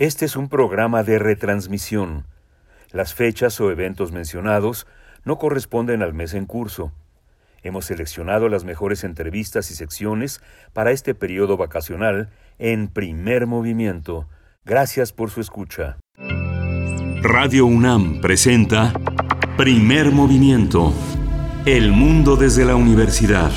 Este es un programa de retransmisión. Las fechas o eventos mencionados no corresponden al mes en curso. Hemos seleccionado las mejores entrevistas y secciones para este periodo vacacional en primer movimiento. Gracias por su escucha. Radio UNAM presenta Primer Movimiento. El mundo desde la universidad.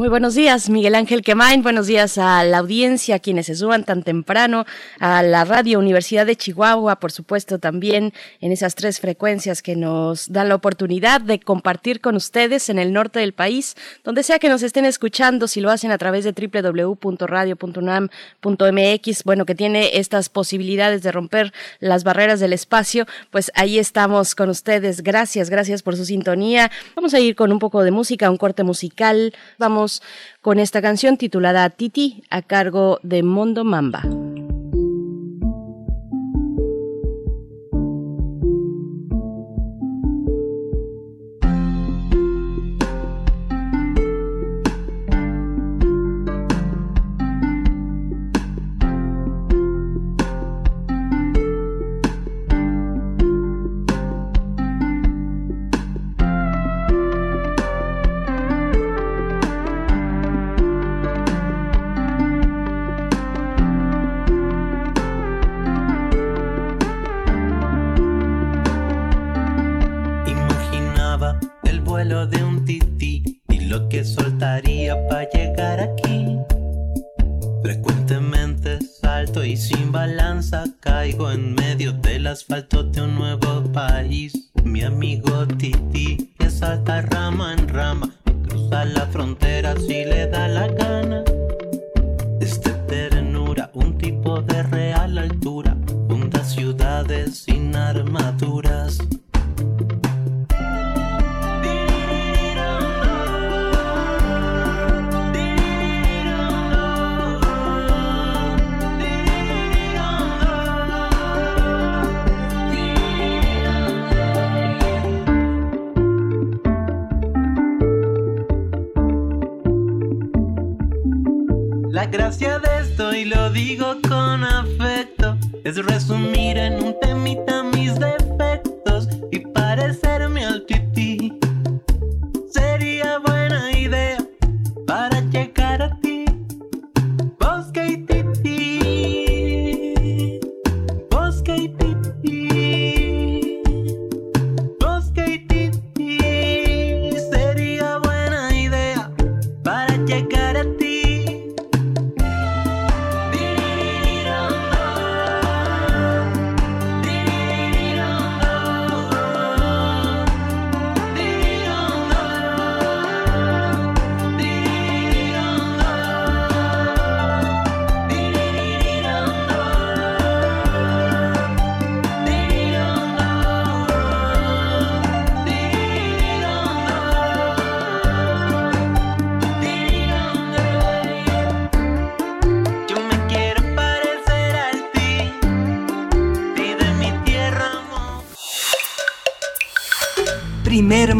Muy buenos días, Miguel Ángel Quemain. Buenos días a la audiencia, quienes se suban tan temprano, a la Radio Universidad de Chihuahua, por supuesto, también en esas tres frecuencias que nos dan la oportunidad de compartir con ustedes en el norte del país, donde sea que nos estén escuchando, si lo hacen a través de www.radio.unam.mx, bueno, que tiene estas posibilidades de romper las barreras del espacio, pues ahí estamos con ustedes. Gracias, gracias por su sintonía. Vamos a ir con un poco de música, un corte musical. Vamos con esta canción titulada Titi a cargo de Mondo Mamba.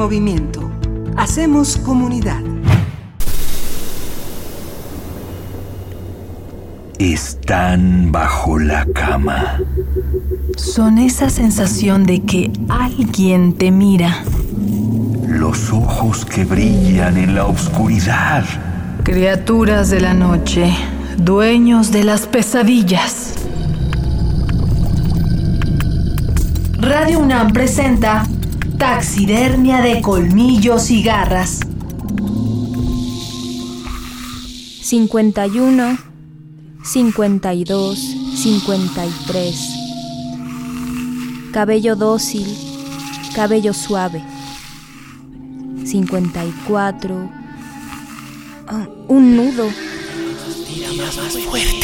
Movimiento. Hacemos comunidad. Están bajo la cama. Son esa sensación de que alguien te mira. Los ojos que brillan en la oscuridad. Criaturas de la noche, dueños de las pesadillas. Radio UNAM presenta Taxidermia de colmillos y garras. 51, 52, 53. Cabello dócil, cabello suave. 54. un nudo. Tira más, más fuerte.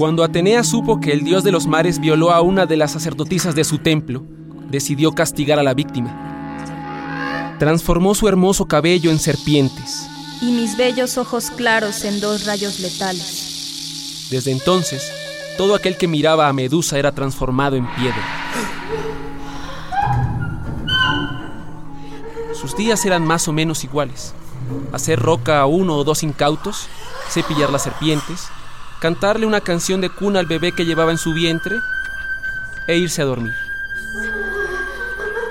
Cuando Atenea supo que el dios de los mares violó a una de las sacerdotisas de su templo, decidió castigar a la víctima. Transformó su hermoso cabello en serpientes. Y mis bellos ojos claros en dos rayos letales. Desde entonces, todo aquel que miraba a Medusa era transformado en piedra. Sus días eran más o menos iguales. Hacer roca a uno o dos incautos, cepillar las serpientes, cantarle una canción de cuna al bebé que llevaba en su vientre e irse a dormir.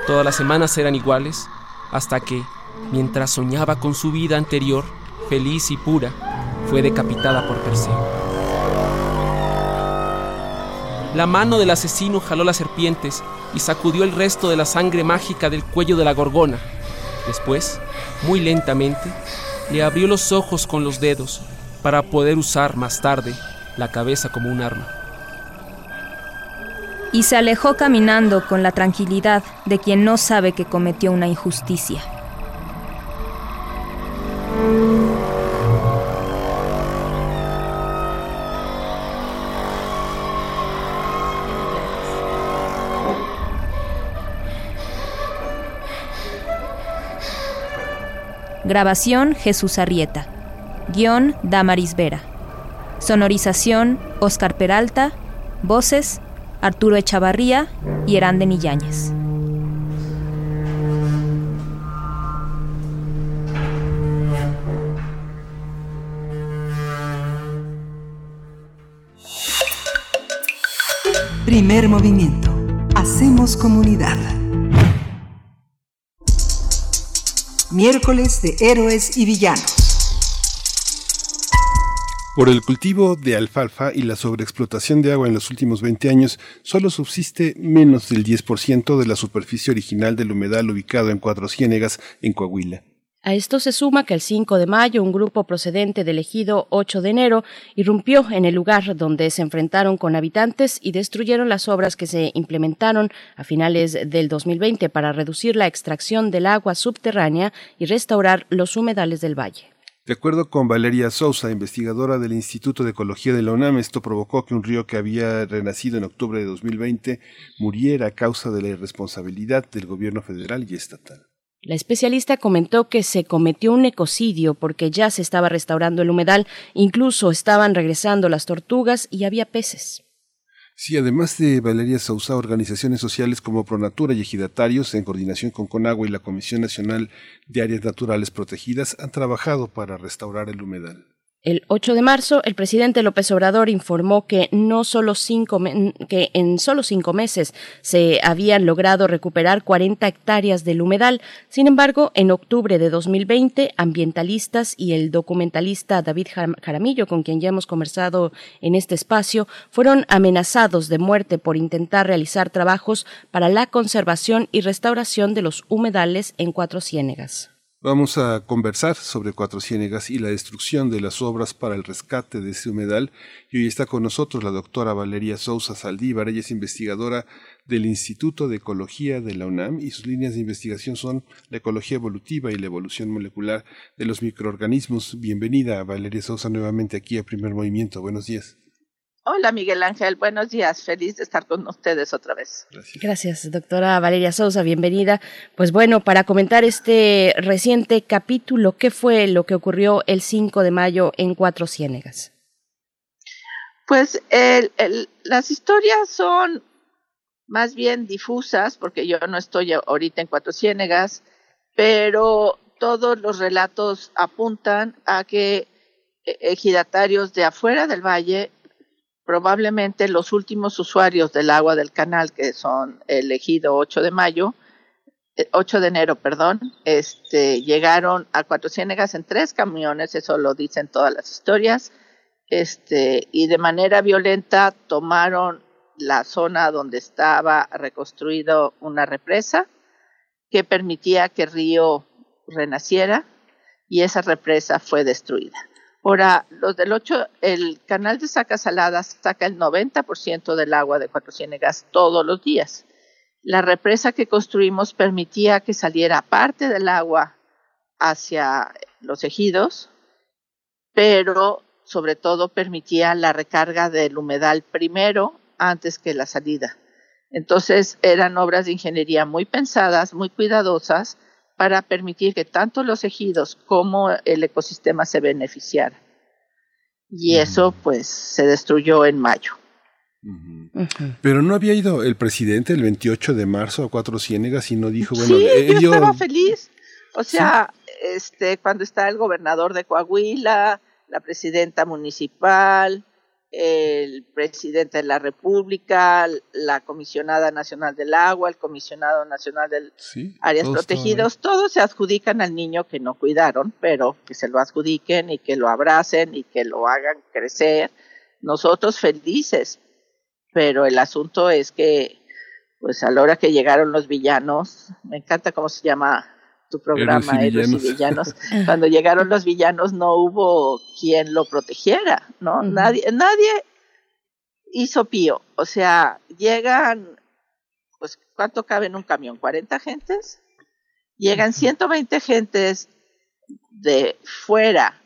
Todas las semanas eran iguales hasta que, mientras soñaba con su vida anterior, feliz y pura, fue decapitada por Perseo. La mano del asesino jaló las serpientes y sacudió el resto de la sangre mágica del cuello de la gorgona. Después, muy lentamente, le abrió los ojos con los dedos para poder usar más tarde la cabeza como un arma. Y se alejó caminando con la tranquilidad de quien no sabe que cometió una injusticia. Grabación Jesús Arrieta. Guión Damaris Vera. Sonorización Oscar Peralta. Voces Arturo Echavarría y Eranden Yáñez. Primer movimiento. Hacemos comunidad. Miércoles de Héroes y Villanos. Por el cultivo de alfalfa y la sobreexplotación de agua en los últimos 20 años, solo subsiste menos del 10% de la superficie original del humedal ubicado en Cuatro Ciénegas, en Coahuila. A esto se suma que el 5 de mayo un grupo procedente del ejido 8 de enero irrumpió en el lugar donde se enfrentaron con habitantes y destruyeron las obras que se implementaron a finales del 2020 para reducir la extracción del agua subterránea y restaurar los humedales del valle. De acuerdo con Valeria Sousa, investigadora del Instituto de Ecología de la UNAM, esto provocó que un río que había renacido en octubre de 2020 muriera a causa de la irresponsabilidad del gobierno federal y estatal. La especialista comentó que se cometió un ecocidio porque ya se estaba restaurando el humedal, incluso estaban regresando las tortugas y había peces. Sí, además de Valeria Sousa, organizaciones sociales como Pronatura y Ejidatarios, en coordinación con Conagua y la Comisión Nacional de Áreas Naturales Protegidas, han trabajado para restaurar el humedal. El 8 de marzo, el presidente López Obrador informó que, no solo cinco que en solo cinco meses se habían logrado recuperar 40 hectáreas del humedal. Sin embargo, en octubre de 2020, ambientalistas y el documentalista David Jaramillo, con quien ya hemos conversado en este espacio, fueron amenazados de muerte por intentar realizar trabajos para la conservación y restauración de los humedales en Cuatro Ciénegas. Vamos a conversar sobre Cuatro Ciénegas y la destrucción de las obras para el rescate de ese humedal. Y hoy está con nosotros la doctora Valeria Sousa Saldívar. Ella es investigadora del Instituto de Ecología de la UNAM y sus líneas de investigación son la ecología evolutiva y la evolución molecular de los microorganismos. Bienvenida, Valeria Sousa, nuevamente aquí a Primer Movimiento. Buenos días. Hola Miguel Ángel, buenos días, feliz de estar con ustedes otra vez. Gracias. Gracias, doctora Valeria Sousa, bienvenida. Pues bueno, para comentar este reciente capítulo, ¿qué fue lo que ocurrió el 5 de mayo en Cuatro Ciénegas? Pues el, el, las historias son más bien difusas, porque yo no estoy ahorita en Cuatro Ciénegas, pero todos los relatos apuntan a que ejidatarios de afuera del valle probablemente los últimos usuarios del agua del canal, que son elegido 8 de mayo, 8 eh, de enero, perdón, este, llegaron a Cuatro Ciénegas en tres camiones, eso lo dicen todas las historias, este, y de manera violenta tomaron la zona donde estaba reconstruido una represa que permitía que el río renaciera y esa represa fue destruida. Ahora, los del 8, el canal de Saca Salada saca el 90% del agua de Cuatro Ciénegas todos los días. La represa que construimos permitía que saliera parte del agua hacia los ejidos, pero sobre todo permitía la recarga del humedal primero antes que la salida. Entonces eran obras de ingeniería muy pensadas, muy cuidadosas, para permitir que tanto los ejidos como el ecosistema se beneficiaran. Y eso pues se destruyó en mayo. Pero no había ido el presidente el 28 de marzo a Cuatro Ciénegas y no dijo, bueno, sí, él yo estaba feliz. O sea, este, cuando está el gobernador de Coahuila, la presidenta municipal, el presidente de la República, la comisionada nacional del agua, el comisionado nacional de áreas protegidas, todos se adjudican al niño que no cuidaron, pero que se lo adjudiquen y que lo abracen y que lo hagan crecer. Nosotros felices, pero el asunto es que, pues a la hora que llegaron los villanos, me encanta cómo se llama tu programa, Héroes y Villanos, cuando llegaron los villanos no hubo quien lo protegiera, ¿no? Nadie, nadie hizo pío, o sea, llegan, pues, ¿cuánto cabe en un camión? ¿40 gentes? Llegan 120 gentes de fuera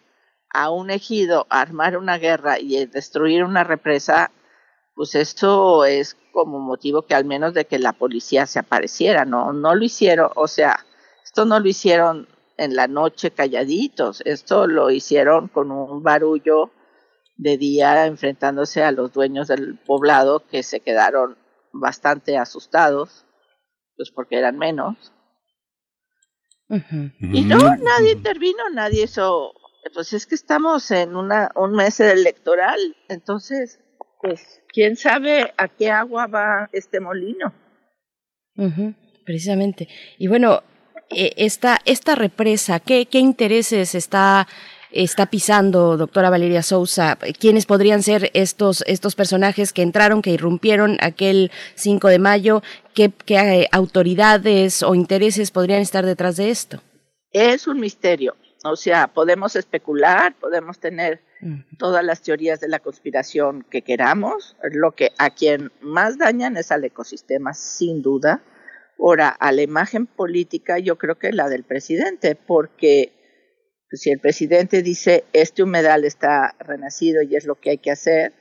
a un ejido a armar una guerra y destruir una represa, pues esto es como motivo que al menos de que la policía se apareciera, ¿no? No lo hicieron, o sea, esto no lo hicieron en la noche calladitos, esto lo hicieron con un barullo de día enfrentándose a los dueños del poblado que se quedaron bastante asustados, pues porque eran menos. Y no, nadie intervino, nadie hizo, pues es que estamos en una, un mes electoral, entonces, pues, ¿quién sabe a qué agua va este molino? precisamente. Y bueno, esta, esta represa? ¿Qué, qué intereses está, está pisando, doctora Valeria Sousa? ¿Quiénes podrían ser estos, estos personajes que entraron, que irrumpieron aquel 5 de mayo? ¿Qué, qué eh, autoridades o intereses podrían estar detrás de esto? Es un misterio. O sea, podemos especular, podemos tener todas las teorías de la conspiración que queramos. Lo que a quien más dañan es al ecosistema, sin duda Ahora, a la imagen política yo creo que la del presidente, porque si el presidente dice este humedal está renacido y es lo que hay que hacer,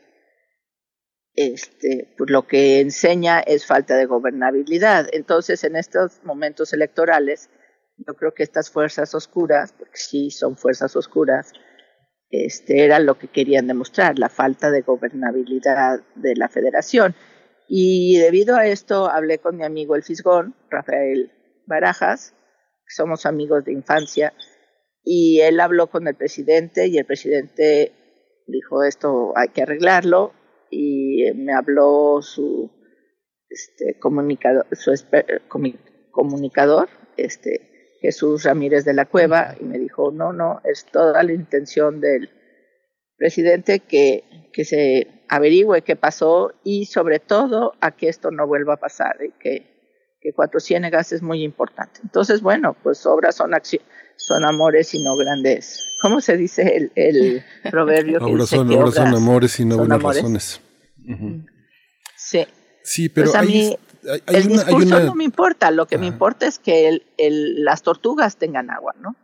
este, pues lo que enseña es falta de gobernabilidad. Entonces, en estos momentos electorales, yo creo que estas fuerzas oscuras, porque sí son fuerzas oscuras, este, era lo que querían demostrar, la falta de gobernabilidad de la federación. Y debido a esto hablé con mi amigo el Fisgón, Rafael Barajas, somos amigos de infancia, y él habló con el presidente y el presidente dijo esto hay que arreglarlo y me habló su este comunicador su comunicador este Jesús Ramírez de la Cueva y me dijo no no es toda la intención del presidente que, que se averigüe qué pasó y sobre todo a que esto no vuelva a pasar y que, que Cuatro Ciénegas es muy importante. Entonces, bueno, pues obras son, son amores y no grandes. ¿Cómo se dice el, el proverbio? que obras, son, obras, son amores y no buenas razones. Sí. Sí, pero pues a mí, el discurso no me importa, lo que me importa es que el, el, las tortugas tengan agua, ¿no?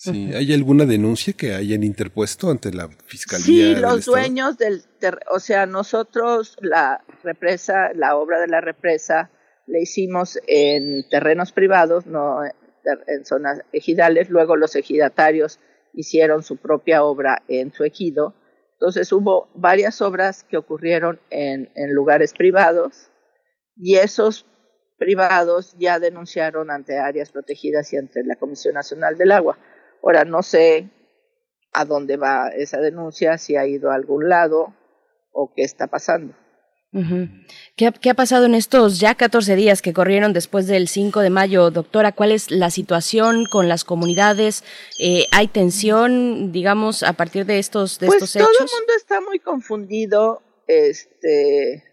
Sí, ¿hay alguna denuncia que hayan interpuesto ante la fiscalía? Sí, los dueños del, o sea, nosotros la represa, la obra de la represa, la hicimos en terrenos privados, no en zonas ejidales. Luego los ejidatarios hicieron su propia obra en su ejido. Entonces hubo varias obras que ocurrieron en, en lugares privados y esos privados ya denunciaron ante áreas protegidas y ante la Comisión Nacional del Agua. Ahora no sé a dónde va esa denuncia, si ha ido a algún lado o qué está pasando. ¿Qué, ha, pasado en estos ya 14 días que corrieron después del 5 de mayo, doctora? ¿Cuál es la situación con las comunidades? Eh, ¿Hay tensión, digamos, a partir de estos, de pues estos hechos? Todo el mundo está muy confundido. Este,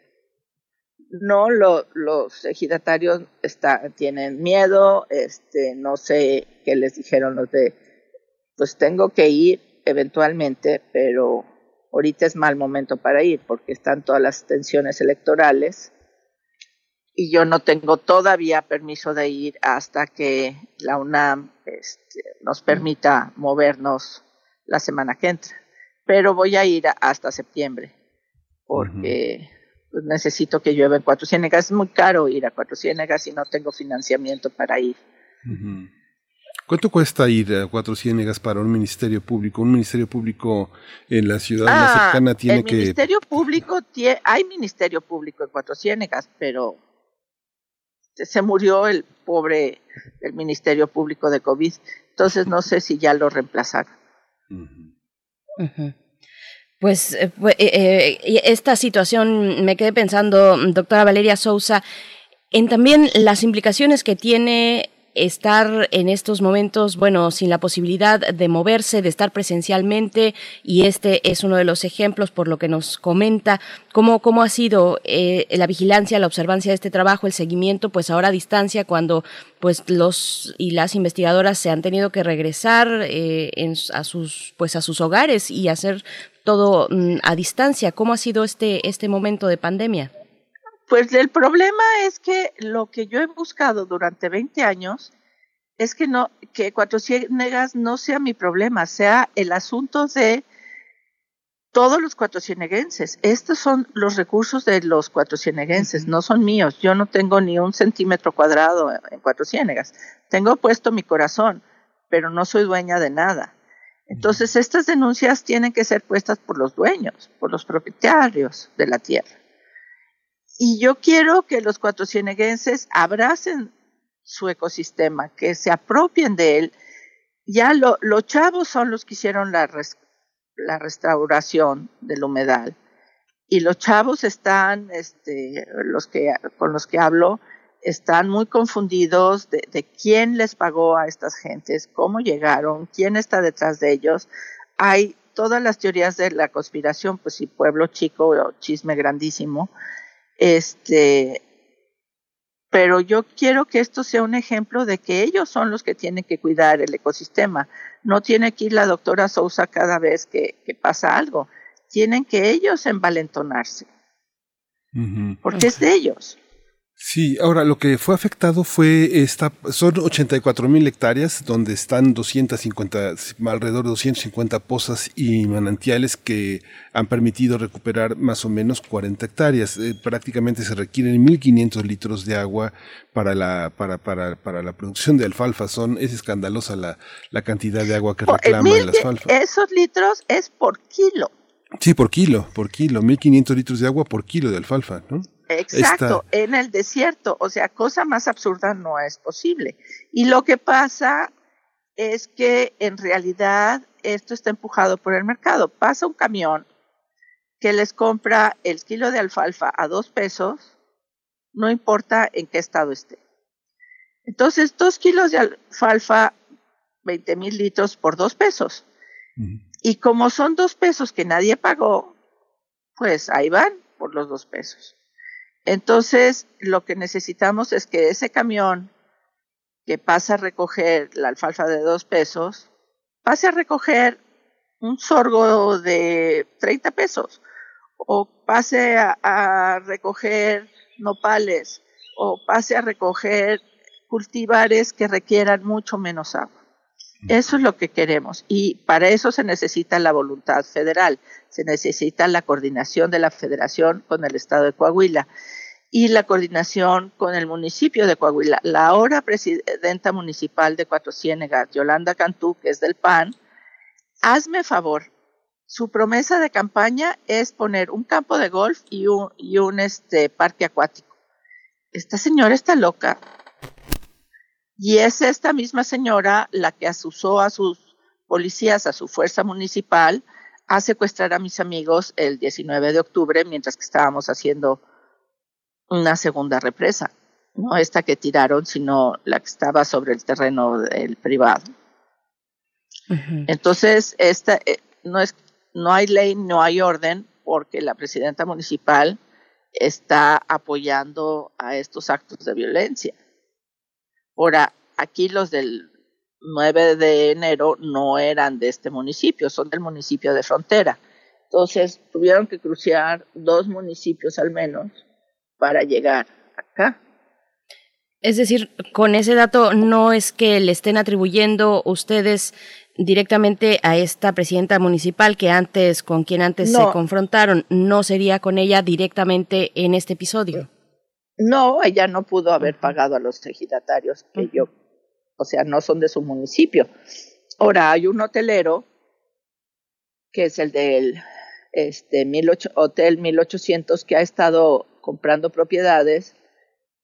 no, los ejidatarios está, tienen miedo. Este, no sé qué les dijeron los de pues tengo que ir eventualmente, pero ahorita es mal momento para ir porque están todas las tensiones electorales y yo no tengo todavía permiso de ir hasta que la UNAM este, nos permita movernos la semana que entra. Pero voy a ir hasta septiembre porque pues, necesito que llueva en Cuatro Ciénegas. Es muy caro ir a Cuatro Ciénegas y no tengo financiamiento para ir. ¿Cuánto cuesta ir a Cuatro Ciénegas para un ministerio público? Un ministerio público en la ciudad más Ah, cercana tiene el que... ministerio público, tie- hay ministerio público en Cuatro Ciénegas, pero se murió el pobre del ministerio público de COVID, entonces no sé si ya lo reemplazaron. Pues eh, eh, eh, esta situación me quedé pensando, doctora Valeria Sousa, en también las implicaciones que tiene estar en estos momentos, bueno, sin la posibilidad de moverse, de estar presencialmente, y este es uno de los ejemplos por lo que nos comenta, cómo, cómo ha sido eh, la vigilancia, la observancia de este trabajo, el seguimiento, pues ahora a distancia, cuando pues los y las investigadoras se han tenido que regresar eh, en- a sus pues a sus hogares y hacer todo mm, a distancia. ¿Cómo ha sido este este momento de pandemia? Pues el problema es que lo que yo he buscado durante 20 años es que no que Cuatro Ciénegas no sea mi problema, sea el asunto de todos los cuatrocieneguenses. Estos son los recursos de los cuatrocieneguenses, no son míos. Yo no tengo ni un centímetro cuadrado en- Cuatro Ciénegas. Tengo puesto mi corazón, pero no soy dueña de nada. Entonces, estas denuncias tienen que ser puestas por los dueños, por los propietarios de la tierra. Y yo quiero que los cuatrocieneguenses abracen su ecosistema, que se apropien de él. Ya lo- los chavos son los que hicieron la, res- la restauración del humedal. Y los chavos están, este, los que, con los que hablo, están muy confundidos de, quién les pagó a estas gentes, cómo llegaron, quién está detrás de ellos. Hay todas las teorías de la conspiración, pues si pueblo chico o chisme grandísimo. Este, pero yo quiero que esto sea un ejemplo de que ellos son los que tienen que cuidar el ecosistema. No tiene que ir la doctora Sousa cada vez que, que pasa algo. Tienen que ellos envalentonarse, porque es de ellos. Sí, ahora lo que fue afectado fue esta, son 84 mil hectáreas donde están 250, alrededor de 250 pozas y manantiales que han permitido recuperar más o menos 40 hectáreas. Eh, prácticamente se requieren 1.500 litros de agua para la, para, para, para la producción de alfalfa. Son, es escandalosa la, la cantidad de agua que eh, reclama que- alfalfa. esos litros es por kilo. Sí, por kilo, por kilo, 1.500 litros de agua por kilo de alfalfa, ¿no? Exacto, en el desierto, o sea, cosa más absurda no es posible. Y lo que pasa es que en realidad esto está empujado por el mercado. Pasa un camión que les compra el kilo de alfalfa a dos pesos, no importa en qué estado esté. Entonces, dos kilos de alfalfa, 20 mil litros por dos pesos. Y como son dos pesos que nadie pagó, pues ahí van por los dos pesos. Entonces, lo que necesitamos es que ese camión que pasa a recoger la alfalfa de dos pesos, pase a recoger un sorgo de 30 pesos, o pase a, a recoger nopales, o pase a recoger cultivares que requieran mucho menos agua. Eso es lo que queremos y para eso se necesita la voluntad federal, se necesita la coordinación de la federación con el estado de Coahuila y la coordinación con el municipio de Coahuila. La ahora presidenta municipal de Cuatro Ciénegas, Yolanda Cantú, que es del PAN, hazme favor, su promesa de campaña es poner un campo de golf y un, y un este, parque acuático. Esta señora está loca. Y es esta misma señora la que asusó a sus policías, a su fuerza municipal, a secuestrar a mis amigos el 19 de octubre mientras que estábamos haciendo una segunda represa. No esta que tiraron, sino la que estaba sobre el terreno del privado. Entonces, esta, eh, no, es, no hay ley, no hay orden, porque la presidenta municipal está apoyando a estos actos de violencia. Ahora, aquí los del 9 de enero no eran de este municipio, son del municipio de frontera. Entonces, tuvieron que cruciar dos municipios al menos para llegar acá. Es decir, con ese dato no es que le estén atribuyendo ustedes directamente a esta presidenta municipal que antes, con quien antes No. se confrontaron, no sería con ella directamente en este episodio. No, ella no pudo haber pagado a los ejidatarios que yo o sea, no son de su municipio. Ahora hay un hotelero que es el del este, Hotel 1800 que ha estado comprando propiedades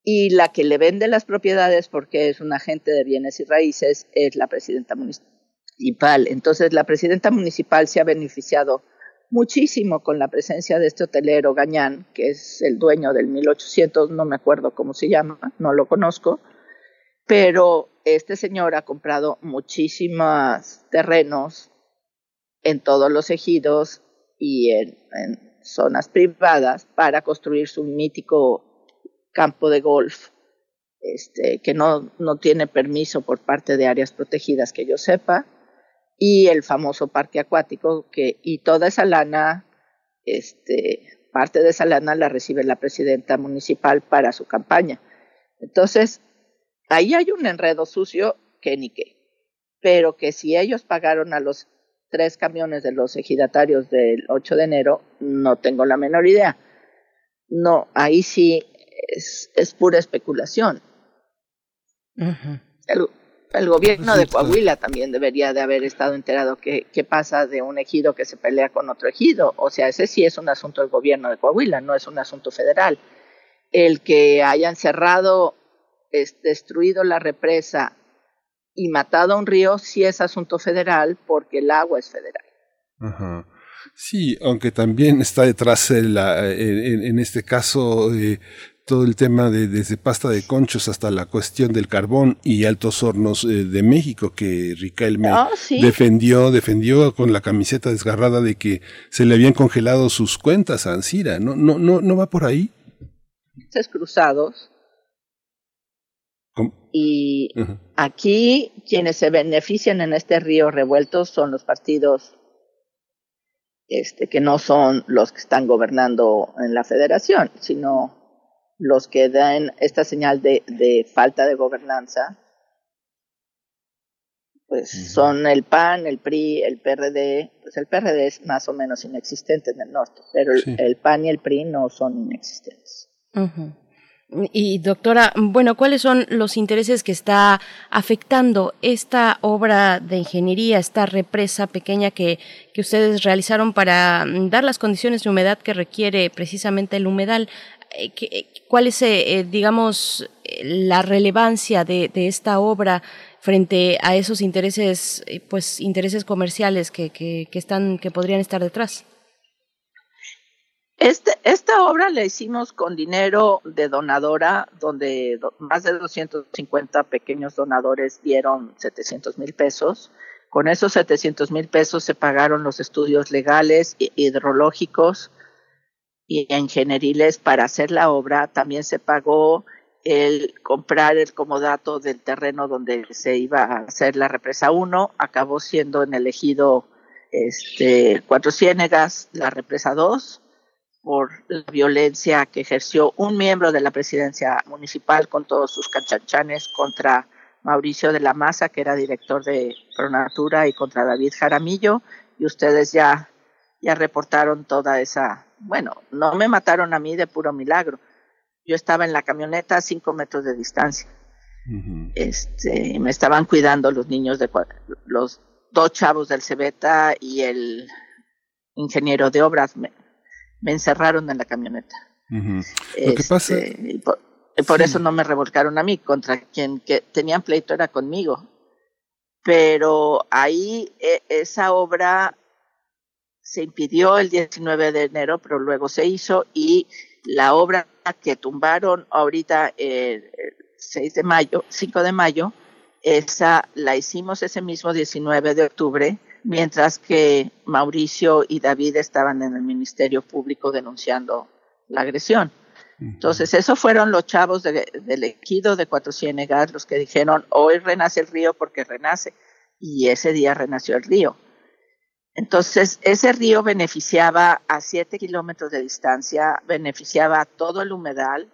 y la que le vende las propiedades porque es un agente de bienes y raíces es la presidenta municipal. Entonces la presidenta municipal se ha beneficiado muchísimo con la presencia de este hotelero Gañán, que es el dueño del 1800, no me acuerdo cómo se llama, no lo conozco, pero este señor ha comprado muchísimos terrenos en todos los ejidos y en, zonas privadas para construir su mítico campo de golf, este, que no, no tiene permiso por parte de áreas protegidas que yo sepa, y el famoso parque acuático que y toda esa lana este parte de esa lana la recibe la presidenta municipal para su campaña. Entonces, ahí hay un enredo sucio que ni qué. Pero que si ellos pagaron a los tres camiones de los ejidatarios del 8 de enero, no tengo la menor idea. No, ahí sí es, es pura especulación. El gobierno de Coahuila también debería de haber estado enterado qué, qué pasa de un ejido que se pelea con otro ejido. O sea, ese sí es un asunto del gobierno de Coahuila, no es un asunto federal. El que hayan cerrado, es, destruido la represa y matado a un río sí es asunto federal porque el agua es federal. Ajá. Sí, aunque también está detrás la, en, en, este caso eh, todo el tema de desde pasta de conchos hasta la cuestión del carbón y altos hornos eh, de México que Riquelme Ah, defendió defendió con la camiseta desgarrada de que se le habían congelado sus cuentas a Ansira no no no no va por ahí cruzados. Y aquí quienes se benefician en este río revuelto son los partidos este que no son los que están gobernando en la federación sino los que dan esta señal de, de falta de gobernanza, pues son el PAN, el PRI, el PRD, pues el PRD es más o menos inexistente en el norte, pero el, el PAN y el PRI no son inexistentes. Y doctora, bueno, ¿cuáles son los intereses que está afectando esta obra de ingeniería, esta represa pequeña que, que ustedes realizaron para dar las condiciones de humedad que requiere precisamente el humedal? Eh, eh, ¿Cuál es, eh, digamos, la relevancia de, de, esta obra frente a esos intereses, pues, intereses comerciales que, que, que, están, que podrían estar detrás? Este, esta obra la hicimos con dinero de donadora, donde más de 250 pequeños donadores dieron 700 mil pesos. Con esos 700 mil pesos se pagaron los estudios legales, hidrológicos, y ingenieriles para hacer la obra. También se pagó el comprar el comodato del terreno donde se iba a hacer la represa 1. Acabó siendo en este, Cuatro Ciénegas la represa 2 por la violencia que ejerció un miembro de la presidencia municipal con todos sus canchanchanes contra Mauricio de la Maza, que era director de Pronatura, y contra David Jaramillo. Y ustedes ya, ya reportaron toda esa bueno, no me mataron a mí de puro milagro. Yo estaba en la camioneta a cinco metros de distancia. Este, me estaban cuidando los niños de los dos chavos del Cebeta y el ingeniero de obras me, me encerraron en la camioneta. Lo que pasa este, y por, y por sí. eso no me revolcaron a mí, contra quien que tenían pleito era conmigo. Pero ahí e, esa obra se impidió el 19 de enero, pero luego se hizo y la obra que tumbaron ahorita el 6 de mayo, 5 de mayo, esa la hicimos ese mismo 19 de octubre, mientras que Mauricio y David estaban en el Ministerio Público denunciando la agresión. Entonces, esos fueron los chavos de, del ejido de Cuatro Ciénegas los que dijeron, hoy renace el río porque renace. Y ese día renació el río. Entonces, ese río beneficiaba a siete kilómetros de distancia, beneficiaba a todo el humedal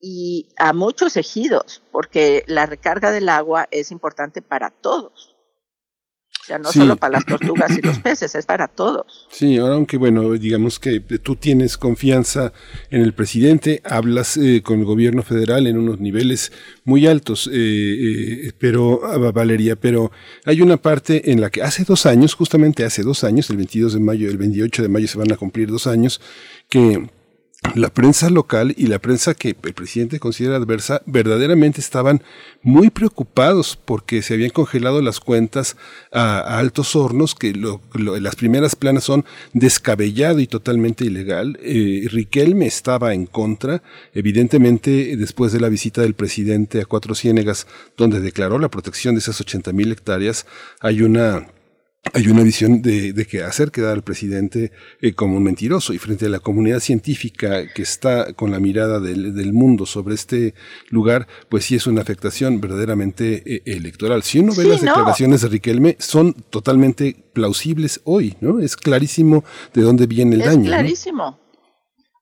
y a muchos ejidos, porque la recarga del agua es importante para todos. Sea, no solo para las tortugas y los peces, es para todos. Sí, ahora aunque bueno, digamos que tú tienes confianza en el presidente, hablas eh, con el gobierno federal en unos niveles muy altos, eh, eh, pero ah, Valeria, pero hay una parte en la que hace dos años, justamente hace dos años, el 22 de mayo, el 28 de mayo se van a cumplir dos años, que la prensa local y la prensa que el presidente considera adversa verdaderamente estaban muy preocupados porque se habían congelado las cuentas a, altos hornos, que las primeras planas son descabellado y totalmente ilegal. Eh, Riquelme estaba en contra, evidentemente después de la visita del presidente a Cuatro Ciénegas, donde declaró la protección de esas 80 mil hectáreas, hay una hay una visión de, que hacer quedar al presidente eh, como un mentiroso y frente a la comunidad científica que está con la mirada del, mundo sobre este lugar, pues sí es una afectación verdaderamente eh, electoral. Si uno ve las declaraciones de Riquelme, son totalmente plausibles hoy, ¿no? Es clarísimo de dónde viene el daño. Es clarísimo.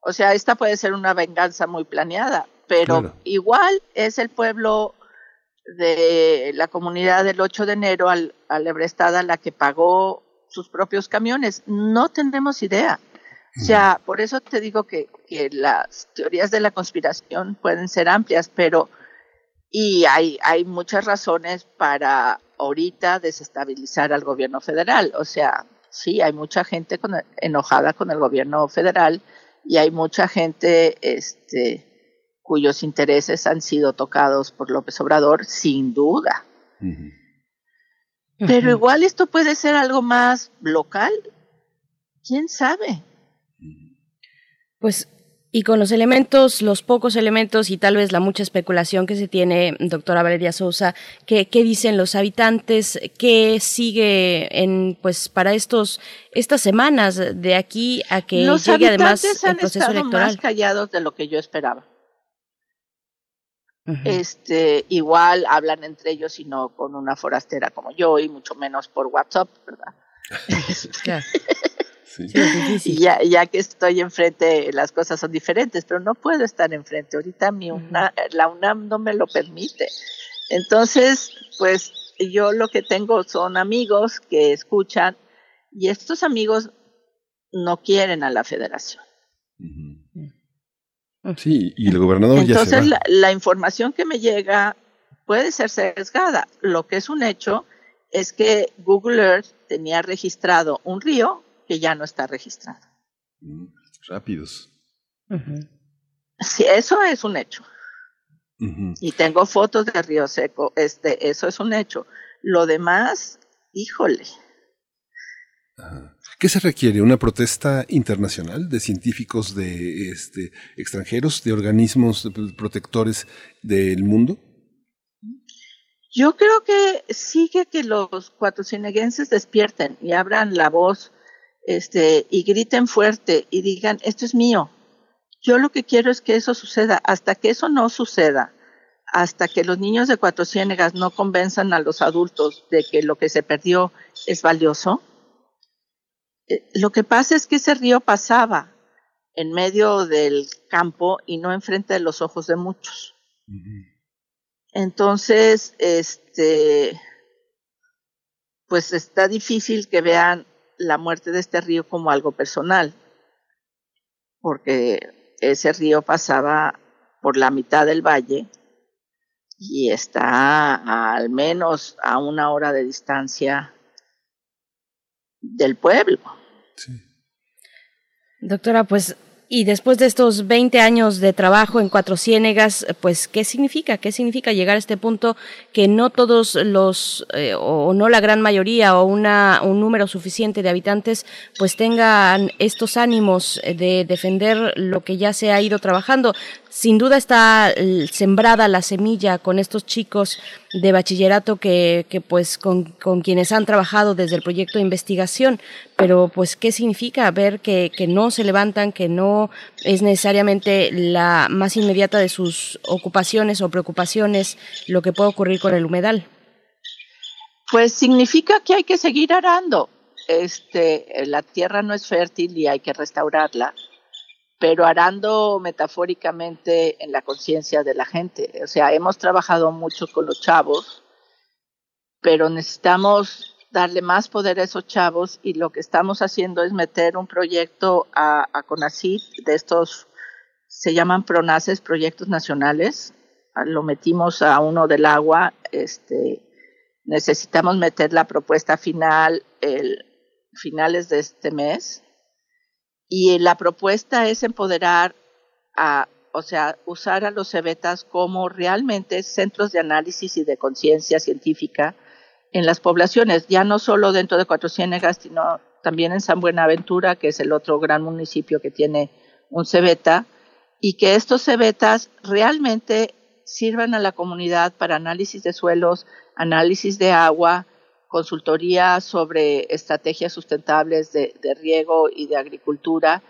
O sea, esta puede ser una venganza muy planeada, pero igual es el pueblo de la comunidad del 8 de enero al, a Lebrestada la que pagó sus propios camiones. No tenemos idea. O sea, por eso te digo que, que las teorías de la conspiración pueden ser amplias, pero y hay, hay muchas razones para ahorita desestabilizar al gobierno federal. O sea, sí, hay mucha gente enojada con el gobierno federal y hay mucha gente este, cuyos intereses han sido tocados por López Obrador, sin duda. Pero igual esto puede ser algo más local. ¿Quién sabe? Pues, y con los elementos, los pocos elementos y tal vez la mucha especulación que se tiene, doctora Valeria Sousa, ¿qué, dicen los habitantes? ¿Qué sigue en, pues, para estos, estas semanas de aquí a que llegue además el proceso han electoral? más callados de lo que yo esperaba este, igual hablan entre ellos y no con una forastera como yo y mucho menos por WhatsApp, ¿verdad? sí. ya, ya que estoy enfrente, las cosas son diferentes, pero no puedo estar enfrente. Ahorita mi la UNAM no me lo permite. Entonces, pues yo lo que tengo son amigos que escuchan y estos amigos no quieren a la federación. Sí, y el gobernador Entonces, ya se La, la información que me llega puede ser sesgada. Lo que es un hecho es que Google Earth tenía registrado un río que ya no está registrado. Mm, rápidos. Sí, eso es un hecho. Y tengo fotos de Río Seco, este, eso es un hecho. Lo demás, híjole. ¿Qué se requiere? ¿Una protesta internacional de científicos de este, extranjeros, de organismos protectores del mundo? Yo creo que sigue que los cuatrocineguenses despierten y abran la voz este, y griten fuerte y digan, esto es mío. Yo lo que quiero es que eso suceda. Hasta que eso no suceda, hasta que los niños de Cuatro Ciénegas no convenzan a los adultos de que lo que se perdió es valioso, lo que pasa es que ese río pasaba en medio del campo y no enfrente de los ojos de muchos. Entonces, este, pues está difícil que vean la muerte de este río como algo personal, porque ese río pasaba por la mitad del valle y está al menos a una hora de distancia del pueblo. Doctora, pues y después de estos 20 años de trabajo en Cuatro Ciénegas, pues, ¿qué significa? ¿Qué significa llegar a este punto que no todos los, eh, o no la gran mayoría, o una, un número suficiente de habitantes, pues tengan estos ánimos de defender lo que ya se ha ido trabajando? Sin duda está sembrada la semilla con estos chicos de bachillerato que, pues con, quienes han trabajado desde el proyecto de investigación, pero pues qué significa ver que, que no se levantan, que no es necesariamente la más inmediata de sus ocupaciones o preocupaciones lo que puede ocurrir con el humedal. Pues significa que hay que seguir arando. Este, la tierra no es fértil y hay que restaurarla pero arando metafóricamente en la conciencia de la gente. O sea, hemos trabajado mucho con los chavos, pero necesitamos darle más poder a esos chavos y lo que estamos haciendo es meter un proyecto a, a CONACYT de estos, se llaman PRONACES, proyectos nacionales. Lo metimos a uno del agua, este, necesitamos meter la propuesta final el finales de este mes y la propuesta es empoderar a, o sea, usar a los cebetas como realmente centros de análisis y de conciencia científica en las poblaciones, ya no solo dentro de Cuatro Ciénegas, sino también en San Buenaventura, que es el otro gran municipio que tiene un cebeta, y que estos cebetas realmente sirvan a la comunidad para análisis de suelos, análisis de agua, consultoría sobre estrategias sustentables de, de riego y de agricultura,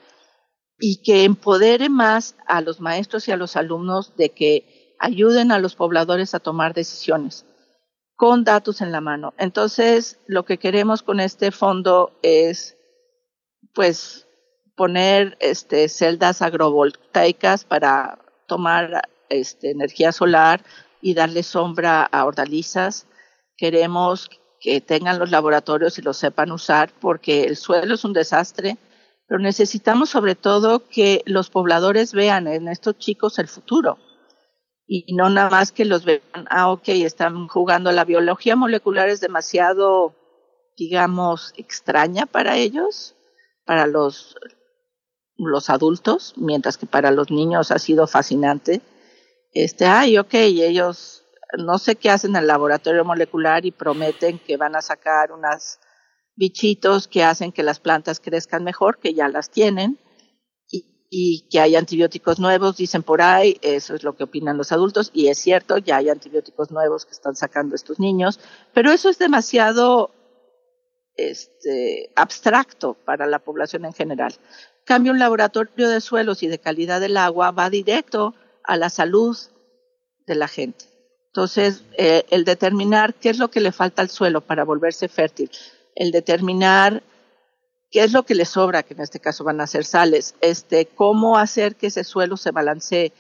y que empodere más a los maestros y a los alumnos de que ayuden a los pobladores a tomar decisiones con datos en la mano. Entonces, lo que queremos con este fondo es, pues, poner este, celdas agrovoltaicas para tomar este, energía solar y darle sombra a hortalizas. Queremos que tengan los laboratorios y lo sepan usar porque el suelo es un desastre, pero necesitamos sobre todo que los pobladores vean en estos chicos el futuro y no nada más que los vean, ah, ok, están jugando. La biología molecular es demasiado, digamos, extraña para ellos, para los, los adultos, mientras que para los niños ha sido fascinante. Este, ay, ok, ellos no sé qué hacen en el laboratorio molecular y prometen que van a sacar unas bichitos que hacen que las plantas crezcan mejor, que ya las tienen, y que hay antibióticos nuevos, dicen por ahí, eso es lo que opinan los adultos, y es cierto, ya hay antibióticos nuevos que están sacando estos niños, pero eso es demasiado este, abstracto para la población en general. Cambio, un laboratorio de suelos y de calidad del agua va directo a la salud de la gente. Entonces, eh, el determinar qué es lo que le falta al suelo para volverse fértil, el determinar qué es lo que le sobra, que en este caso van a ser sales, este, cómo hacer que ese suelo se balancee.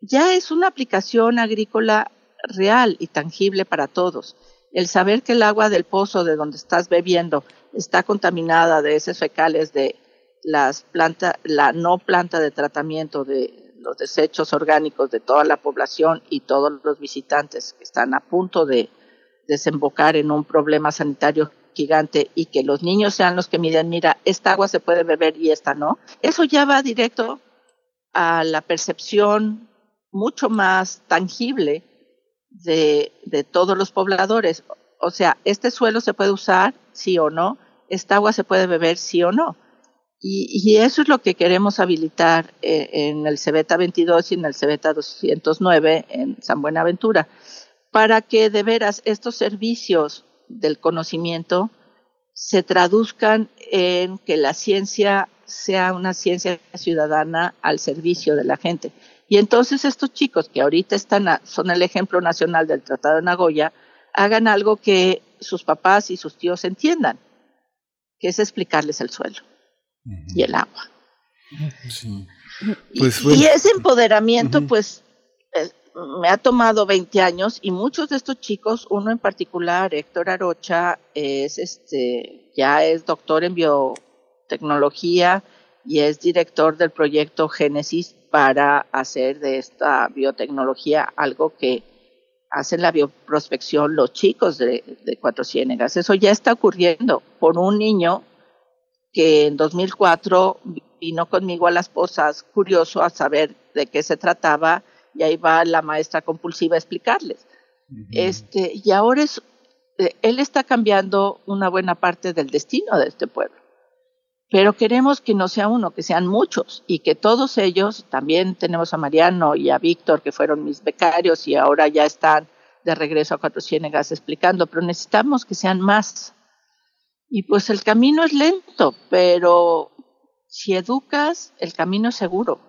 Ya es una aplicación agrícola real y tangible para todos. El saber que el agua del pozo de donde estás bebiendo está contaminada de esos fecales de las plantas, la no planta de tratamiento de los desechos orgánicos de toda la población y todos los visitantes que están a punto de desembocar en un problema sanitario gigante y que los niños sean los que miden, mira, esta agua se puede beber y esta no, eso ya va directo a la percepción mucho más tangible de, de todos los pobladores. O sea, este suelo se puede usar, sí o no, esta agua se puede beber, sí o no. Y, y eso es lo que queremos habilitar eh, en el Cebeta 22 y en el Cebeta 209 en San Buenaventura, para que de veras estos servicios del conocimiento se traduzcan en que la ciencia sea una ciencia ciudadana al servicio de la gente. Y entonces estos chicos que ahorita están son el ejemplo nacional del Tratado de Nagoya, hagan algo que sus papás y sus tíos entiendan, que es explicarles el suelo y el agua. Pues, y, ese empoderamiento, pues, me ha tomado 20 años y muchos de estos chicos, uno en particular, Héctor Arocha, es este, ya es doctor en biotecnología y es director del proyecto Génesis para hacer de esta biotecnología algo que hacen la bioprospección los chicos de, de Cuatro Ciénegas. Eso ya está ocurriendo por un niño que en 2004 vino conmigo a las posas curioso a saber de qué se trataba y ahí va la maestra compulsiva a explicarles. Este, y ahora es, eh, él está cambiando una buena parte del destino de este pueblo. Pero queremos que no sea uno, que sean muchos y que todos ellos, también tenemos a Mariano y a Víctor, que fueron mis becarios y ahora ya están de regreso a Cuatro Ciénegas explicando, pero necesitamos que sean más. Y pues el camino es lento, pero si educas, el camino es seguro.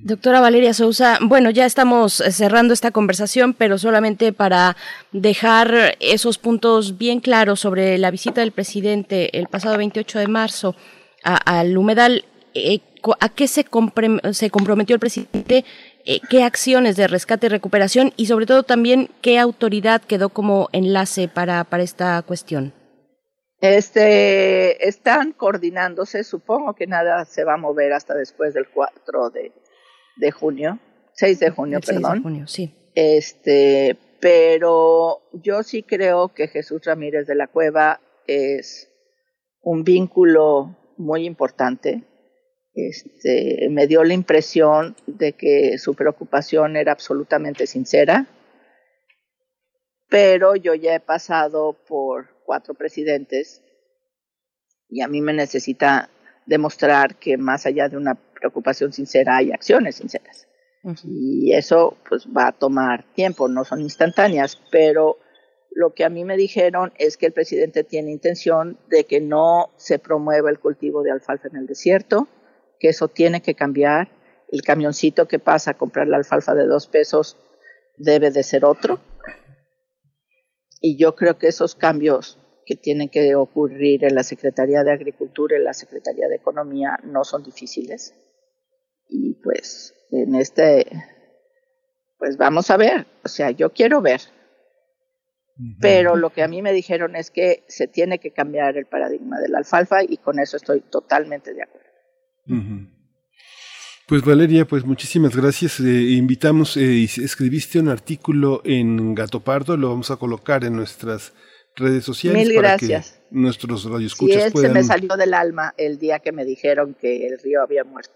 Doctora Valeria Sousa, bueno, ya estamos cerrando esta conversación, pero solamente para dejar esos puntos bien claros sobre la visita del presidente el pasado 28 de marzo al humedal, eh, ¿a qué se, se, comprometió el presidente? Eh, ¿Qué acciones de rescate y recuperación? Y sobre todo también, ¿qué autoridad quedó como enlace para, para esta cuestión? Este, están coordinándose, supongo que nada se va a mover hasta después del 4 de, de junio, 6 de junio, El 6 de perdón. junio, sí. Este, pero yo sí creo que Jesús Ramírez de la Cueva es un vínculo muy importante. Este, me dio la impresión de que su preocupación era absolutamente sincera, pero yo ya he pasado por cuatro presidentes y a mí me necesita demostrar que más allá de una preocupación sincera hay acciones sinceras. Y eso pues va a tomar tiempo, no son instantáneas, pero lo que a mí me dijeron es que el presidente tiene intención de que no se promueva el cultivo de alfalfa en el desierto, que eso tiene que cambiar. El camioncito que pasa a comprar la alfalfa de dos pesos debe de ser otro. Y yo creo que esos cambios que tienen que ocurrir en la Secretaría de Agricultura y la Secretaría de Economía no son difíciles. Pues en este, pues vamos a ver, o sea, yo quiero ver. Pero lo que a mí me dijeron es que se tiene que cambiar el paradigma de la alfalfa y con eso estoy totalmente de acuerdo. Pues Valeria, pues muchísimas gracias. Eh, invitamos, eh, escribiste un artículo en Gato Pardo, lo vamos a colocar en nuestras redes sociales Mil para gracias. que nuestros Sí, radioescuchas se puedan me salió del alma el día que me dijeron que el río había muerto.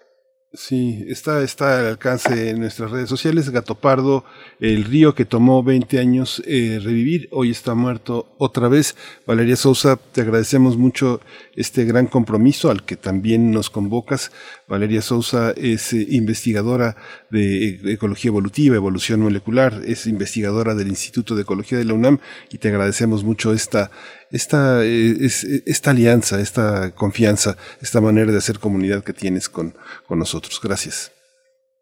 Sí, está, está al alcance en nuestras redes sociales. Gato Pardo, el río que tomó 20 años eh, revivir, hoy está muerto otra vez. Valeria Sousa, te agradecemos mucho este gran compromiso al que también nos convocas. Valeria Sousa es eh, investigadora de e- ecología evolutiva, evolución molecular, es investigadora del Instituto de Ecología de la UNAM y te agradecemos mucho esta, esta, eh, es- esta alianza, esta confianza, esta manera de hacer comunidad que tienes con, con nosotros. Gracias.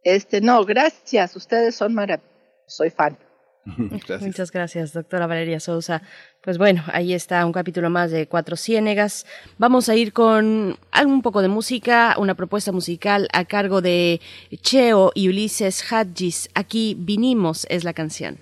Este, no, gracias, ustedes son maravillosos, soy fan. Muchas gracias, doctora Valeria Sousa. Pues bueno, ahí está un capítulo más de Cuatro Ciénegas. Vamos a ir con un poco de música, una propuesta musical a cargo de Cheo y Ulises Hadjis. Aquí vinimos es la canción.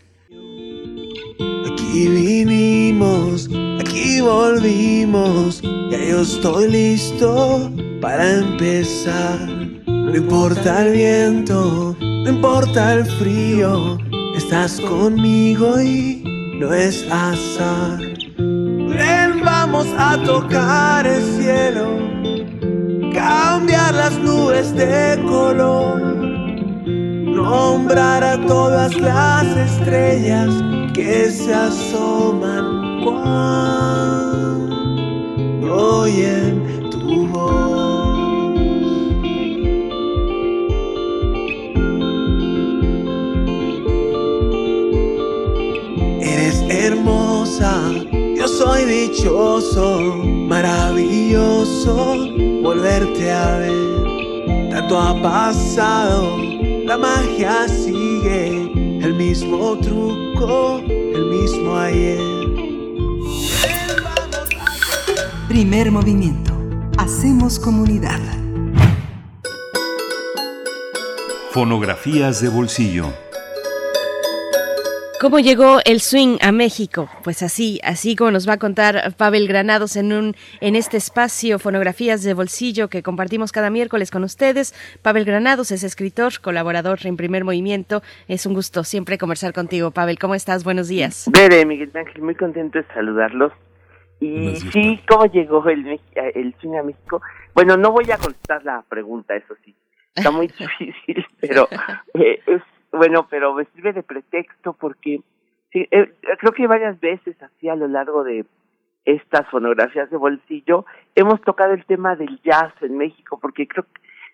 Aquí vinimos, aquí volvimos, ya yo estoy listo para empezar. No importa el viento, no importa el frío, estás conmigo y no es azar. Ven, vamos a tocar el cielo, cambiar las nubes de color, nombrar a todas las estrellas que se asoman cuando oyen tu voz. Hermosa, yo soy dichoso, maravilloso volverte a ver. Tanto ha pasado, la magia sigue, el mismo truco, el mismo ayer. Primer movimiento. Hacemos comunidad. Fonografías de bolsillo. ¿Cómo llegó el swing a México? Pues así, así como nos va a contar Pavel Granados en un en este espacio Fonografías de Bolsillo que compartimos cada miércoles con ustedes. Pavel Granados es escritor, colaborador en Primer Movimiento. Es un gusto siempre conversar contigo, Pavel. ¿Cómo estás? Buenos días. Bere, Miguel Ángel, muy contento de saludarlos. Y sí, ¿cómo llegó el, Mex- el swing a México? Bueno, no voy a contestar la pregunta, eso sí. Está muy difícil, pero eh, es bueno, pero me sirve de pretexto porque sí, eh, creo que varias veces así a lo largo de estas fonografías de bolsillo hemos tocado el tema del jazz en México porque creo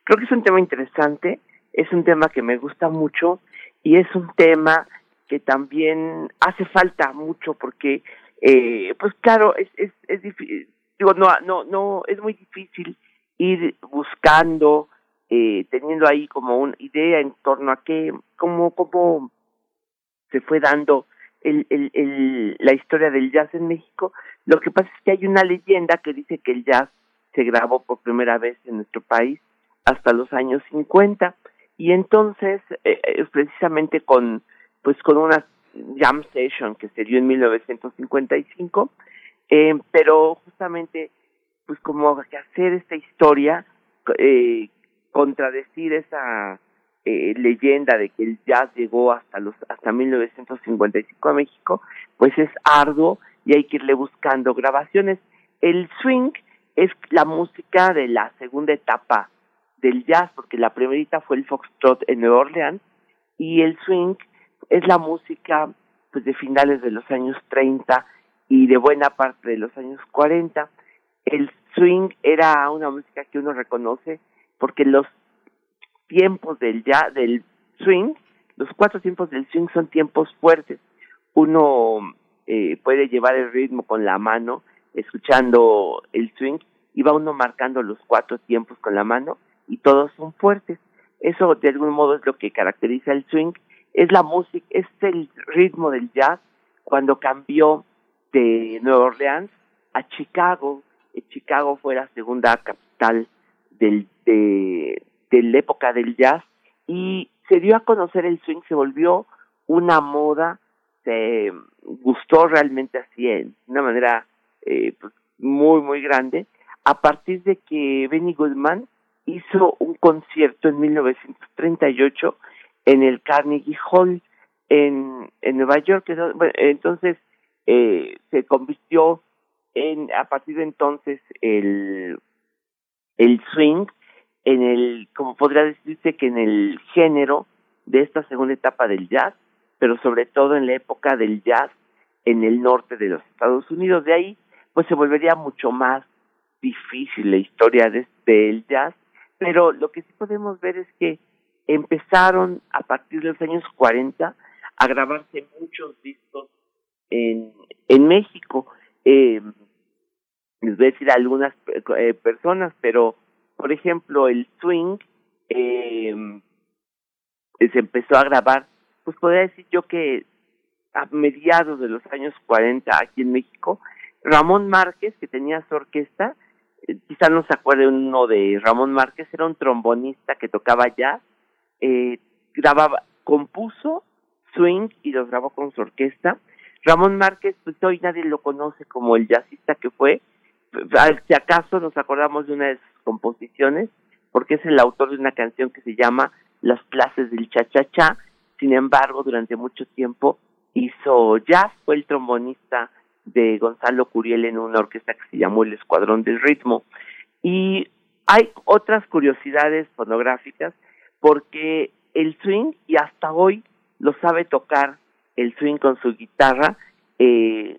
creo que es un tema interesante, es un tema que me gusta mucho y es un tema que también hace falta mucho porque eh, pues claro es es es difícil digo no no no es muy difícil ir buscando eh, teniendo ahí como una idea en torno a qué cómo cómo se fue dando el, la historia del jazz en México. Lo que pasa es que hay una leyenda que dice que el jazz se grabó por primera vez en nuestro país hasta los años 50 y entonces eh, eh, precisamente con pues con una jam session que se dio en 1955 Eh, pero justamente, pues como hacer esta historia, eh, contradecir esa eh, leyenda de que el jazz llegó hasta los hasta 1955 a México, pues es arduo y hay que irle buscando grabaciones. El swing es la música de la segunda etapa del jazz, porque la primerita fue el foxtrot en Nueva Orleans y el swing es la música pues de finales de los años 30 y de buena parte de los años 40. El swing era una música que uno reconoce porque los tiempos del ya del swing, los cuatro tiempos del swing son tiempos fuertes. Uno eh, puede llevar el ritmo con la mano, escuchando el swing, y va uno marcando los cuatro tiempos con la mano, y todos son fuertes. Eso de algún modo es lo que caracteriza el swing, es la música, es el ritmo del jazz cuando cambió de Nueva Orleans a Chicago. Chicago fue la segunda capital del, de, de la época del jazz y se dio a conocer el swing, se volvió una moda, se gustó realmente así en una manera eh, pues, muy, muy grande, a partir de que Benny Goodman hizo un concierto en 1938 en el Carnegie Hall en, en Nueva York. entonces eh, se convirtió en, a partir de entonces, el, el swing en el, como podría decirse que en el género de esta segunda etapa del jazz, pero sobre todo en la época del jazz en el norte de los Estados Unidos. De ahí, pues se volvería mucho más difícil la historia de, del jazz, pero lo que sí podemos ver es que empezaron a partir de los años 40 a grabarse muchos discos en, en México. Eh, les voy a decir algunas eh, personas, pero por ejemplo, el swing eh, se empezó a grabar, pues podría decir yo que a mediados de los años 40 aquí en México, Ramón Márquez, que tenía su orquesta, eh, quizá no se acuerde uno de Ramón Márquez, era un trombonista que tocaba jazz, eh, grababa, compuso swing y los grabó con su orquesta. Ramón Márquez, pues hoy nadie lo conoce como el jazzista que fue, si acaso nos acordamos de una de sus composiciones, porque es el autor de una canción que se llama Las clases del cha-cha-cha, sin embargo, durante mucho tiempo hizo jazz, fue el trombonista de Gonzalo Curiel en una orquesta que se llamó El Escuadrón del Ritmo. Y hay otras curiosidades fonográficas, porque el swing, y hasta hoy lo sabe tocar el swing con su guitarra, eh,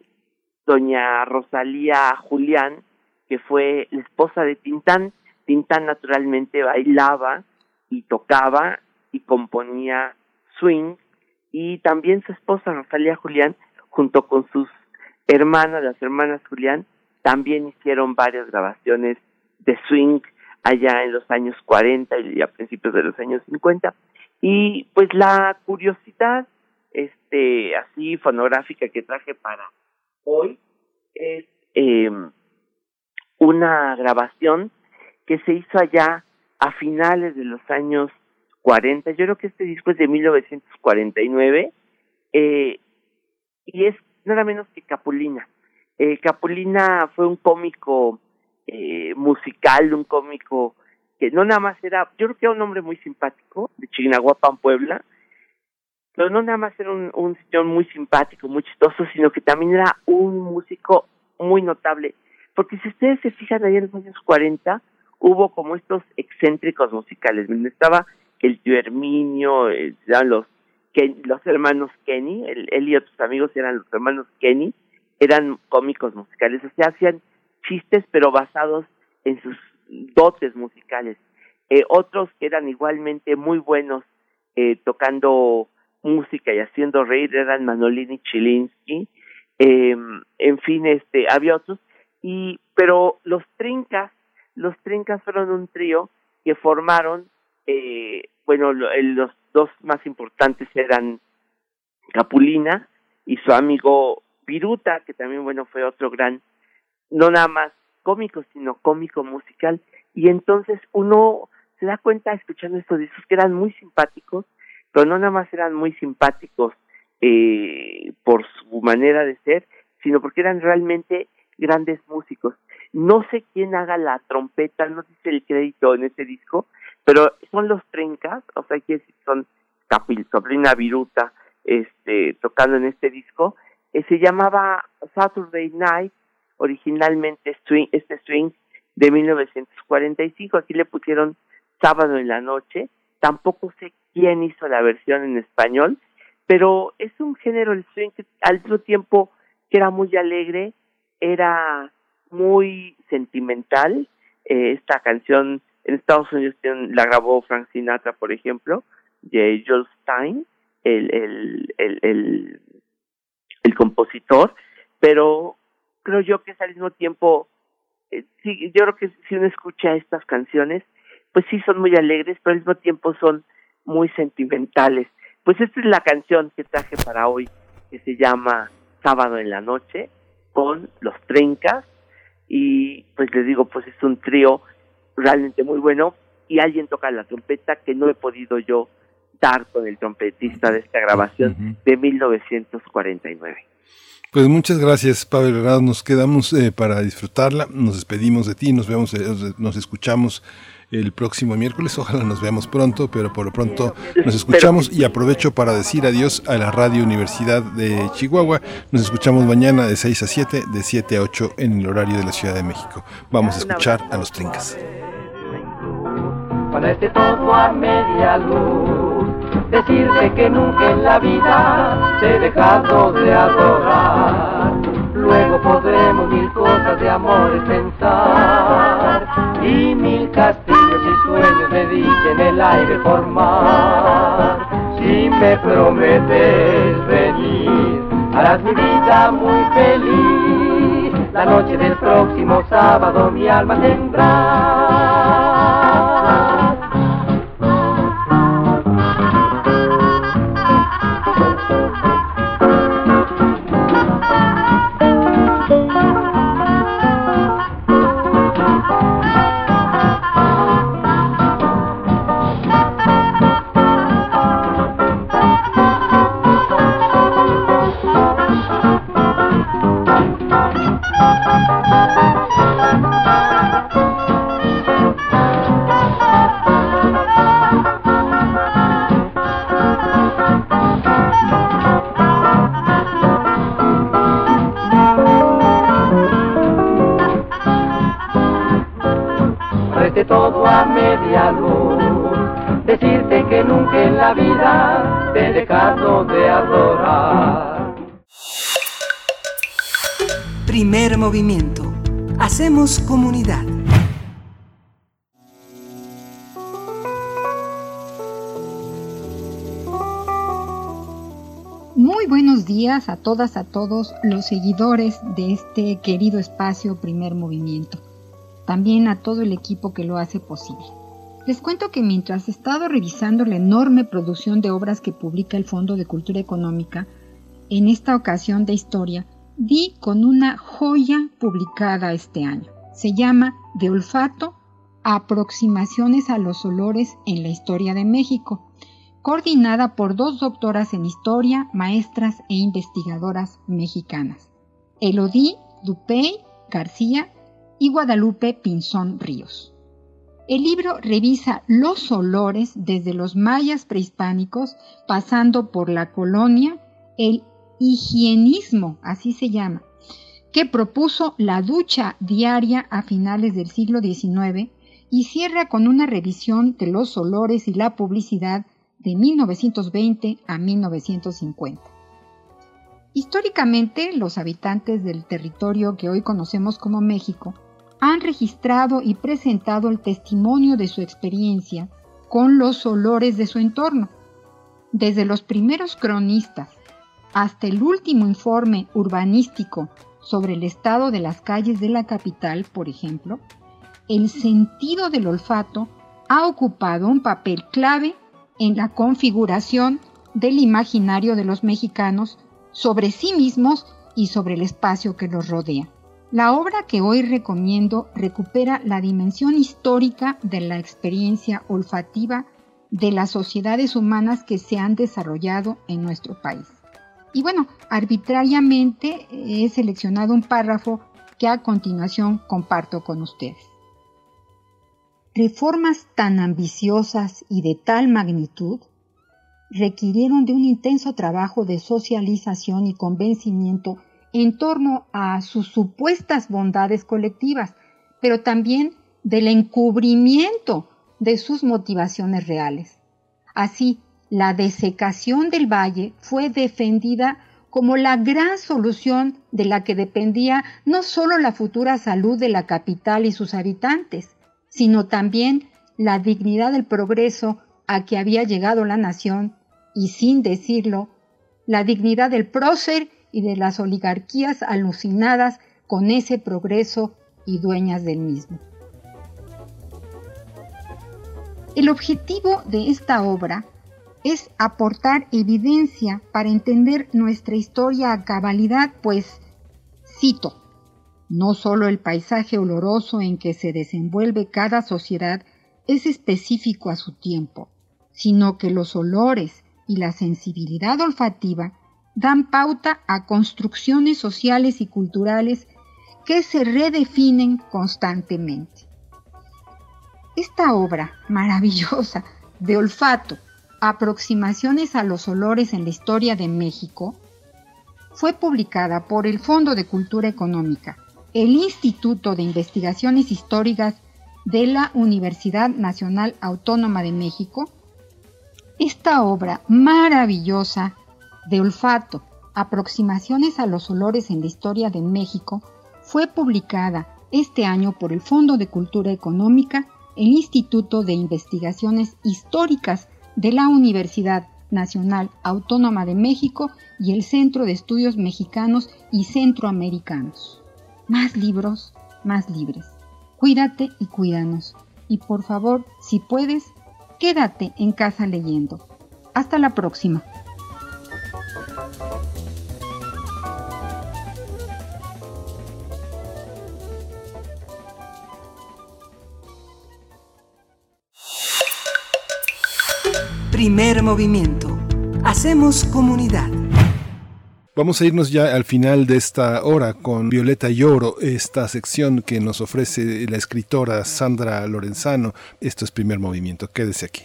doña Rosalía Julián, que fue la esposa de Tintán. Tintán naturalmente bailaba y tocaba y componía swing y también su esposa Rosalía Julián junto con sus hermanas, las hermanas Julián, también hicieron varias grabaciones de swing allá en los años 40 y a principios de los años 50. Y pues la curiosidad este así fonográfica que traje para hoy es eh, una grabación que se hizo allá a finales de los años 40. Yo creo que este disco es de 1949 eh, y es nada menos que Capulina. Eh, Capulina fue un cómico eh, musical, un cómico que no nada más era, yo creo que era un hombre muy simpático, de Chignahuapan, Puebla, pero no nada más era un, un muy simpático, muy chistoso, sino que también era un músico muy notable. Porque si ustedes se fijan ahí en los años 40, hubo como estos excéntricos musicales. Estaba el tío Herminio, eh, eran los, los hermanos Kenny, él y otros amigos eran los hermanos Kenny, eran cómicos musicales, o sea, hacían chistes pero basados en sus dotes musicales. Eh, otros que eran igualmente muy buenos eh, tocando música y haciendo reír eran Manolini Chilinsky, eh, en fin, este, había otros, y, pero los Trincas, los Trincas fueron un trío que formaron, eh, bueno, los dos más importantes eran Capulina y su amigo Piruta, que también, bueno, fue otro gran, no nada más cómico, sino cómico musical, y entonces uno se da cuenta escuchando estos discos que eran muy simpáticos, pero no nada más eran muy simpáticos eh, por su manera de ser, sino porque eran realmente grandes músicos. No sé quién haga la trompeta, no sé el crédito en ese disco, pero son los trencas, o sea, que son Capil, Sabrina Viruta, este, tocando en este disco. Eh, se llamaba Saturday Night, originalmente swing, este swing de 1945. Aquí le pusieron sábado en la noche. Tampoco sé quién hizo la versión en español, pero es un género el swing que al mismo tiempo que era muy alegre, era muy sentimental. Eh, esta canción en Estados Unidos la grabó Frank Sinatra, por ejemplo, de Joel Stein, el, el, el, el, compositor, pero creo yo que es al mismo tiempo, eh, yo creo que si uno escucha estas canciones, pues sí son muy alegres, pero al mismo tiempo son muy sentimentales. Pues esta es la canción que traje para hoy, que se llama Sábado en la Noche, con los Trencas, y pues les digo, pues es un trío realmente muy bueno, y alguien toca la trompeta que no he podido yo dar con el trompetista de esta grabación de 1949. Pues muchas gracias, Pavel Nos quedamos eh, para disfrutarla. Nos despedimos de ti. Nos vemos, eh, nos escuchamos el próximo miércoles. Ojalá nos veamos pronto, pero por lo pronto nos escuchamos y aprovecho para decir adiós a la Radio Universidad de Chihuahua. Nos escuchamos mañana de 6 a 7, de 7 a 8 en el horario de la Ciudad de México. Vamos a escuchar a los Trincas. Cuando esté todo a media luz, decirte que nunca en la vida te he dejado de adorar. Luego podremos mil cosas de amores pensar y mil castillos y sueños de dicha en el aire formar. Si me prometes venir, harás mi vida muy feliz. La noche del próximo sábado mi alma tendrá. Todo a media luz. Decirte que nunca en la vida te he dejado de adorar. Primer movimiento. Hacemos comunidad. Muy buenos días a todas, a todos los seguidores de este querido espacio Primer Movimiento también a todo el equipo que lo hace posible. Les cuento que mientras he estado revisando la enorme producción de obras que publica el Fondo de Cultura Económica, en esta ocasión de historia, di con una joya publicada este año. Se llama De olfato, aproximaciones a los olores en la historia de México, coordinada por dos doctoras en historia, maestras e investigadoras mexicanas, Elodie Dupey García y Guadalupe Pinzón Ríos. El libro revisa los olores desde los mayas prehispánicos, pasando por la colonia, el higienismo, así se llama, que propuso la ducha diaria a finales del siglo XIX y cierra con una revisión de los olores y la publicidad de 1920 a 1950. Históricamente, los habitantes del territorio que hoy conocemos como México han registrado y presentado el testimonio de su experiencia con los olores de su entorno. Desde los primeros cronistas hasta el último informe urbanístico sobre el estado de las calles de la capital, por ejemplo, el sentido del olfato ha ocupado un papel clave en la configuración del imaginario de los mexicanos sobre sí mismos y sobre el espacio que los rodea. La obra que hoy recomiendo recupera la dimensión histórica de la experiencia olfativa de las sociedades humanas que se han desarrollado en nuestro país. Y bueno, arbitrariamente he seleccionado un párrafo que a continuación comparto con ustedes. Reformas tan ambiciosas y de tal magnitud requirieron de un intenso trabajo de socialización y convencimiento en torno a sus supuestas bondades colectivas, pero también del encubrimiento de sus motivaciones reales. Así, la desecación del valle fue defendida como la gran solución de la que dependía no solo la futura salud de la capital y sus habitantes, sino también la dignidad del progreso a que había llegado la nación y sin decirlo, la dignidad del prócer y de las oligarquías alucinadas con ese progreso y dueñas del mismo. El objetivo de esta obra es aportar evidencia para entender nuestra historia a cabalidad, pues, cito, no solo el paisaje oloroso en que se desenvuelve cada sociedad es específico a su tiempo, sino que los olores y la sensibilidad olfativa dan pauta a construcciones sociales y culturales que se redefinen constantemente. Esta obra maravillosa de olfato Aproximaciones a los olores en la historia de México, fue publicada por el Fondo de Cultura Económica, el Instituto de Investigaciones Históricas de la Universidad Nacional Autónoma de México. Esta obra maravillosa de olfato, Aproximaciones a los olores en la historia de México, fue publicada este año por el Fondo de Cultura Económica, el Instituto de Investigaciones Históricas de la Universidad Nacional Autónoma de México y el Centro de Estudios Mexicanos y Centroamericanos. Más libros, más libres. Cuídate y cuídanos. Y por favor, si puedes, quédate en casa leyendo. Hasta la próxima. Primer movimiento. Hacemos comunidad. Vamos a irnos ya al final de esta hora con Violeta Lloro, esta sección que nos ofrece la escritora Sandra Lorenzano. Esto es primer movimiento. Quédese aquí.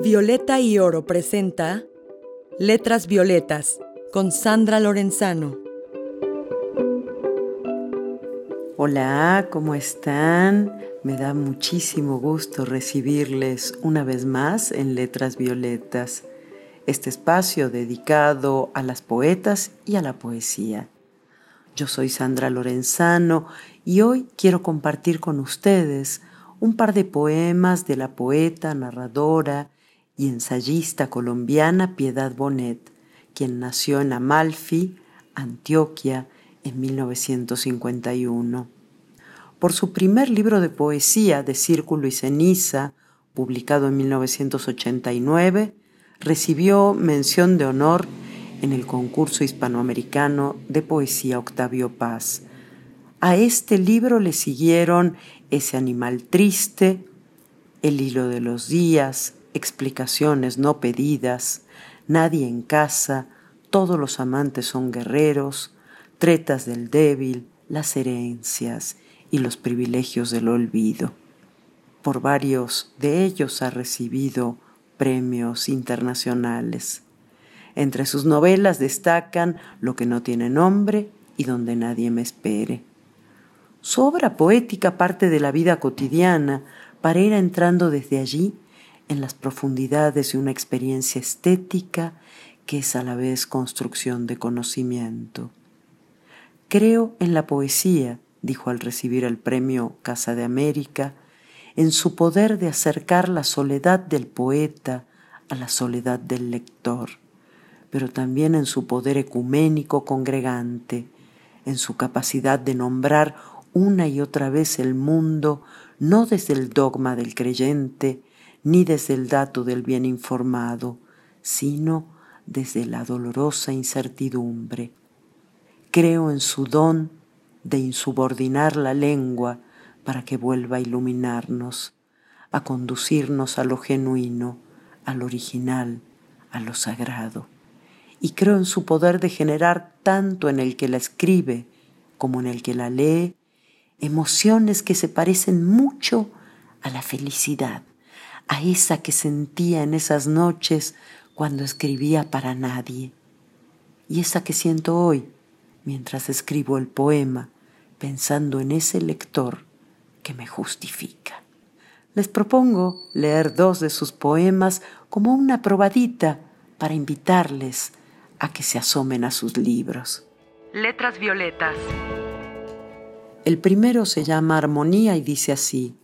Violeta y Oro presenta Letras Violetas con Sandra Lorenzano. Hola, ¿cómo están? Me da muchísimo gusto recibirles una vez más en Letras Violetas, este espacio dedicado a las poetas y a la poesía. Yo soy Sandra Lorenzano y hoy quiero compartir con ustedes un par de poemas de la poeta, narradora y ensayista colombiana Piedad Bonet, quien nació en Amalfi, Antioquia, en 1951 por su primer libro de poesía de Círculo y Ceniza, publicado en 1989, recibió mención de honor en el concurso hispanoamericano de poesía Octavio Paz. A este libro le siguieron Ese animal triste, El hilo de los días, Explicaciones no pedidas, Nadie en casa, Todos los amantes son guerreros, Tretas del débil, Las herencias y los privilegios del olvido. Por varios de ellos ha recibido premios internacionales. Entre sus novelas destacan Lo que no tiene nombre y Donde nadie me espere. Su obra poética parte de la vida cotidiana para ir entrando desde allí en las profundidades de una experiencia estética que es a la vez construcción de conocimiento. Creo en la poesía dijo al recibir el premio Casa de América, en su poder de acercar la soledad del poeta a la soledad del lector, pero también en su poder ecuménico congregante, en su capacidad de nombrar una y otra vez el mundo no desde el dogma del creyente, ni desde el dato del bien informado, sino desde la dolorosa incertidumbre. Creo en su don de insubordinar la lengua para que vuelva a iluminarnos, a conducirnos a lo genuino, al original, a lo sagrado. y creo en su poder de generar tanto en el que la escribe como en el que la lee emociones que se parecen mucho a la felicidad, a esa que sentía en esas noches cuando escribía para nadie, y esa que siento hoy mientras escribo el poema, pensando en ese lector que me justifica. Les propongo leer dos de sus poemas como una probadita para invitarles a que se asomen a sus libros. Letras violetas. El primero se llama Armonía y dice así,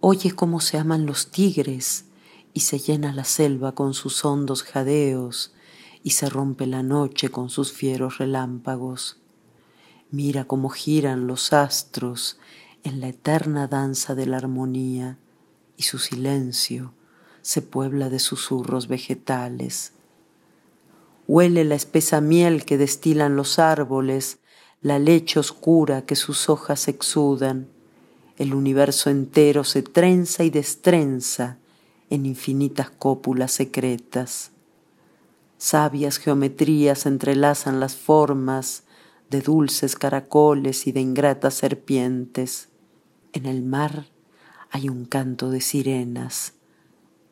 Oye cómo se aman los tigres y se llena la selva con sus hondos jadeos y se rompe la noche con sus fieros relámpagos. Mira cómo giran los astros en la eterna danza de la armonía y su silencio se puebla de susurros vegetales. Huele la espesa miel que destilan los árboles la leche oscura que sus hojas exudan, el universo entero se trenza y destrenza en infinitas cópulas secretas. Sabias geometrías entrelazan las formas de dulces caracoles y de ingratas serpientes. En el mar hay un canto de sirenas.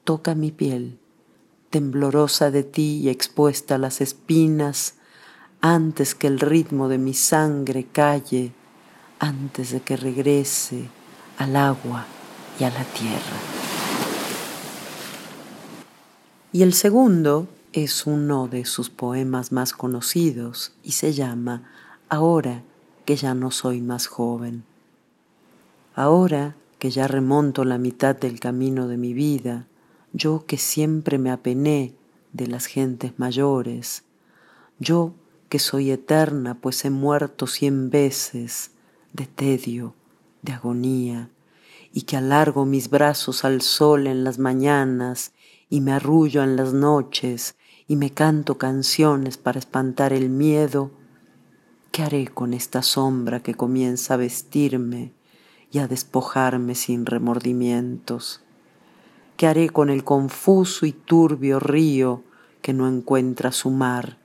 Toca mi piel, temblorosa de ti y expuesta a las espinas, antes que el ritmo de mi sangre calle, antes de que regrese al agua y a la tierra. Y el segundo es uno de sus poemas más conocidos y se llama Ahora que ya no soy más joven. Ahora que ya remonto la mitad del camino de mi vida, yo que siempre me apené de las gentes mayores, yo que soy eterna, pues he muerto cien veces de tedio, de agonía, y que alargo mis brazos al sol en las mañanas y me arrullo en las noches y me canto canciones para espantar el miedo, ¿qué haré con esta sombra que comienza a vestirme y a despojarme sin remordimientos? ¿Qué haré con el confuso y turbio río que no encuentra su mar?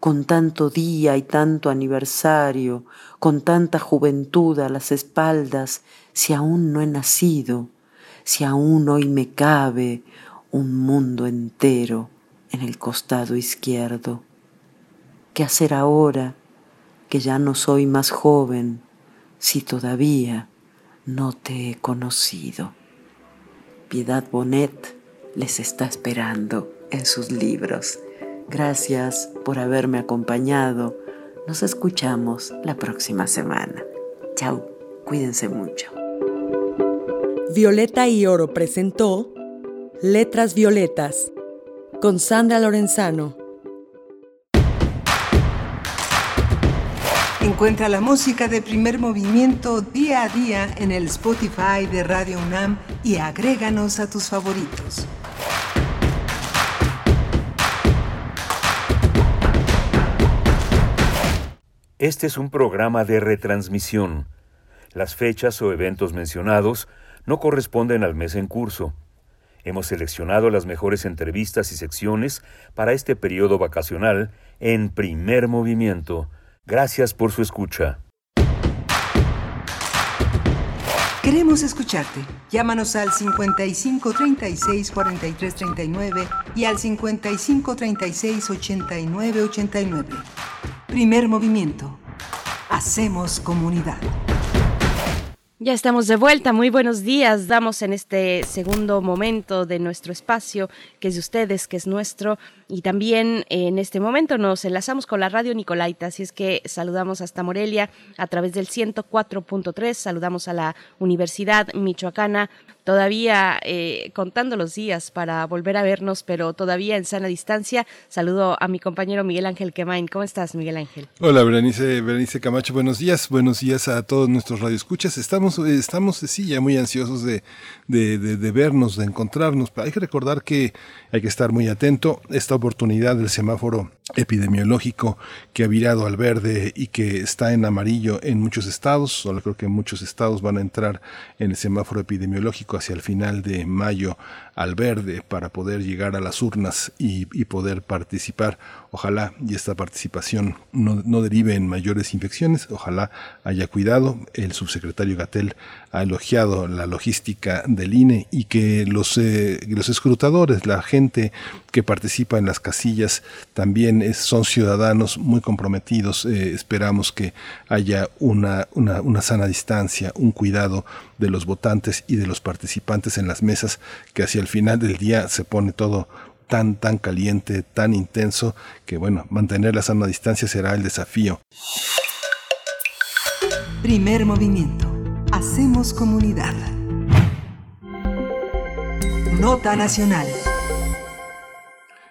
con tanto día y tanto aniversario, con tanta juventud a las espaldas, si aún no he nacido, si aún hoy me cabe un mundo entero en el costado izquierdo. ¿Qué hacer ahora que ya no soy más joven si todavía no te he conocido? Piedad Bonet les está esperando en sus libros. Gracias por haberme acompañado. Nos escuchamos la próxima semana. Chao, cuídense mucho. Violeta y Oro presentó Letras Violetas con Sandra Lorenzano. Encuentra la música de primer movimiento día a día en el Spotify de Radio UNAM y agréganos a tus favoritos. Este es un programa de retransmisión. Las fechas o eventos mencionados no corresponden al mes en curso. Hemos seleccionado las mejores entrevistas y secciones para este periodo vacacional en primer movimiento. Gracias por su escucha. Queremos escucharte. Llámanos al 55 36 43 39 y al 55 36 89 89. Primer movimiento. Hacemos comunidad. Ya estamos de vuelta, muy buenos días. Damos en este segundo momento de nuestro espacio, que es de ustedes, que es nuestro, y también en este momento nos enlazamos con la radio Nicolaita, así es que saludamos hasta Morelia a través del 104.3, saludamos a la Universidad Michoacana todavía eh, contando los días para volver a vernos, pero todavía en sana distancia. Saludo a mi compañero Miguel Ángel Quemain. ¿Cómo estás, Miguel Ángel? Hola, Berenice, Berenice Camacho. Buenos días. Buenos días a todos nuestros radioescuchas. Estamos, estamos sí, ya muy ansiosos de, de, de, vernos, de encontrarnos. Hay que recordar que hay que estar muy atento. Esta oportunidad del semáforo epidemiológico que ha virado al verde y que está en amarillo en muchos estados, solo creo que muchos estados van a entrar en el semáforo epidemiológico hacia el final de mayo al verde para poder llegar a las urnas y, poder participar. Ojalá y esta participación no, no, derive en mayores infecciones, ojalá haya cuidado. El subsecretario Gatel ha elogiado la logística del INE y que los, eh, los escrutadores, la gente que participa en las casillas, también son ciudadanos muy comprometidos. Eh, esperamos que haya una, una, una sana distancia, un cuidado de los votantes y de los participantes en las mesas, que hacia el final del día se pone todo tan, tan caliente, tan intenso, que bueno, mantener la sana distancia será el desafío. Primer movimiento. Hacemos comunidad. Nota Nacional.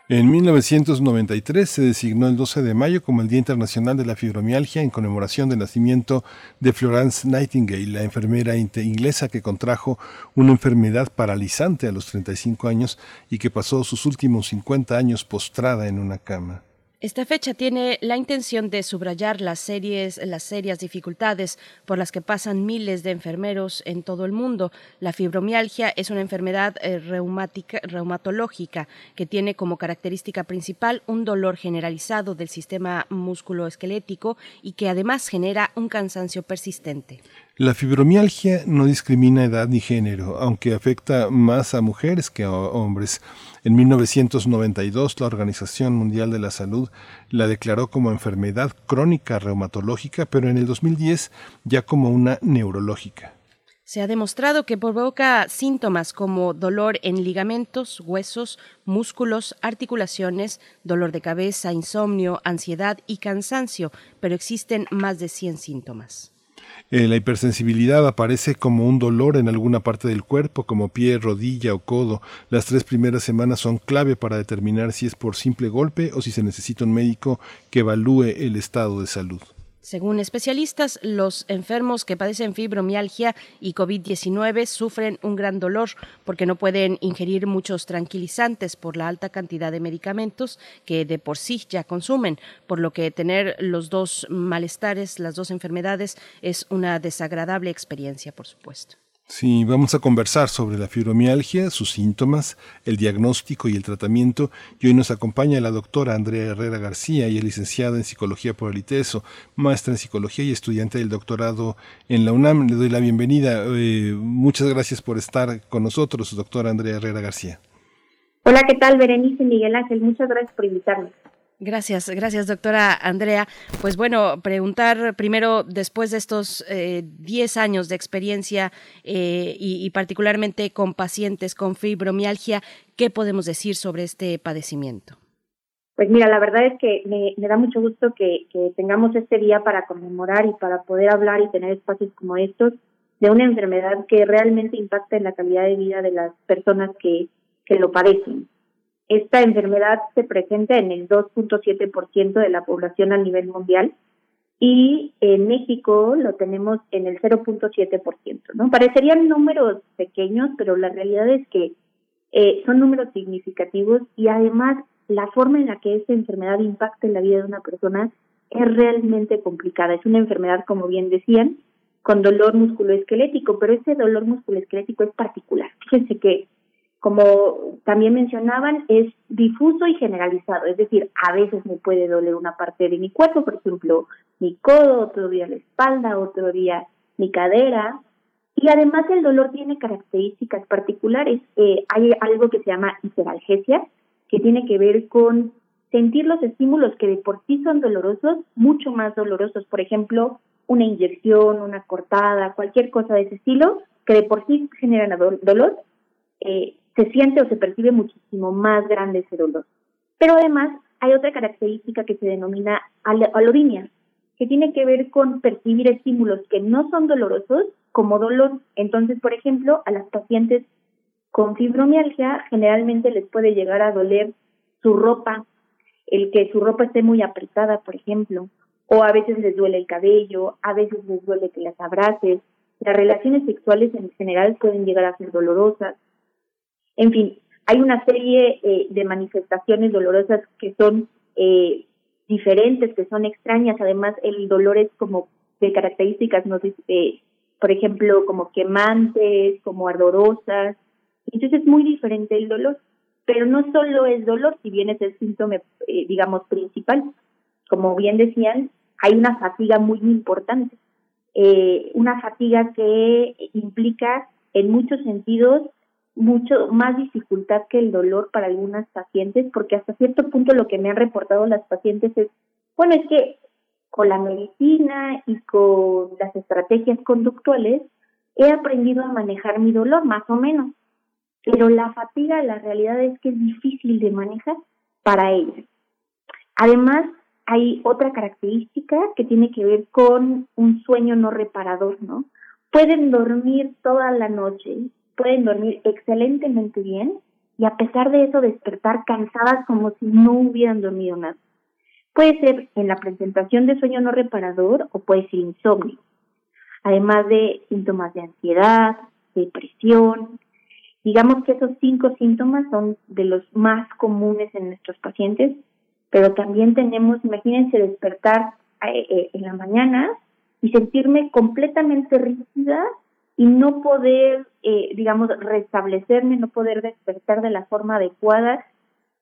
En 1993 se designó el 12 de mayo como el Día Internacional de la Fibromialgia en conmemoración del nacimiento de Florence Nightingale, la enfermera inglesa que contrajo una enfermedad paralizante a los 35 años y que pasó sus últimos 50 años postrada en una cama. Esta fecha tiene la intención de subrayar las, serias dificultades por las que pasan miles de enfermeros en todo el mundo. La fibromialgia es una enfermedad eh, reumática, reumatológica que tiene como característica principal un dolor generalizado del sistema musculoesquelético y que además genera un cansancio persistente. La fibromialgia no discrimina edad ni género, aunque afecta más a mujeres que a hombres. En 1992, la Organización Mundial de la Salud la declaró como enfermedad crónica reumatológica, pero en el 2010 ya como una neurológica. Se ha demostrado que provoca síntomas como dolor en ligamentos, huesos, músculos, articulaciones, dolor de cabeza, insomnio, ansiedad y cansancio, pero existen más de 100 síntomas. Eh, la hipersensibilidad aparece como un dolor en alguna parte del cuerpo, como pie, rodilla o codo. Las tres primeras semanas son clave para determinar si es por simple golpe o si se necesita un médico que evalúe el estado de salud. Según especialistas, los enfermos que padecen fibromialgia y COVID-19 sufren un gran dolor porque no pueden ingerir muchos tranquilizantes por la alta cantidad de medicamentos que de por sí ya consumen, por lo que tener los dos malestares, las dos enfermedades, es una desagradable experiencia, por supuesto. Sí, vamos a conversar sobre la fibromialgia, sus síntomas, el diagnóstico y el tratamiento. Y hoy nos acompaña la doctora Andrea Herrera García, y es licenciada en Psicología por el ITESO, maestra en Psicología y estudiante del doctorado en la UNAM. Le doy la bienvenida. Eh, muchas gracias por estar con nosotros, doctora Andrea Herrera García. Hola, ¿qué tal, Berenice Miguel Ángel? Muchas gracias por invitarme. Gracias, gracias doctora Andrea. Pues bueno, preguntar primero, después de estos 10 eh, años de experiencia eh, y, particularmente con pacientes con fibromialgia, ¿qué podemos decir sobre este padecimiento? Pues mira, la verdad es que me, da mucho gusto que, tengamos este día para conmemorar y para poder hablar y tener espacios como estos de una enfermedad que realmente impacta en la calidad de vida de las personas que, que lo padecen. Esta enfermedad se presenta en el 2.7% de la población a nivel mundial y en México lo tenemos en el 0.7%, ¿no? Parecerían números pequeños, pero la realidad es que eh, son números significativos y además la forma en la que esta enfermedad impacta en la vida de una persona es realmente complicada. Es una enfermedad, como bien decían, con dolor musculoesquelético, pero ese dolor musculoesquelético es particular. Fíjense que como también mencionaban, es difuso y generalizado, es decir, a veces me puede doler una parte de mi cuerpo, por ejemplo, mi codo, otro día la espalda, otro día mi cadera, y además el dolor tiene características particulares. Eh, hay algo que se llama hiperalgesia, que tiene que ver con sentir los estímulos que de por sí son dolorosos, mucho más dolorosos, por ejemplo, una inyección, una cortada, cualquier cosa de ese estilo, que de por sí generan dolor, eh, se siente o se percibe muchísimo más grande ese dolor. Pero además hay otra característica que se denomina alodinia, que tiene que ver con percibir estímulos que no son dolorosos como dolor. Entonces, por ejemplo, a las pacientes con fibromialgia generalmente les puede llegar a doler su ropa, el que su ropa esté muy apretada, por ejemplo, o a veces les duele el cabello, a veces les duele que las abraces. Las relaciones sexuales en general pueden llegar a ser dolorosas en fin, hay una serie eh, de manifestaciones dolorosas que son eh, diferentes, que son extrañas. Además, el dolor es como de características, eh, por ejemplo, como quemantes, como ardorosas. Entonces es muy diferente el dolor, pero no solo es dolor, si bien es el síntoma, eh, digamos, principal. Como bien decían, hay una fatiga muy importante, eh, una fatiga que implica en muchos sentidos mucho más dificultad que el dolor para algunas pacientes, porque hasta cierto punto lo que me han reportado las pacientes es, bueno, es que con la medicina y con las estrategias conductuales he aprendido a manejar mi dolor, más o menos, pero la fatiga, la realidad es que es difícil de manejar para ellas. Además, hay otra característica que tiene que ver con un sueño no reparador, ¿no? Pueden dormir toda la noche, pueden dormir excelentemente bien y a pesar de eso despertar cansadas como si no hubieran dormido nada. Puede ser en la presentación de sueño no reparador o puede ser insomnio, además de síntomas de ansiedad, depresión. Digamos que esos cinco síntomas son de los más comunes en nuestros pacientes pero también tenemos, imagínense despertar eh, eh, en la mañana y sentirme completamente rígida y no poder, eh, digamos, restablecerme, no poder despertar de la forma adecuada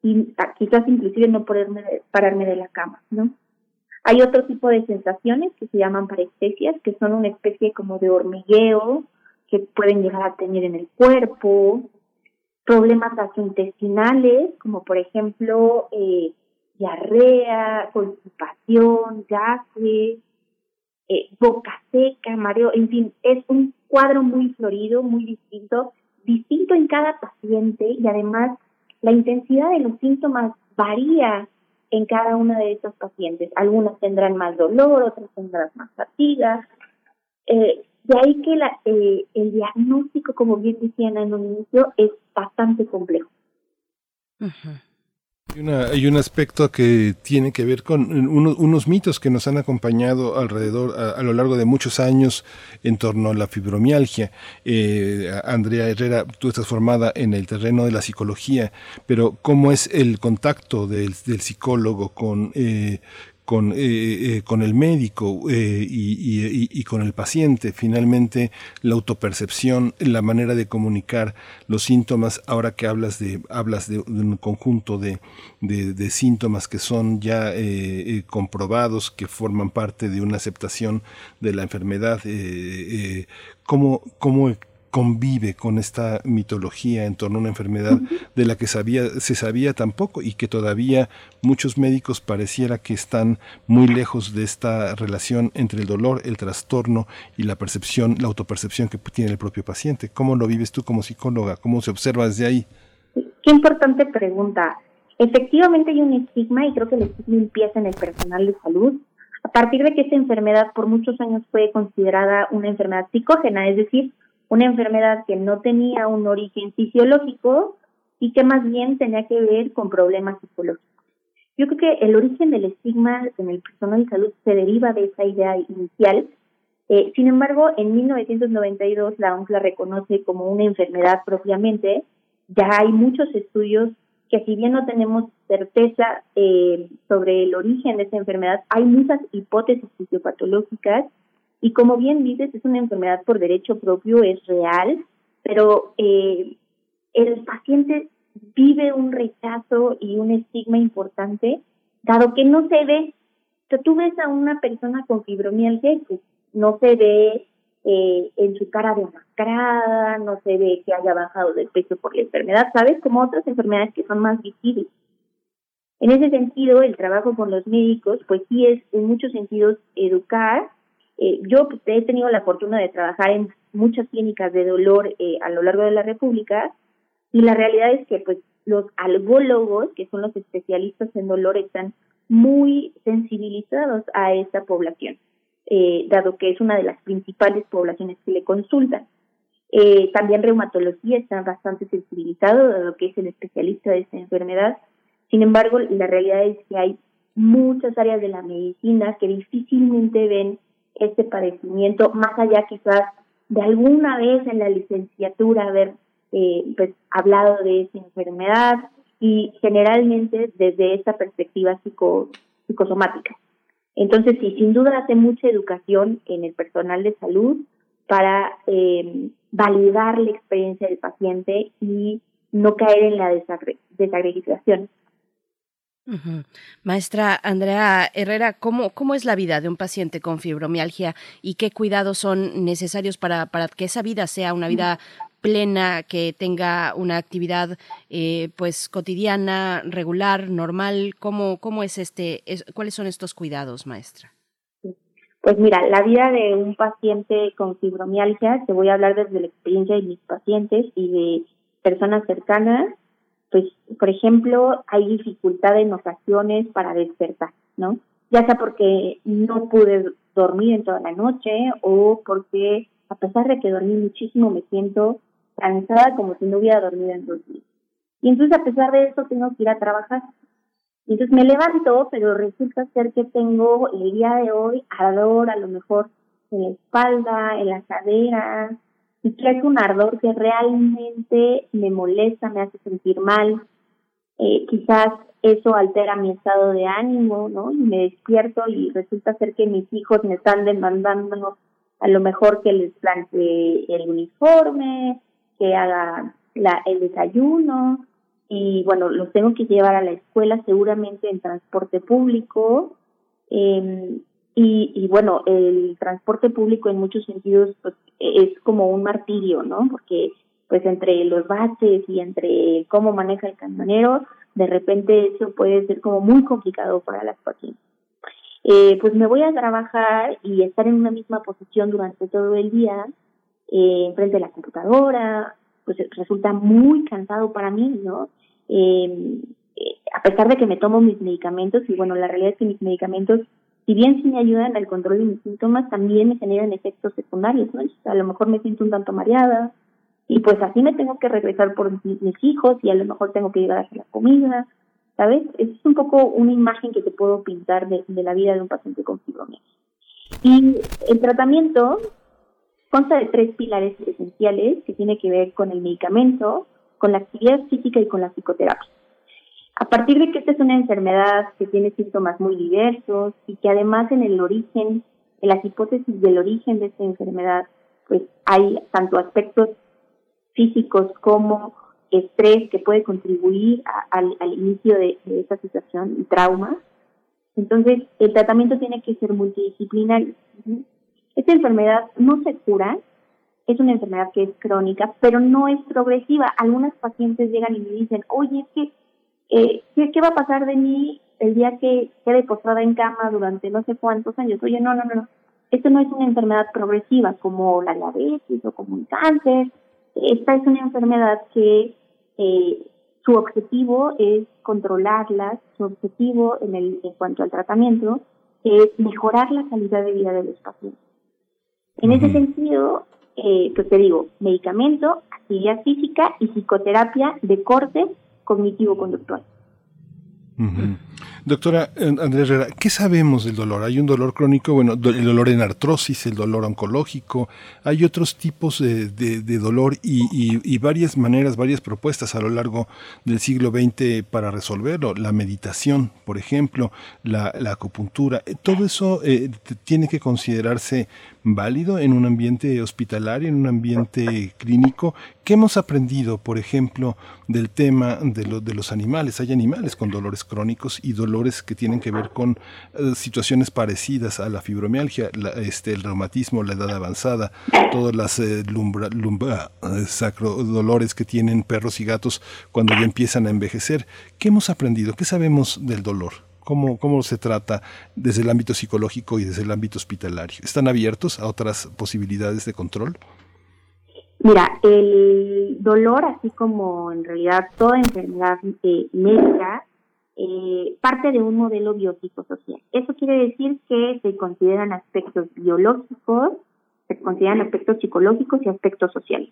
y quizás inclusive no poderme pararme de la cama, ¿no? Hay otro tipo de sensaciones que se llaman parestesias, que son una especie como de hormigueo que pueden llegar a tener en el cuerpo, problemas gastrointestinales, como por ejemplo eh, diarrea, constipación, gases, eh, boca seca, mareo, en fin, es un cuadro muy florido, muy distinto, distinto en cada paciente y además la intensidad de los síntomas varía en cada una de estos pacientes. Algunas tendrán más dolor, otras tendrán más fatiga. Eh, de ahí que la, eh, el diagnóstico, como bien decían en un inicio, es bastante complejo. Hay, un aspecto que tiene que ver con unos mitos que nos han acompañado alrededor a, lo largo de muchos años en torno a la fibromialgia. Eh, Andrea Herrera, tú estás formada en el terreno de la psicología, pero ¿cómo es el contacto del, psicólogo con, eh, con, eh, eh, con el médico eh, y, con el paciente. Finalmente, la autopercepción, la manera de comunicar los síntomas, ahora que hablas de, hablas de, un conjunto de, de, síntomas que son ya comprobados, que forman parte de una aceptación de la enfermedad, ¿cómo, cómo convive con esta mitología en torno a una enfermedad de la que sabía, se sabía tan poco y que todavía muchos médicos pareciera que están muy lejos de esta relación entre el dolor, el trastorno y la percepción, la autopercepción que tiene el propio paciente. ¿Cómo lo vives tú como psicóloga? ¿Cómo se observa desde ahí? Qué importante pregunta. Efectivamente hay un estigma y creo que el estigma empieza en el personal de salud. A partir de que esta enfermedad por muchos años fue considerada una enfermedad psicógena, es decir, una enfermedad que no tenía un origen fisiológico y que más bien tenía que ver con problemas psicológicos. Yo creo que el origen del estigma en el personal de salud se deriva de esa idea inicial. Eh, sin embargo, en 1992 la OMS la reconoce como una enfermedad propiamente. Ya hay muchos estudios que si bien no tenemos certeza eh, sobre el origen de esa enfermedad, hay muchas hipótesis fisiopatológicas y como bien dices, es una enfermedad por derecho propio, es real, pero eh, el paciente vive un rechazo y un estigma importante, dado que no se ve. O sea, tú ves a una persona con fibromialgia que no se ve eh, en su cara demacrada, no se ve que haya bajado de peso por la enfermedad, ¿sabes? Como otras enfermedades que son más visibles. En ese sentido, el trabajo con los médicos, pues sí es en muchos sentidos educar eh, yo he tenido la fortuna de trabajar en muchas clínicas de dolor eh, a lo largo de la República y la realidad es que pues los algólogos, que son los especialistas en dolor, están muy sensibilizados a esta población, eh, dado que es una de las principales poblaciones que le consultan. Eh, también reumatología está bastante sensibilizado, dado que es el especialista de esta enfermedad. Sin embargo, la realidad es que hay muchas áreas de la medicina que difícilmente ven este padecimiento, más allá quizás de alguna vez en la licenciatura haber eh, pues, hablado de esa enfermedad y generalmente desde esta perspectiva psico, psicosomática. Entonces, sí, sin duda hace mucha educación en el personal de salud para eh, validar la experiencia del paciente y no caer en la desagregación. Maestra Andrea Herrera, ¿cómo, ¿cómo es la vida de un paciente con fibromialgia y qué cuidados son necesarios para, para que esa vida sea una vida plena, que tenga una actividad eh, pues cotidiana, regular, normal? ¿Cómo, cómo es este, cuáles son estos cuidados, maestra? Pues mira, la vida de un paciente con fibromialgia, te voy a hablar desde la experiencia de mis pacientes y de personas cercanas, pues, por ejemplo, hay dificultad en ocasiones para despertar, ¿no? Ya sea porque no pude dormir en toda la noche o porque a pesar de que dormí muchísimo me siento cansada como si no hubiera dormido en dos días. Y entonces a pesar de eso tengo que ir a trabajar entonces me levanto, pero resulta ser que tengo el día de hoy ardor a lo mejor en la espalda, en la cadera, y que es un ardor que realmente me molesta, me hace sentir mal. Eh, quizás eso altera mi estado de ánimo, ¿no? Y me despierto y resulta ser que mis hijos me están demandando a lo mejor que les plantee el uniforme, que haga la, el desayuno, y bueno, los tengo que llevar a la escuela seguramente en transporte público. Eh, y, y bueno, el transporte público en muchos sentidos pues es como un martirio, ¿no? Porque pues entre los baches y entre cómo maneja el camionero, de repente eso puede ser como muy complicado para las pacientes. Eh, pues me voy a trabajar y estar en una misma posición durante todo el día, eh, frente de la computadora, pues resulta muy cansado para mí, ¿no? Eh, a pesar de que me tomo mis medicamentos, y bueno, la realidad es que mis medicamentos, si bien sí me ayudan al control de mis síntomas, también me generan efectos secundarios, ¿no? a lo mejor me siento un tanto mareada, y pues así me tengo que regresar por mis, hijos, y a lo mejor tengo que llegar a la comida, ¿sabes? Es un poco una imagen que te puedo pintar de, de la vida de un paciente con fibromialgia. Y el tratamiento consta de tres pilares esenciales que tiene que ver con el medicamento, con la actividad física y con la psicoterapia. A partir de que esta es una enfermedad que tiene síntomas muy diversos y que además en el origen, en las hipótesis del origen de esta enfermedad, pues hay tanto aspectos físicos como estrés que puede contribuir al, inicio de, de esta situación y trauma. Entonces, el tratamiento tiene que ser multidisciplinario. Esta enfermedad no se cura, es una enfermedad que es crónica, pero no es progresiva. Algunas pacientes llegan y me dicen, oye, es que, eh, ¿qué, va a pasar de mí el día que quede postrada en cama durante no sé cuántos años? Oye, no, no, no, no. Esto no es una enfermedad progresiva como la diabetes o como un cáncer. Esta es una enfermedad que eh, su objetivo es controlarlas, su objetivo en, el, en cuanto al tratamiento es mejorar la calidad de vida de los pacientes. En ese sentido, eh, pues te digo, medicamento, actividad física y psicoterapia de corte cognitivo-conductual. Doctora Andrés Herrera, ¿qué sabemos del dolor? Hay un dolor crónico, bueno, el dolor en artrosis, el dolor oncológico, hay otros tipos de, dolor y, varias maneras, varias propuestas a lo largo del siglo XX para resolverlo. La meditación, por ejemplo, la, acupuntura, eh, todo eso eh, tiene que considerarse válido en un ambiente hospitalario, en un ambiente clínico. ¿Qué hemos aprendido, por ejemplo, del tema de, lo, de los animales? Hay animales con dolores crónicos y dolores que tienen que ver con eh, situaciones parecidas a la fibromialgia, este, el reumatismo, la edad avanzada, todas las eh, eh, dolores que tienen perros y gatos cuando ya empiezan a envejecer. ¿Qué hemos aprendido? ¿Qué sabemos del dolor? ¿Cómo, ¿Cómo se trata desde el ámbito psicológico y desde el ámbito hospitalario? ¿Están abiertos a otras posibilidades de control? Mira, el dolor, así como en realidad toda enfermedad eh, médica, eh, parte de un modelo biopsicosocial. Eso quiere decir que se consideran aspectos biológicos, se consideran aspectos psicológicos y aspectos sociales.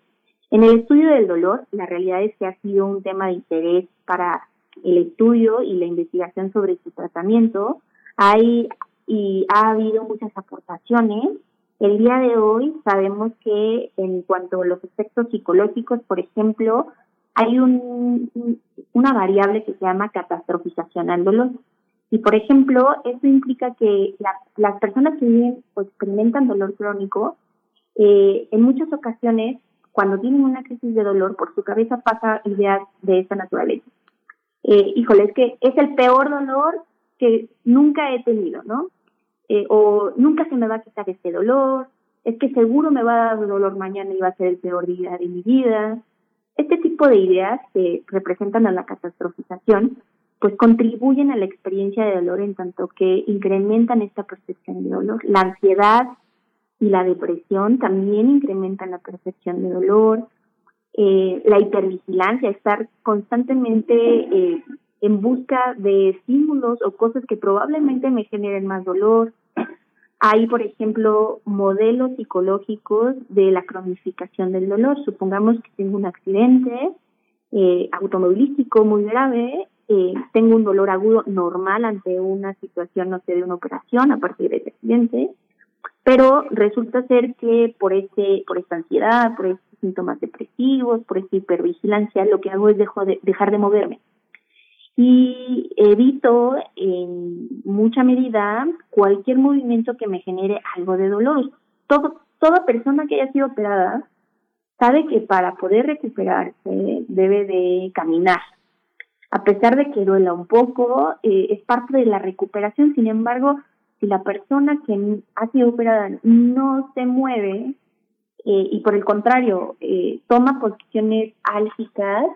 En el estudio del dolor, la realidad es que ha sido un tema de interés para el estudio y la investigación sobre su tratamiento. Hay y ha habido muchas aportaciones. El día de hoy sabemos que en cuanto a los efectos psicológicos, por ejemplo, hay un, una variable que se llama catastrofización al dolor. Y, por ejemplo, eso implica que las personas que viven o experimentan dolor crónico eh, en muchas ocasiones, cuando tienen una crisis de dolor, por su cabeza pasa ideas de esta naturaleza. Eh, híjole, es que es el peor dolor que nunca he tenido, ¿no? Eh, o nunca se me va a quitar este dolor, es que seguro me va a dar dolor mañana y va a ser el peor día de mi vida. Este tipo de ideas que representan a la catastrofización, pues contribuyen a la experiencia de dolor en tanto que incrementan esta percepción de dolor. La ansiedad y la depresión también incrementan la percepción de dolor. Eh, la hipervigilancia, estar constantemente eh, en busca de estímulos o cosas que probablemente me generen más dolor. Hay, por ejemplo, modelos psicológicos de la cronificación del dolor. Supongamos que tengo un accidente eh, automovilístico muy grave, eh, tengo un dolor agudo normal ante una situación, no sé, de una operación a partir de ese accidente, pero resulta ser que por este, por esta ansiedad, por estos síntomas depresivos, por esta hipervigilancia, lo que hago es dejo de, dejar de moverme y evito en mucha medida cualquier movimiento que me genere algo de dolor. Todo, toda persona que haya sido operada sabe que para poder recuperarse debe de caminar. A pesar de que duela un poco, eh, es parte de la recuperación. Sin embargo, si la persona que ha sido operada no se mueve eh, y por el contrario eh, toma posiciones álgicas,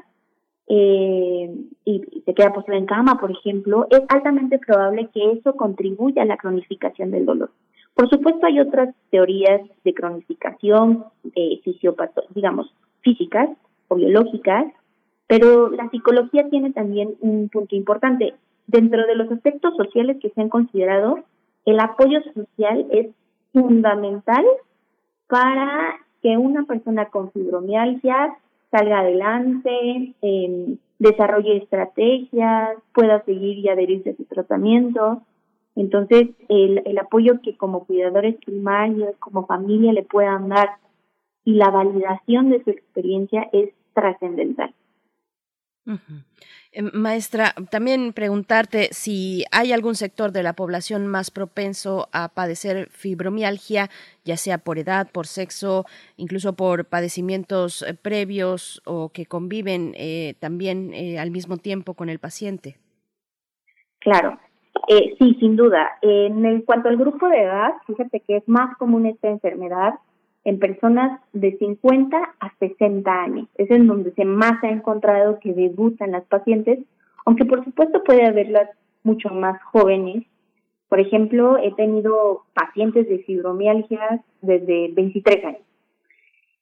eh, y, se queda postrada en cama, por ejemplo, es altamente probable que eso contribuya a la cronificación del dolor. Por supuesto, hay otras teorías de cronificación, eh, digamos, físicas o biológicas, pero la psicología tiene también un punto importante. Dentro de los aspectos sociales que se han considerado, el apoyo social es fundamental para que una persona con fibromialgia salga adelante, eh, desarrolle estrategias, pueda seguir y adherirse a su tratamiento. Entonces, el, el apoyo que como cuidadores primarios, como familia le puedan dar y la validación de su experiencia es trascendental. Eh, maestra, también preguntarte si hay algún sector de la población más propenso a padecer fibromialgia, ya sea por edad, por sexo, incluso por padecimientos eh, previos o que conviven eh, también al mismo tiempo con el paciente. Claro, sí, sin duda. En cuanto al grupo de edad, fíjate que es más común esta enfermedad en personas de 50 a 60 años. Es en donde se más ha encontrado que debutan las pacientes, aunque por supuesto puede haberlas mucho más jóvenes. Por ejemplo, he tenido pacientes de fibromialgia desde 23 años.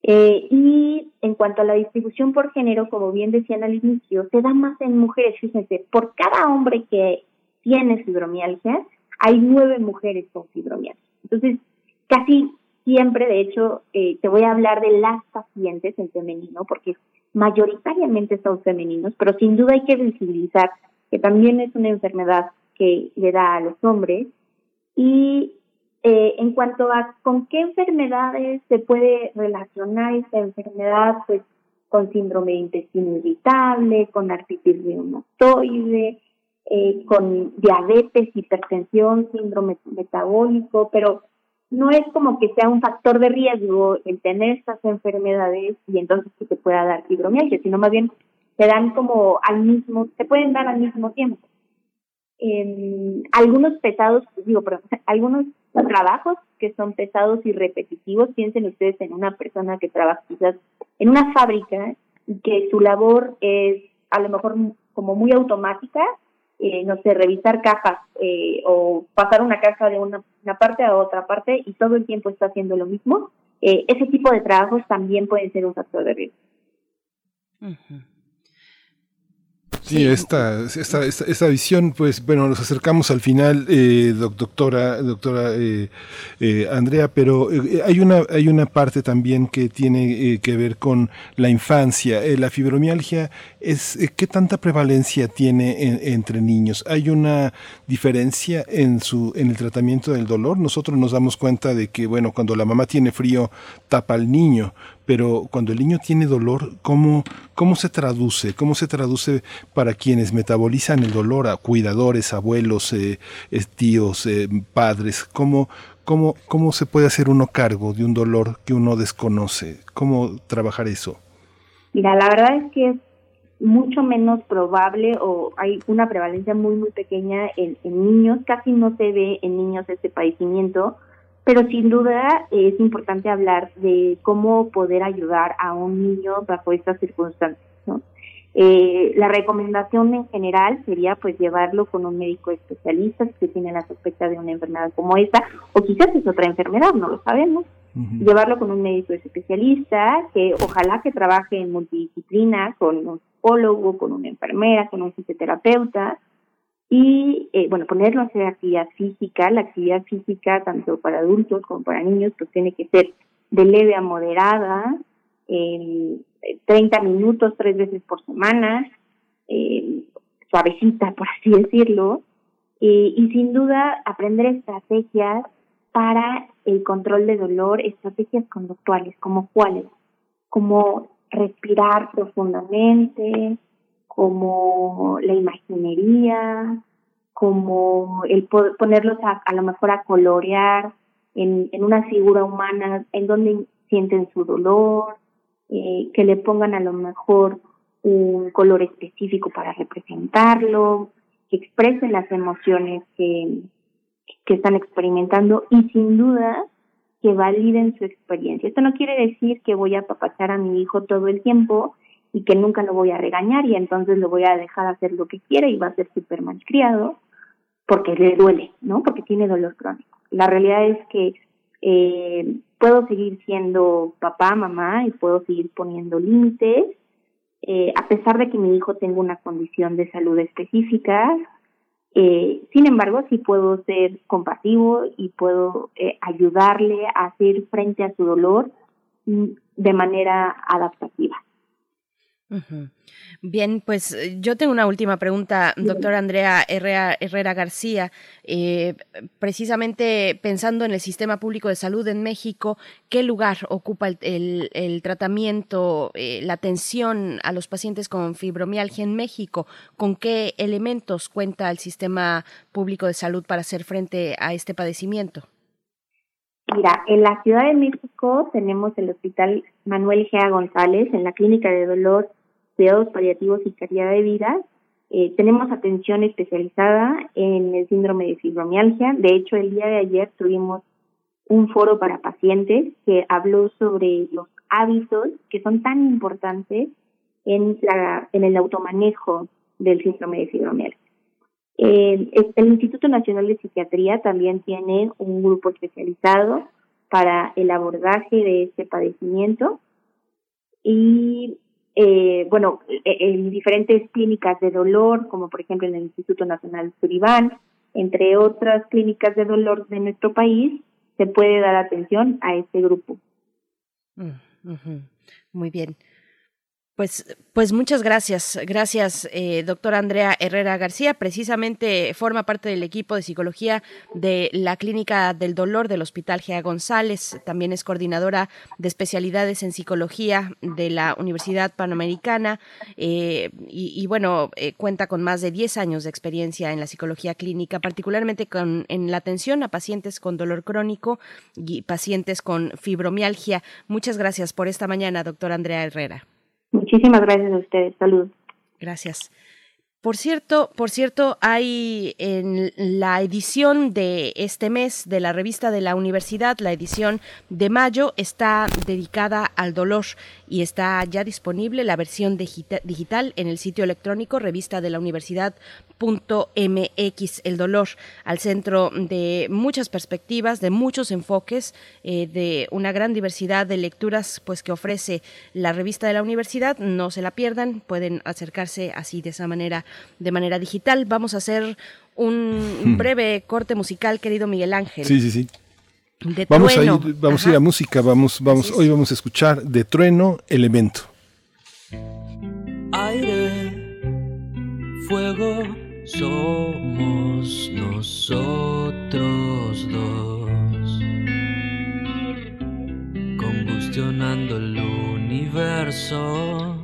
Eh, y en cuanto a la distribución por género, como bien decían al inicio, se da más en mujeres. Fíjense, por cada hombre que tiene fibromialgia, hay nueve mujeres con fibromialgia. Entonces, casi siempre, de hecho, eh, te voy a hablar de las pacientes en femenino, porque mayoritariamente son femeninos, pero sin duda hay que visibilizar que también es una enfermedad que le da a los hombres. Y eh, en cuanto a con qué enfermedades se puede relacionar esta enfermedad, pues con síndrome de intestino irritable, con artritis reumatoide, eh, con diabetes, hipertensión, síndrome metabólico, pero no es como que sea un factor de riesgo el tener estas enfermedades y entonces que te pueda dar fibromialgia, sino más bien se dan como al mismo, se pueden dar al mismo tiempo. En algunos pesados, digo, pero algunos trabajos que son pesados y repetitivos, piensen ustedes en una persona que trabaja quizás en una fábrica y que su labor es a lo mejor como muy automática, eh, no sé, revisar cajas eh, o pasar una caja de una, parte a otra parte y todo el tiempo está haciendo lo mismo, eh, ese tipo de trabajos también pueden ser un factor de riesgo. Sí, esta, esta, esta, visión, pues bueno, nos acercamos al final, eh, doctora, doctora eh, eh, Andrea, pero hay, una, hay una parte también que tiene que ver con la infancia. la fibromialgia, es ¿qué tanta prevalencia tiene entre niños? ¿Hay una diferencia en, su, en el tratamiento del dolor? Nosotros nos damos cuenta de que, bueno, cuando la mamá tiene frío, tapa al niño, pero cuando el niño tiene dolor, ¿cómo, cómo se traduce? ¿Cómo se traduce para quienes metabolizan el dolor a cuidadores, abuelos, eh, tíos, eh, padres? ¿Cómo, ¿Cómo, ¿Cómo se puede hacer uno cargo de un dolor que uno desconoce? ¿Cómo trabajar eso? Mira, la verdad es que es mucho menos probable o hay una prevalencia muy, muy pequeña en, en niños. Casi no se ve en niños este padecimiento, pero sin duda es importante hablar de cómo poder ayudar a un niño bajo estas circunstancias. ¿no? Eh, la recomendación en general sería pues llevarlo con un médico especialista si tiene la sospecha de una enfermedad como esta o quizás es otra enfermedad, no lo sabemos. Llevarlo con un médico especialista que ojalá que trabaje en multidisciplina con un psicólogo, con una enfermera, con un fisioterapeuta y eh, bueno, ponerlo a hacer actividad física. La actividad física tanto para adultos como para niños pues tiene que ser de leve a moderada, eh, 30 minutos tres veces por semana, eh, suavecita, por así decirlo, y sin duda aprender estrategias para el control de dolor, estrategias conductuales, como cuáles, como respirar profundamente, como la imaginería, como el ponerlos a, lo mejor a colorear en, una figura humana en donde sienten su dolor, eh, que le pongan a lo mejor un color específico para representarlo, que expresen las emociones que, que están experimentando y sin duda que validen su experiencia. Esto no quiere decir que voy a apapachar a mi hijo todo el tiempo y que nunca lo voy a regañar y entonces lo voy a dejar hacer lo que quiera y va a ser súper malcriado porque le duele, ¿no? Porque tiene dolor crónico. La realidad es que eh, puedo seguir siendo papá, mamá y puedo seguir poniendo límites, eh, a pesar de que mi hijo tenga una condición de salud específica. Eh, sin embargo, sí puedo ser compasivo y puedo eh, ayudarle a hacer frente a su dolor mm, de manera adaptativa. Bien, pues eh, yo tengo una última pregunta, doctora Andrea Herrera, García. Eh, precisamente pensando en el sistema público de salud en México, ¿qué lugar ocupa el, tratamiento, eh, la atención a los pacientes con fibromialgia en México? ¿Con qué elementos cuenta el sistema público de salud para hacer frente a este padecimiento? Mira, en la Ciudad de México tenemos el Hospital Manuel Gea González, en la Clínica de Dolor, Cuidados Paliativos y Calidad de Vida. Eh, tenemos atención especializada en el síndrome de fibromialgia. De hecho, el día de ayer tuvimos un foro para pacientes que habló sobre los hábitos que son tan importantes en, la, en el automanejo del síndrome de fibromialgia. Eh, el Instituto Nacional de Psiquiatría también tiene un grupo especializado para el abordaje de este padecimiento y eh, bueno, e, en diferentes clínicas de dolor, como por ejemplo en el Instituto Nacional Suribán, entre otras clínicas de dolor de nuestro país, se puede dar atención a este grupo. Mm, Muy bien. Pues, pues muchas gracias. Gracias, eh, doctora Andrea Herrera García. Precisamente forma parte del equipo de psicología de la Clínica del Dolor del Hospital Gea González. También es coordinadora de especialidades en psicología de la Universidad Panamericana. Eh, y, bueno, eh, cuenta con más de 10 años de experiencia en la psicología clínica, particularmente con, en la atención a pacientes con dolor crónico y pacientes con fibromialgia. Muchas gracias por esta mañana, doctora Andrea Herrera. Muchísimas gracias a ustedes. Salud. Gracias. Por cierto, por cierto, hay en la edición de este mes de la revista de la universidad, la edición de mayo, está dedicada al dolor y está ya disponible la versión digital en el sitio electrónico revista de la universidad .mx el dolor al centro de muchas perspectivas de muchos enfoques eh, de una gran diversidad de lecturas pues que ofrece la revista de la universidad no se la pierdan pueden acercarse así de esa manera de manera digital vamos a hacer un hmm. breve corte musical querido Miguel Ángel sí sí sí vamos a ir vamos a ir a música vamos vamos hoy vamos a escuchar de trueno elemento aire fuego somos nosotros dos, combustionando el universo.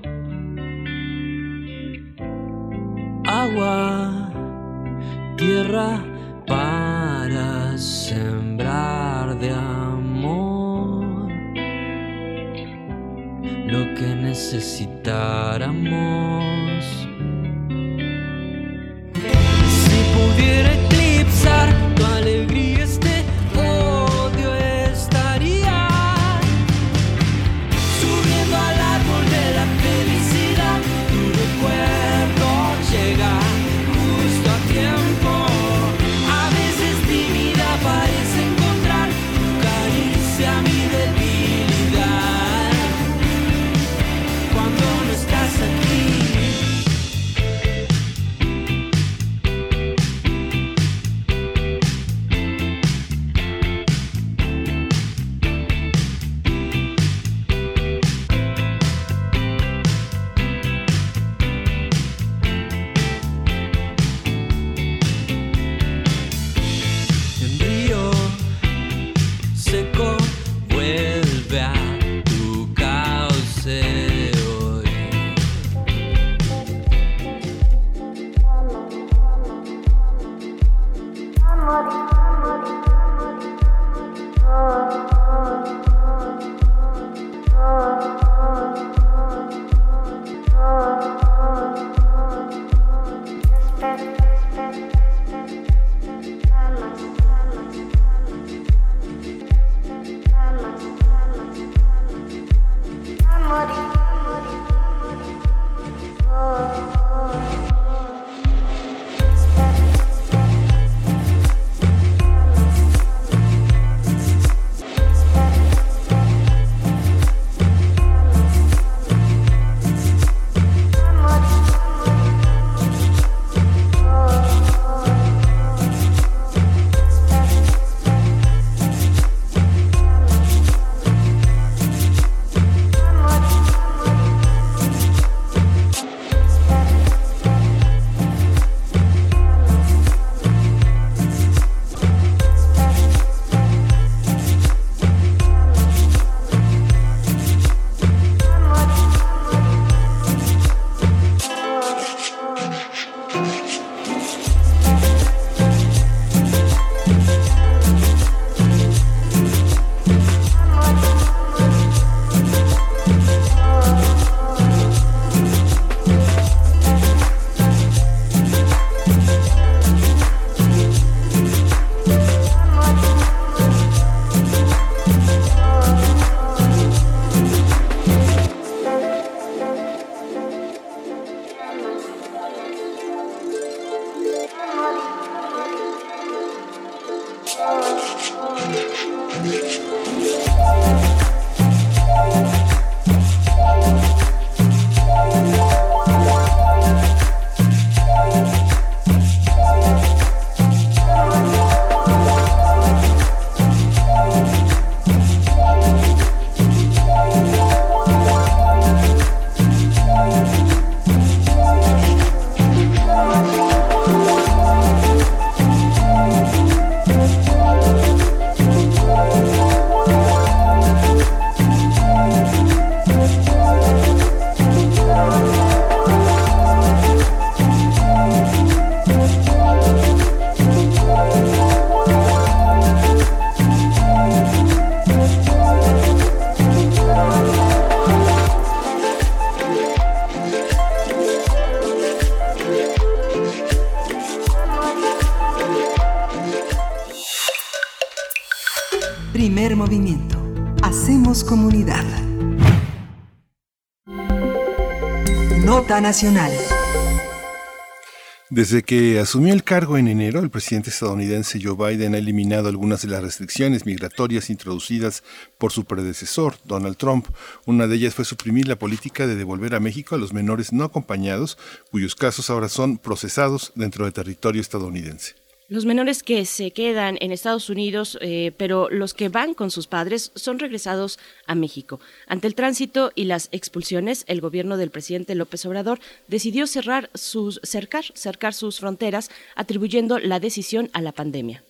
Agua, tierra para sembrar de amor lo que necesitáramos. Pudiera Desde que asumió el cargo en enero, el presidente estadounidense Joe Biden ha eliminado algunas de las restricciones migratorias introducidas por su predecesor, Donald Trump. Una de ellas fue suprimir la política de devolver a México a los menores no acompañados, cuyos casos ahora son procesados dentro del territorio estadounidense. Los menores que se quedan en Estados Unidos, eh, pero los que van con sus padres, son regresados a México. Ante el tránsito y las expulsiones, el gobierno del presidente López Obrador decidió cerrar sus, cercar, cercar sus fronteras, atribuyendo la decisión a la pandemia.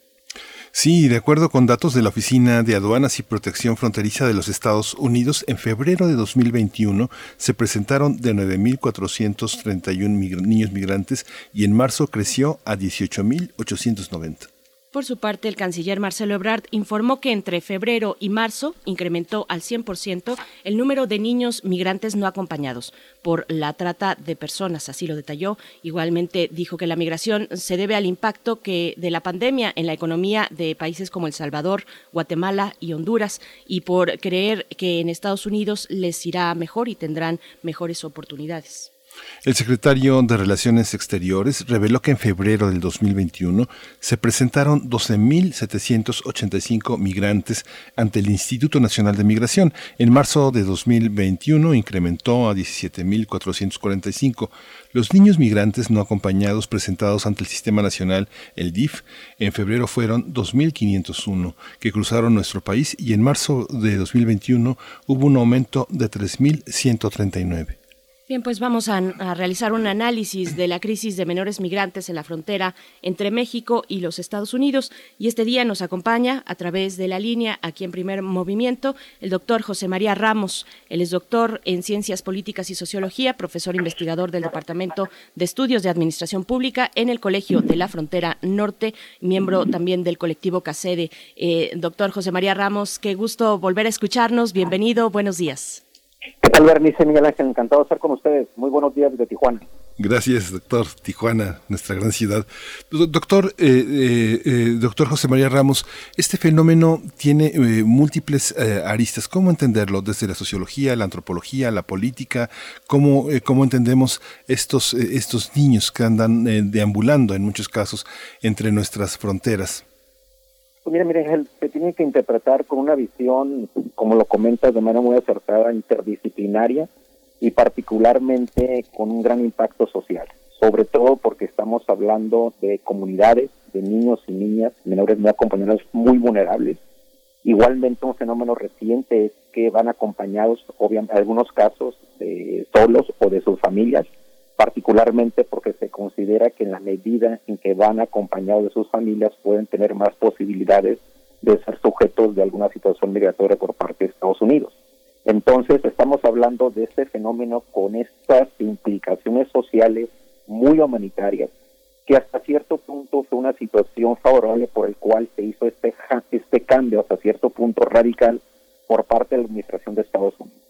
Sí, de acuerdo con datos de la Oficina de Aduanas y Protección Fronteriza de los Estados Unidos, en febrero de 2021 se presentaron de 9.431 mig- niños migrantes y en marzo creció a 18.890. Por su parte, el canciller Marcelo Ebrard informó que entre febrero y marzo incrementó al 100% el número de niños migrantes no acompañados por la trata de personas, así lo detalló. Igualmente dijo que la migración se debe al impacto que de la pandemia en la economía de países como El Salvador, Guatemala y Honduras y por creer que en Estados Unidos les irá mejor y tendrán mejores oportunidades. El secretario de Relaciones Exteriores reveló que en febrero del 2021 se presentaron 12.785 migrantes ante el Instituto Nacional de Migración. En marzo de 2021 incrementó a 17.445. Los niños migrantes no acompañados presentados ante el Sistema Nacional, el DIF, en febrero fueron 2.501 que cruzaron nuestro país y en marzo de 2021 hubo un aumento de 3.139. Bien, pues vamos a, realizar un análisis de la crisis de menores migrantes en la frontera entre México y los Estados Unidos. Y este día nos acompaña a través de la línea, aquí en primer movimiento, el doctor José María Ramos. Él es doctor en Ciencias Políticas y Sociología, profesor investigador del Departamento de Estudios de Administración Pública en el Colegio de la Frontera Norte, miembro también del colectivo CACEDE. Eh, doctor José María Ramos, qué gusto volver a escucharnos. Bienvenido, buenos días. ¿Qué tal, Bernice Miguel Ángel? Encantado de estar con ustedes. Muy buenos días desde Tijuana. Gracias, doctor. Tijuana, nuestra gran ciudad. Doctor, eh, eh, eh, doctor José María Ramos, este fenómeno tiene eh, múltiples eh, aristas. ¿Cómo entenderlo desde la sociología, la antropología, la política? ¿Cómo, eh, cómo entendemos estos, estos niños que andan deambulando en muchos casos entre nuestras fronteras? Pues mira, mire, se tiene que interpretar con una visión, como lo comentas, de manera muy acertada, interdisciplinaria y particularmente con un gran impacto social, sobre todo porque estamos hablando de comunidades, de niños y niñas, menores no acompañados muy vulnerables. Igualmente un fenómeno reciente es que van acompañados, obviamente, en algunos casos, de solos o de sus familias, particularmente porque se considera que en la medida en que van acompañados de sus familias pueden tener más posibilidades de ser sujetos de alguna situación migratoria por parte de Estados Unidos. Entonces estamos hablando de este fenómeno con estas implicaciones sociales muy humanitarias, que hasta cierto punto fue una situación favorable por el cual se hizo este, este cambio hasta cierto punto radical por parte de la Administración de Estados Unidos.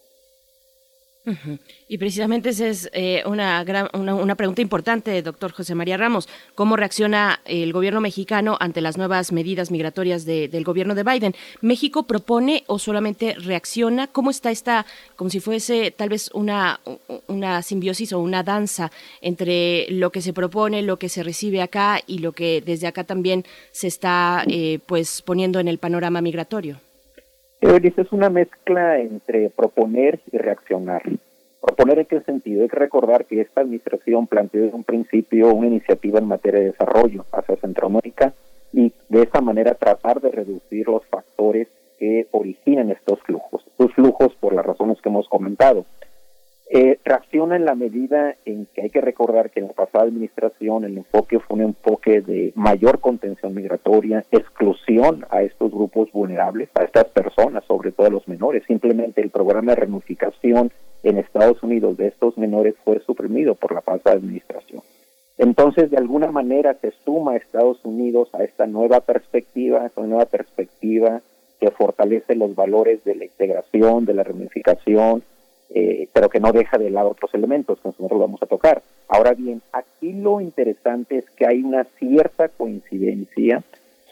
Y precisamente esa es eh, una, gran, una, una, pregunta importante, doctor José María Ramos. ¿Cómo reacciona el gobierno mexicano ante las nuevas medidas migratorias de, del gobierno de Biden? ¿México propone o solamente reacciona? ¿Cómo está esta, como si fuese tal vez una, una simbiosis o una danza entre lo que se propone, lo que se recibe acá y lo que desde acá también se está eh, pues poniendo en el panorama migratorio? Es una mezcla entre proponer y reaccionar. Proponer en qué sentido? Hay que recordar que esta administración planteó desde un principio una iniciativa en materia de desarrollo hacia Centroamérica y de esa manera tratar de reducir los factores que originan estos flujos. Estos flujos por las razones que hemos comentado. Eh, reacciona en la medida en que hay que recordar que en la pasada administración el enfoque fue un enfoque de mayor contención migratoria, exclusión a estos grupos vulnerables, a estas personas, sobre todo a los menores. Simplemente el programa de reunificación en Estados Unidos de estos menores fue suprimido por la pasada administración. Entonces, de alguna manera se suma a Estados Unidos a esta nueva perspectiva, esta nueva perspectiva que fortalece los valores de la integración, de la reunificación, eh, pero que no deja de lado otros elementos que nosotros vamos a tocar. Ahora bien, aquí lo interesante es que hay una cierta coincidencia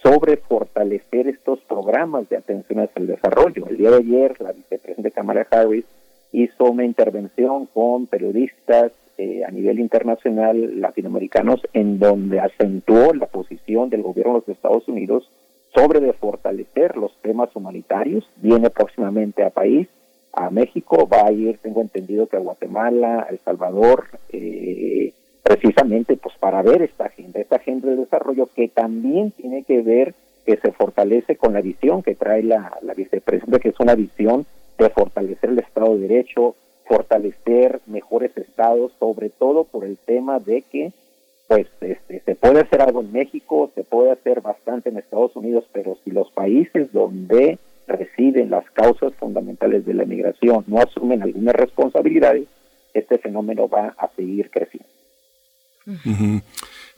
sobre fortalecer estos programas de atención hacia el desarrollo. El día de ayer, la vicepresidenta Kamala Harris hizo una intervención con periodistas eh, a nivel internacional latinoamericanos en donde acentuó la posición del gobierno de los Estados Unidos sobre fortalecer los temas humanitarios. Viene próximamente a país a México, va a ir, tengo entendido que a Guatemala, a El Salvador, eh, precisamente pues para ver esta agenda, esta agenda de desarrollo que también tiene que ver que se fortalece con la visión que trae la, la vicepresidenta, que es una visión de fortalecer el Estado de Derecho, fortalecer mejores estados, sobre todo por el tema de que pues este, se puede hacer algo en México, se puede hacer bastante en Estados Unidos, pero si los países donde residen las causas fundamentales de la migración no asumen algunas responsabilidades, este fenómeno va a seguir creciendo.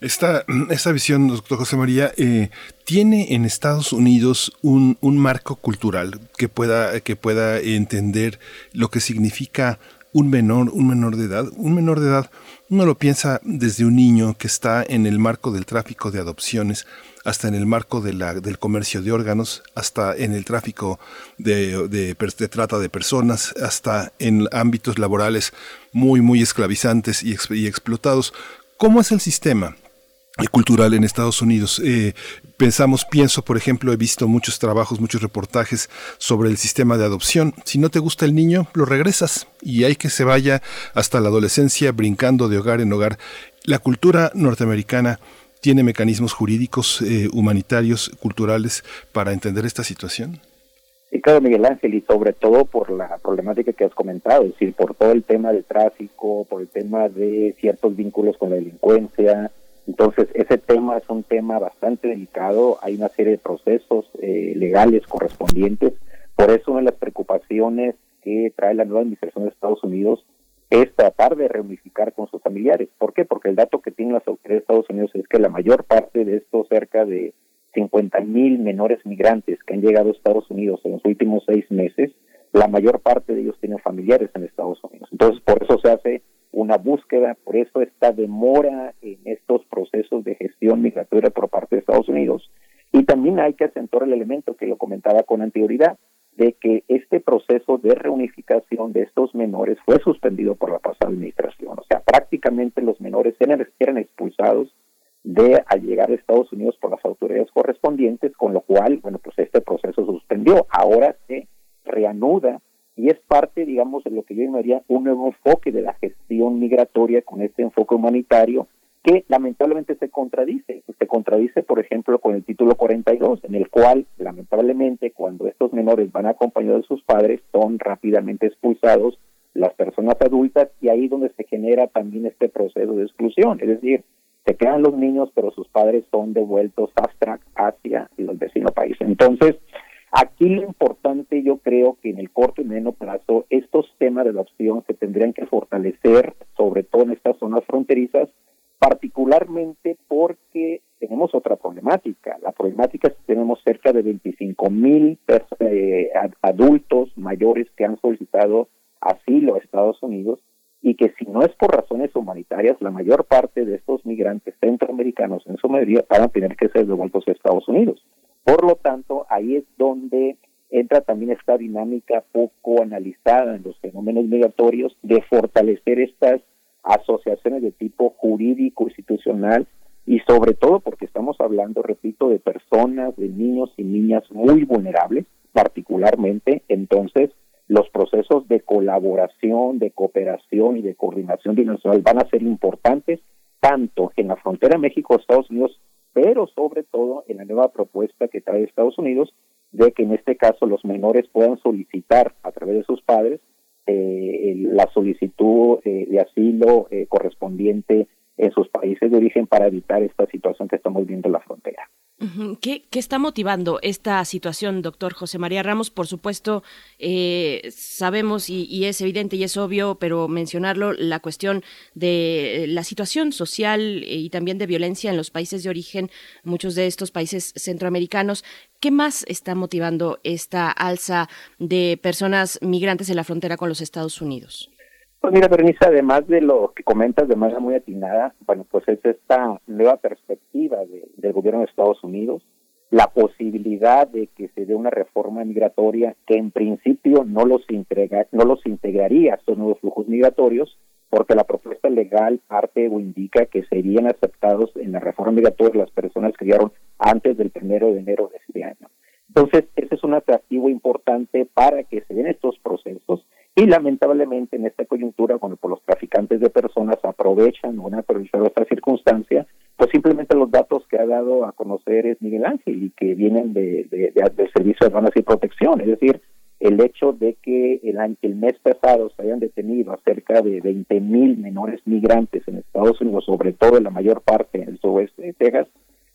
Esta, esta visión, doctor José María, eh, tiene en Estados Unidos un, un, marco cultural que pueda, que pueda entender lo que significa un menor, un menor de edad. Un menor de edad, uno lo piensa desde un niño que está en el marco del tráfico de adopciones, hasta en el marco del comercio de órganos, hasta en el tráfico de, trata de personas, hasta en ámbitos laborales muy, muy esclavizantes y explotados. ¿Cómo es el sistema? Cultural en Estados Unidos. Eh, pensamos, pienso, por ejemplo, he visto muchos trabajos, muchos reportajes sobre el sistema de adopción. Si no te gusta el niño, lo regresas y hay que se vaya hasta la adolescencia brincando de hogar en hogar. La cultura norteamericana tiene mecanismos jurídicos, eh, humanitarios, culturales para entender esta situación. Sí, claro, Miguel Ángel, y sobre todo por la problemática que has comentado, es decir, por todo el tema del tráfico, por el tema de ciertos vínculos con la delincuencia, entonces, ese tema es un tema bastante delicado, hay una serie de procesos eh, legales correspondientes, por eso una de las preocupaciones que trae la nueva administración de Estados Unidos es tratar de reunificar con sus familiares. ¿Por qué? Porque el dato que tienen las autoridades de Estados Unidos es que la mayor parte de estos cerca de 50 mil menores migrantes que han llegado a Estados Unidos en los últimos seis meses, la mayor parte de ellos tienen familiares en Estados Unidos. Entonces, por eso se hace una búsqueda, por eso esta demora en estos procesos de gestión migratoria por parte de Estados Unidos. Y también hay que acentuar el elemento que lo comentaba con anterioridad, de que este proceso de reunificación de estos menores fue suspendido por la pasada administración. O sea, prácticamente los menores eran, expulsados de al llegar a Estados Unidos por las autoridades correspondientes, con lo cual, bueno, pues este proceso suspendió. Ahora se reanuda y es parte, digamos, de lo que yo llamaría un nuevo enfoque de la gestión migratoria con este enfoque humanitario que lamentablemente se contradice. Se contradice, por ejemplo, con el título 42, en el cual, lamentablemente, cuando estos menores van acompañados de sus padres, son rápidamente expulsados las personas adultas y ahí donde se genera también este proceso de exclusión. Es decir, se quedan los niños, pero sus padres son devueltos fast hacia el vecino país. Entonces, Aquí lo importante, yo creo que en el corto y mediano plazo, estos temas de adopción se tendrían que fortalecer, sobre todo en estas zonas fronterizas, particularmente porque tenemos otra problemática. La problemática es que tenemos cerca de 25 mil eh, adultos mayores que han solicitado asilo a Estados Unidos y que si no es por razones humanitarias, la mayor parte de estos migrantes centroamericanos en su mayoría van a tener que ser devueltos a Estados Unidos. Por lo tanto, ahí es donde entra también esta dinámica poco analizada en los fenómenos migratorios de fortalecer estas asociaciones de tipo jurídico, institucional y sobre todo porque estamos hablando, repito, de personas, de niños y niñas muy vulnerables, particularmente, entonces los procesos de colaboración, de cooperación y de coordinación internacional van a ser importantes tanto en la frontera México-Estados Unidos pero sobre todo en la nueva propuesta que trae Estados Unidos de que en este caso los menores puedan solicitar a través de sus padres eh, la solicitud eh, de asilo eh, correspondiente en sus países de origen para evitar esta situación que estamos viendo en la frontera. ¿Qué, está motivando esta situación, doctor José María Ramos? Por supuesto, eh, sabemos y, es evidente y es obvio, pero mencionarlo, la cuestión de la situación social y también de violencia en los países de origen, muchos de estos países centroamericanos. ¿Qué más está motivando esta alza de personas migrantes en la frontera con los Estados Unidos? Pues mira, Bernice, además de lo que comentas de manera muy atinada, bueno, pues es esta nueva perspectiva del gobierno de Estados Unidos, la posibilidad de que se dé una reforma migratoria que en principio no los, integra, no los integraría a estos nuevos flujos migratorios, porque la propuesta legal parte o indica que serían aceptados en la reforma migratoria las personas que llegaron antes del primero de enero de este año. Entonces, ese es un atractivo importante para que se den estos procesos y lamentablemente en esta coyuntura, cuando los traficantes de personas aprovechan o han aprovechado esta circunstancia, pues simplemente los datos que ha dado a conocer es Miguel Ángel y que vienen de, de, de, Servicio de Aduanas y Protección. Es decir, el hecho de que el, el mes pasado se hayan detenido a cerca de 20 mil menores migrantes en Estados Unidos, sobre todo en la mayor parte en el suroeste de Texas,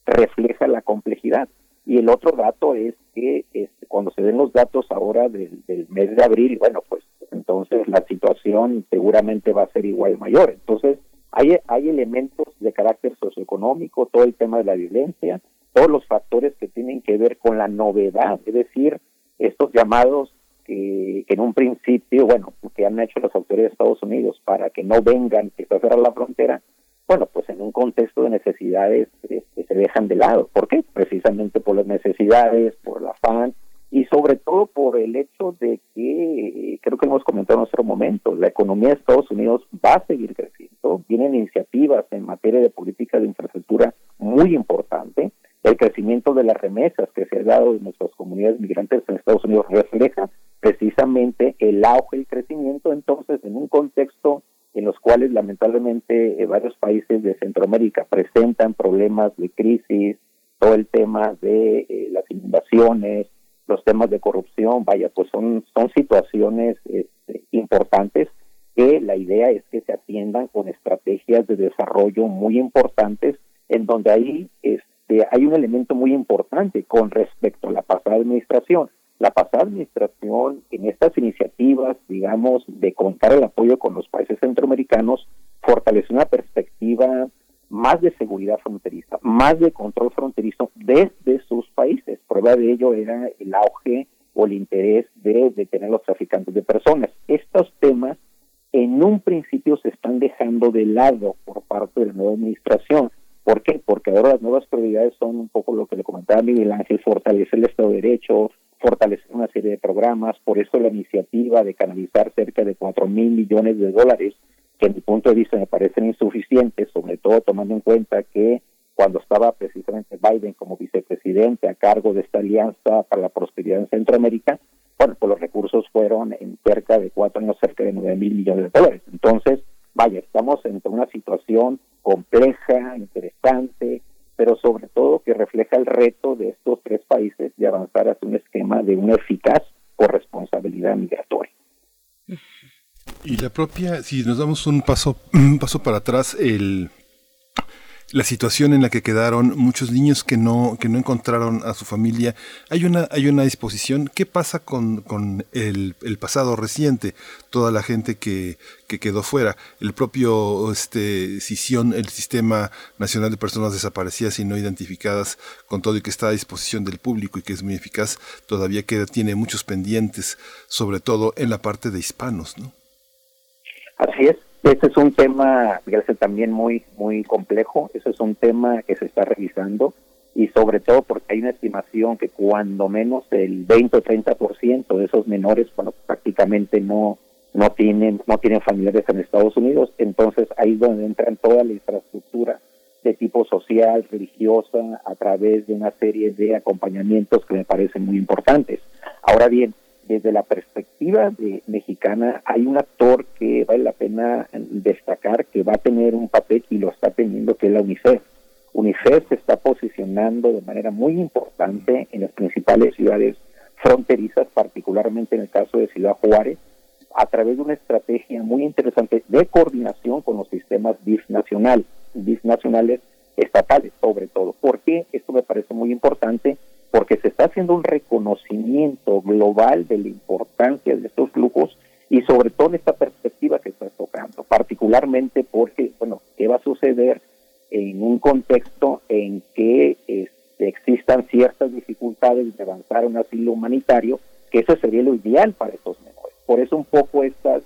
refleja la complejidad. Y el otro dato es que este, cuando se den los datos ahora del, del mes de abril, bueno, pues entonces la situación seguramente va a ser igual mayor. Entonces, Hay, hay elementos de carácter socioeconómico, todo el tema de la violencia, todos los factores que tienen que ver con la novedad, es decir, estos llamados que, que en un principio, bueno, que han hecho las autoridades de Estados Unidos para que no vengan, que está cerrar la frontera, bueno, pues en un contexto de necesidades que se dejan de lado. ¿Por qué? Precisamente por las necesidades, por el afán y sobre todo por el hecho de que, creo que hemos comentado en nuestro momento, la economía de Estados Unidos va a seguir creciendo, vienen iniciativas en materia de política de infraestructura muy importante, el crecimiento de las remesas que se ha dado en nuestras comunidades migrantes en Estados Unidos refleja precisamente el auge y crecimiento entonces en un contexto en los cuales lamentablemente eh, varios países de Centroamérica presentan problemas de crisis, todo el tema de eh, las inundaciones, los temas de corrupción, vaya, pues son, son situaciones este, importantes que la idea es que se atiendan con estrategias de desarrollo muy importantes, en donde ahí este, hay un elemento muy importante con respecto a la pasada administración. La pasada administración en estas iniciativas, digamos, de contar el apoyo con los países centroamericanos, fortaleció una perspectiva más de seguridad fronteriza, más de control fronterizo desde sus países. Prueba de ello era el auge o el interés de detener a los traficantes de personas. Estos temas en un principio se están dejando de lado por parte de la nueva administración. ¿Por qué? Porque ahora las nuevas prioridades son un poco lo que le comentaba Miguel Ángel, fortalecer el Estado de Derecho, fortalecer una serie de programas, por eso la iniciativa de canalizar cerca de cuatro mil millones de dólares, que en mi punto de vista me parecen insuficientes, sobre todo tomando en cuenta que cuando estaba precisamente Biden como vicepresidente a cargo de esta alianza para la prosperidad en Centroamérica, bueno, pues los recursos fueron en cerca de cuatro años, cerca de nueve mil millones de dólares. Entonces, vaya, estamos en una situación compleja, interesante, pero sobre todo que refleja el reto de estos tres países de avanzar hacia un esquema de una eficaz corresponsabilidad migratoria. Y la propia, si nos damos un paso, un paso para atrás, el la situación en la que quedaron muchos niños que no, que no encontraron a su familia. Hay una, hay una disposición. ¿Qué pasa con, con el, pasado reciente? Toda la gente que, que quedó fuera. El propio este, CISION, el Sistema Nacional de Personas Desaparecidas y No Identificadas, con todo y que está a disposición del público y que es muy eficaz, todavía queda, tiene muchos pendientes, sobre todo en la parte de hispanos, ¿no? Así es. Este es un tema, fíjate, también muy, muy complejo. Ese es un tema que se está revisando y sobre todo porque hay una estimación que cuando menos el 20 o 30% de esos menores, bueno, prácticamente no, no tienen, no tienen familiares en Estados Unidos. Entonces ahí es donde entran toda la infraestructura de tipo social, religiosa, a través de una serie de acompañamientos que me parecen muy importantes. Ahora bien, desde la perspectiva de mexicana hay un actor que vale la pena destacar que va a tener un papel y lo está teniendo que es la UNICEF. UNICEF se está posicionando de manera muy importante en las principales ciudades fronterizas, particularmente en el caso de Ciudad Juárez, a través de una estrategia muy interesante de coordinación con los sistemas DIF nacional, nacionales estatales sobre todo. ¿Por qué? Esto me parece muy importante porque se está haciendo un reconocimiento global de la importancia de estos flujos y sobre todo en esta perspectiva que estás tocando, particularmente porque, bueno, ¿qué va a suceder en un contexto en que este, existan ciertas dificultades de avanzar un asilo humanitario? Que eso sería lo ideal para estos menores. Por eso un poco estas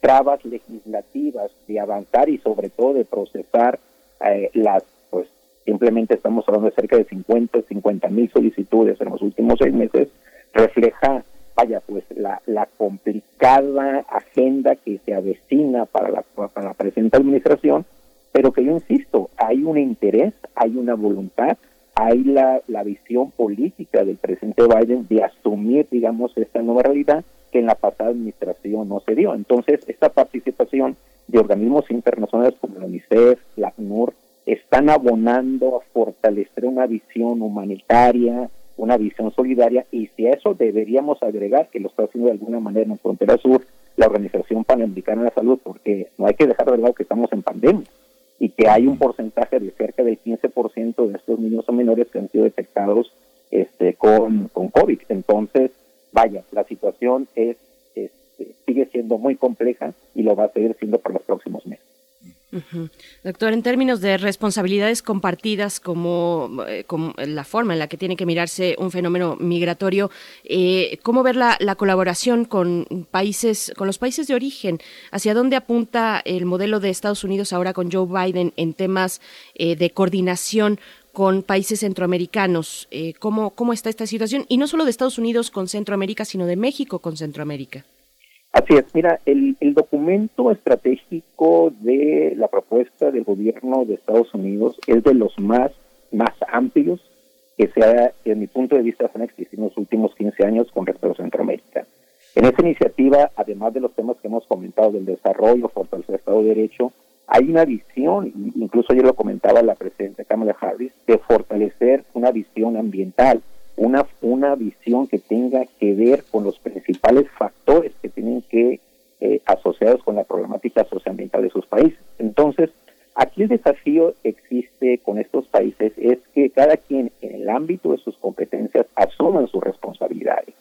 trabas legislativas de avanzar y sobre todo de procesar eh, las simplemente estamos hablando de cerca de 50, 50 mil solicitudes en los últimos seis meses, refleja, vaya, pues la, complicada agenda que se avecina para la, para la presente administración, pero que yo insisto, hay un interés, hay una voluntad, hay la, la visión política del presidente Biden de asumir, digamos, esta nueva realidad que en la pasada administración no se dio. Entonces, esta participación de organismos internacionales como la UNICEF, la ACNUR, están abonando a fortalecer una visión humanitaria, una visión solidaria, y si a eso deberíamos agregar, que lo está haciendo de alguna manera en Frontera Sur, la Organización Panamericana de la Salud, porque no hay que dejar de lado que estamos en pandemia y que hay un porcentaje de cerca del 15% de estos niños o menores que han sido detectados este, con, con COVID. Entonces, vaya, la situación es, este, sigue siendo muy compleja y lo va a seguir siendo por los próximos meses. Doctor, en términos de responsabilidades compartidas como, eh, como, la forma en la que tiene que mirarse un fenómeno migratorio, eh, ¿cómo ver la, colaboración con países, con los países de origen? ¿Hacia dónde apunta el modelo de Estados Unidos ahora con Joe Biden en temas eh, de coordinación con países centroamericanos? ¿cómo, ¿Cómo está esta situación? Y no solo de Estados Unidos con Centroamérica, sino de México con Centroamérica. Así es, mira, el, el, documento estratégico de la propuesta del gobierno de Estados Unidos es de los más, más amplios que se ha, en mi punto de vista, han existido en los últimos 15 años con respecto a Centroamérica. En esta iniciativa, además de los temas que hemos comentado del desarrollo, fortalecer el Estado de Derecho, hay una visión, incluso ayer lo comentaba la presidenta Kamala Harris, de fortalecer una visión ambiental, una, una visión que tenga que ver con los principales factores que tienen que eh, asociados con la problemática socioambiental de sus países. Entonces, aquí el desafío existe con estos países es que cada quien en el ámbito de sus competencias asuman sus responsabilidades.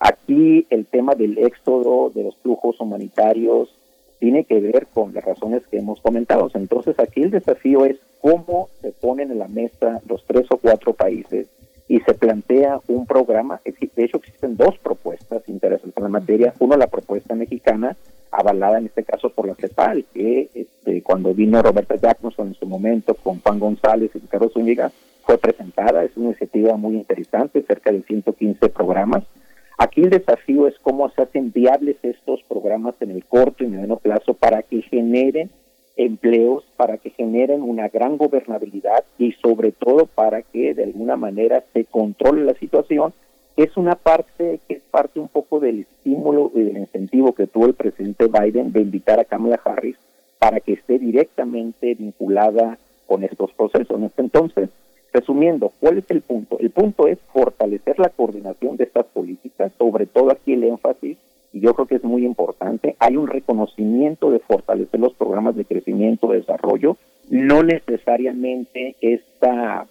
Aquí el tema del éxodo, de los flujos humanitarios, tiene que ver con las razones que hemos comentado. Entonces aquí el desafío es cómo se ponen en la mesa los tres o cuatro países y se plantea un programa, de hecho existen dos propuestas interesantes en la materia, uno la propuesta mexicana, avalada en este caso por la CEPAL, que este, cuando vino Roberta Jackson en su momento con Juan González y Carlos Zúñiga, fue presentada, es una iniciativa muy interesante, cerca de 115 programas. Aquí el desafío es cómo se hacen viables estos programas en el corto y mediano plazo para que generen empleos para que generen una gran gobernabilidad y sobre todo para que de alguna manera se controle la situación, es una parte que es parte un poco del estímulo y del incentivo que tuvo el presidente Biden de invitar a Kamala Harris para que esté directamente vinculada con estos procesos. Entonces, resumiendo, ¿cuál es el punto? El punto es fortalecer la coordinación de estas políticas, sobre todo aquí el énfasis yo creo que es muy importante, hay un reconocimiento de fortalecer los programas de crecimiento, de desarrollo, no necesariamente esta,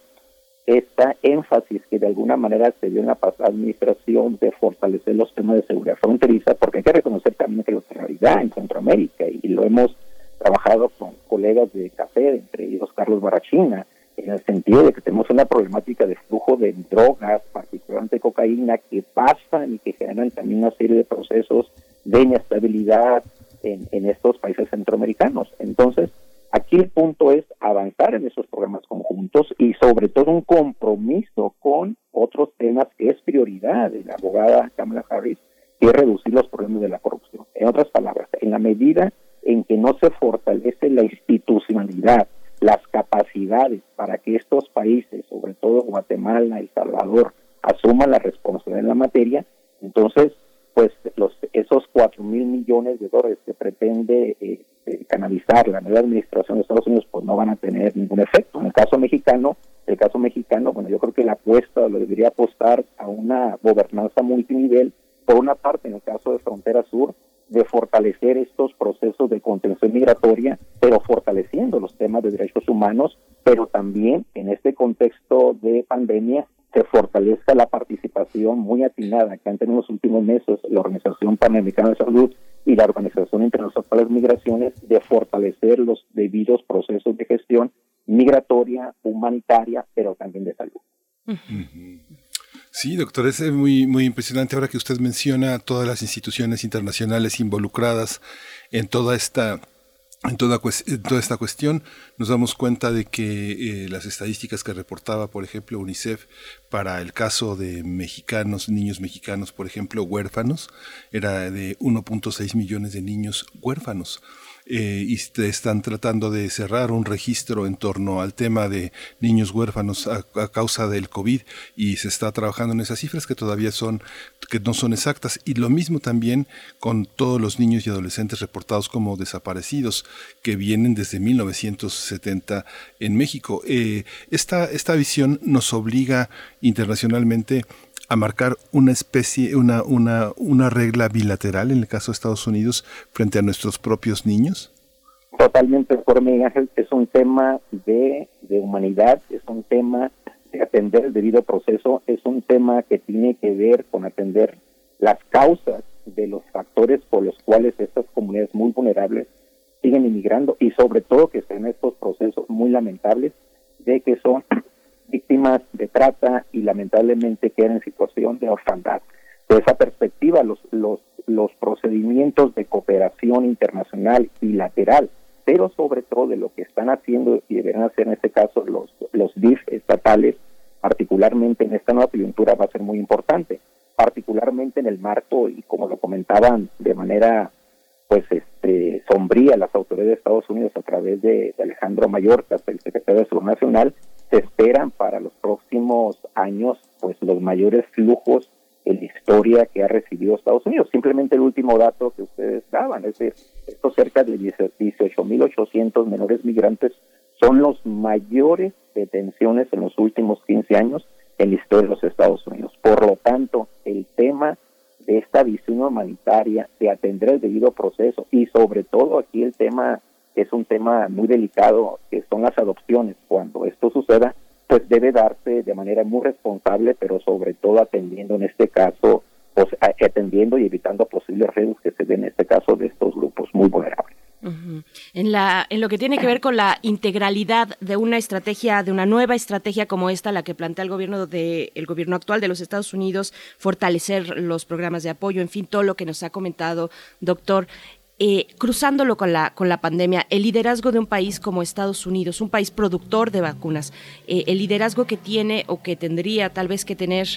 esta énfasis que de alguna manera se dio en la pasada administración de fortalecer los temas de seguridad fronteriza, porque hay que reconocer también que la realidad en Centroamérica, y lo hemos trabajado con colegas de café, entre ellos Carlos Barachina, en el sentido de que tenemos una problemática de flujo de drogas, particularmente cocaína, que pasan y que generan también una serie de procesos de inestabilidad en, en estos países centroamericanos. Entonces, aquí el punto es avanzar en esos programas conjuntos y sobre todo un compromiso con otros temas que es prioridad de la abogada Kamala Harris, que es reducir los problemas de la corrupción. En otras palabras, en la medida en que no se fortalece la institucionalidad, las capacidades para que estos países, sobre todo Guatemala, El Salvador, asuman la responsabilidad en la materia, entonces, pues los esos cuatro mil millones de dólares que pretende eh, eh, canalizar la nueva administración de Estados Unidos, pues no van a tener ningún efecto. En el caso mexicano, el caso mexicano, bueno, yo creo que la apuesta lo debería apostar a una gobernanza multinivel, por una parte, en el caso de Frontera Sur, de fortalecer estos procesos de contención migratoria, pero fortaleciendo los temas de derechos humanos, pero también en este contexto de pandemia se fortalezca la participación muy atinada que han tenido en los últimos meses la Organización Panamericana de Salud y la Organización Internacional para las Migraciones de fortalecer los debidos procesos de gestión migratoria, humanitaria, pero también de salud. Sí, doctor, es muy, muy impresionante ahora que usted menciona todas las instituciones internacionales involucradas en toda esta en toda, esta cuestión nos damos cuenta de que eh, las estadísticas que reportaba, por ejemplo, UNICEF para el caso de mexicanos, niños mexicanos, por ejemplo, huérfanos, era de 1.6 millones de niños huérfanos. Eh, y están tratando de cerrar un registro en torno al tema de niños huérfanos a, causa del COVID y se está trabajando en esas cifras que todavía son, que no son exactas. Y lo mismo también con todos los niños y adolescentes reportados como desaparecidos que vienen desde 1970 en México. Eh, esta, esta visión nos obliga internacionalmente a marcar una especie, una, una, una regla bilateral en el caso de Estados Unidos frente a nuestros propios niños? Totalmente, por Miguel Ángel, es un tema de, de humanidad, es un tema de atender el debido proceso, es un tema que tiene que ver con atender las causas de los factores por los cuales estas comunidades muy vulnerables siguen inmigrando y sobre todo que estén estos procesos muy lamentables de que son víctimas de trata y lamentablemente quedan en situación de orfandad. De esa perspectiva, los, los, los procedimientos de cooperación internacional bilateral, pero sobre todo de lo que están haciendo y deben hacer en este caso los, los DIF estatales, particularmente en esta nueva coyuntura, va a ser muy importante, particularmente en el marco, y como lo comentaban de manera pues este sombría las autoridades de Estados Unidos a través de, de Alejandro Mayorkas, el secretario de Seguridad Nacional, se esperan para los próximos años pues los mayores flujos en la historia que ha recibido Estados Unidos. Simplemente el último dato que ustedes daban, es decir, estos cerca de 18.800 menores migrantes son los mayores detenciones en los últimos 15 años en la historia de los Estados Unidos. Por lo tanto, el tema de esta visión humanitaria, de atender el debido proceso y sobre todo aquí el tema es un tema muy delicado que son las adopciones. Cuando esto suceda, pues debe darse de manera muy responsable, pero sobre todo atendiendo en este caso, pues, atendiendo y evitando posibles riesgos que se den en este caso de estos grupos muy vulnerables. En, la, en lo que tiene que ver con la integralidad de una estrategia, de una nueva estrategia como esta, la que plantea el gobierno de, el gobierno actual de los Estados Unidos, fortalecer los programas de apoyo, en fin, todo lo que nos ha comentado, doctor. Eh, cruzándolo con la, con la pandemia, el liderazgo de un país como Estados Unidos, un país productor de vacunas, eh, el liderazgo que tiene o que tendría tal vez que tener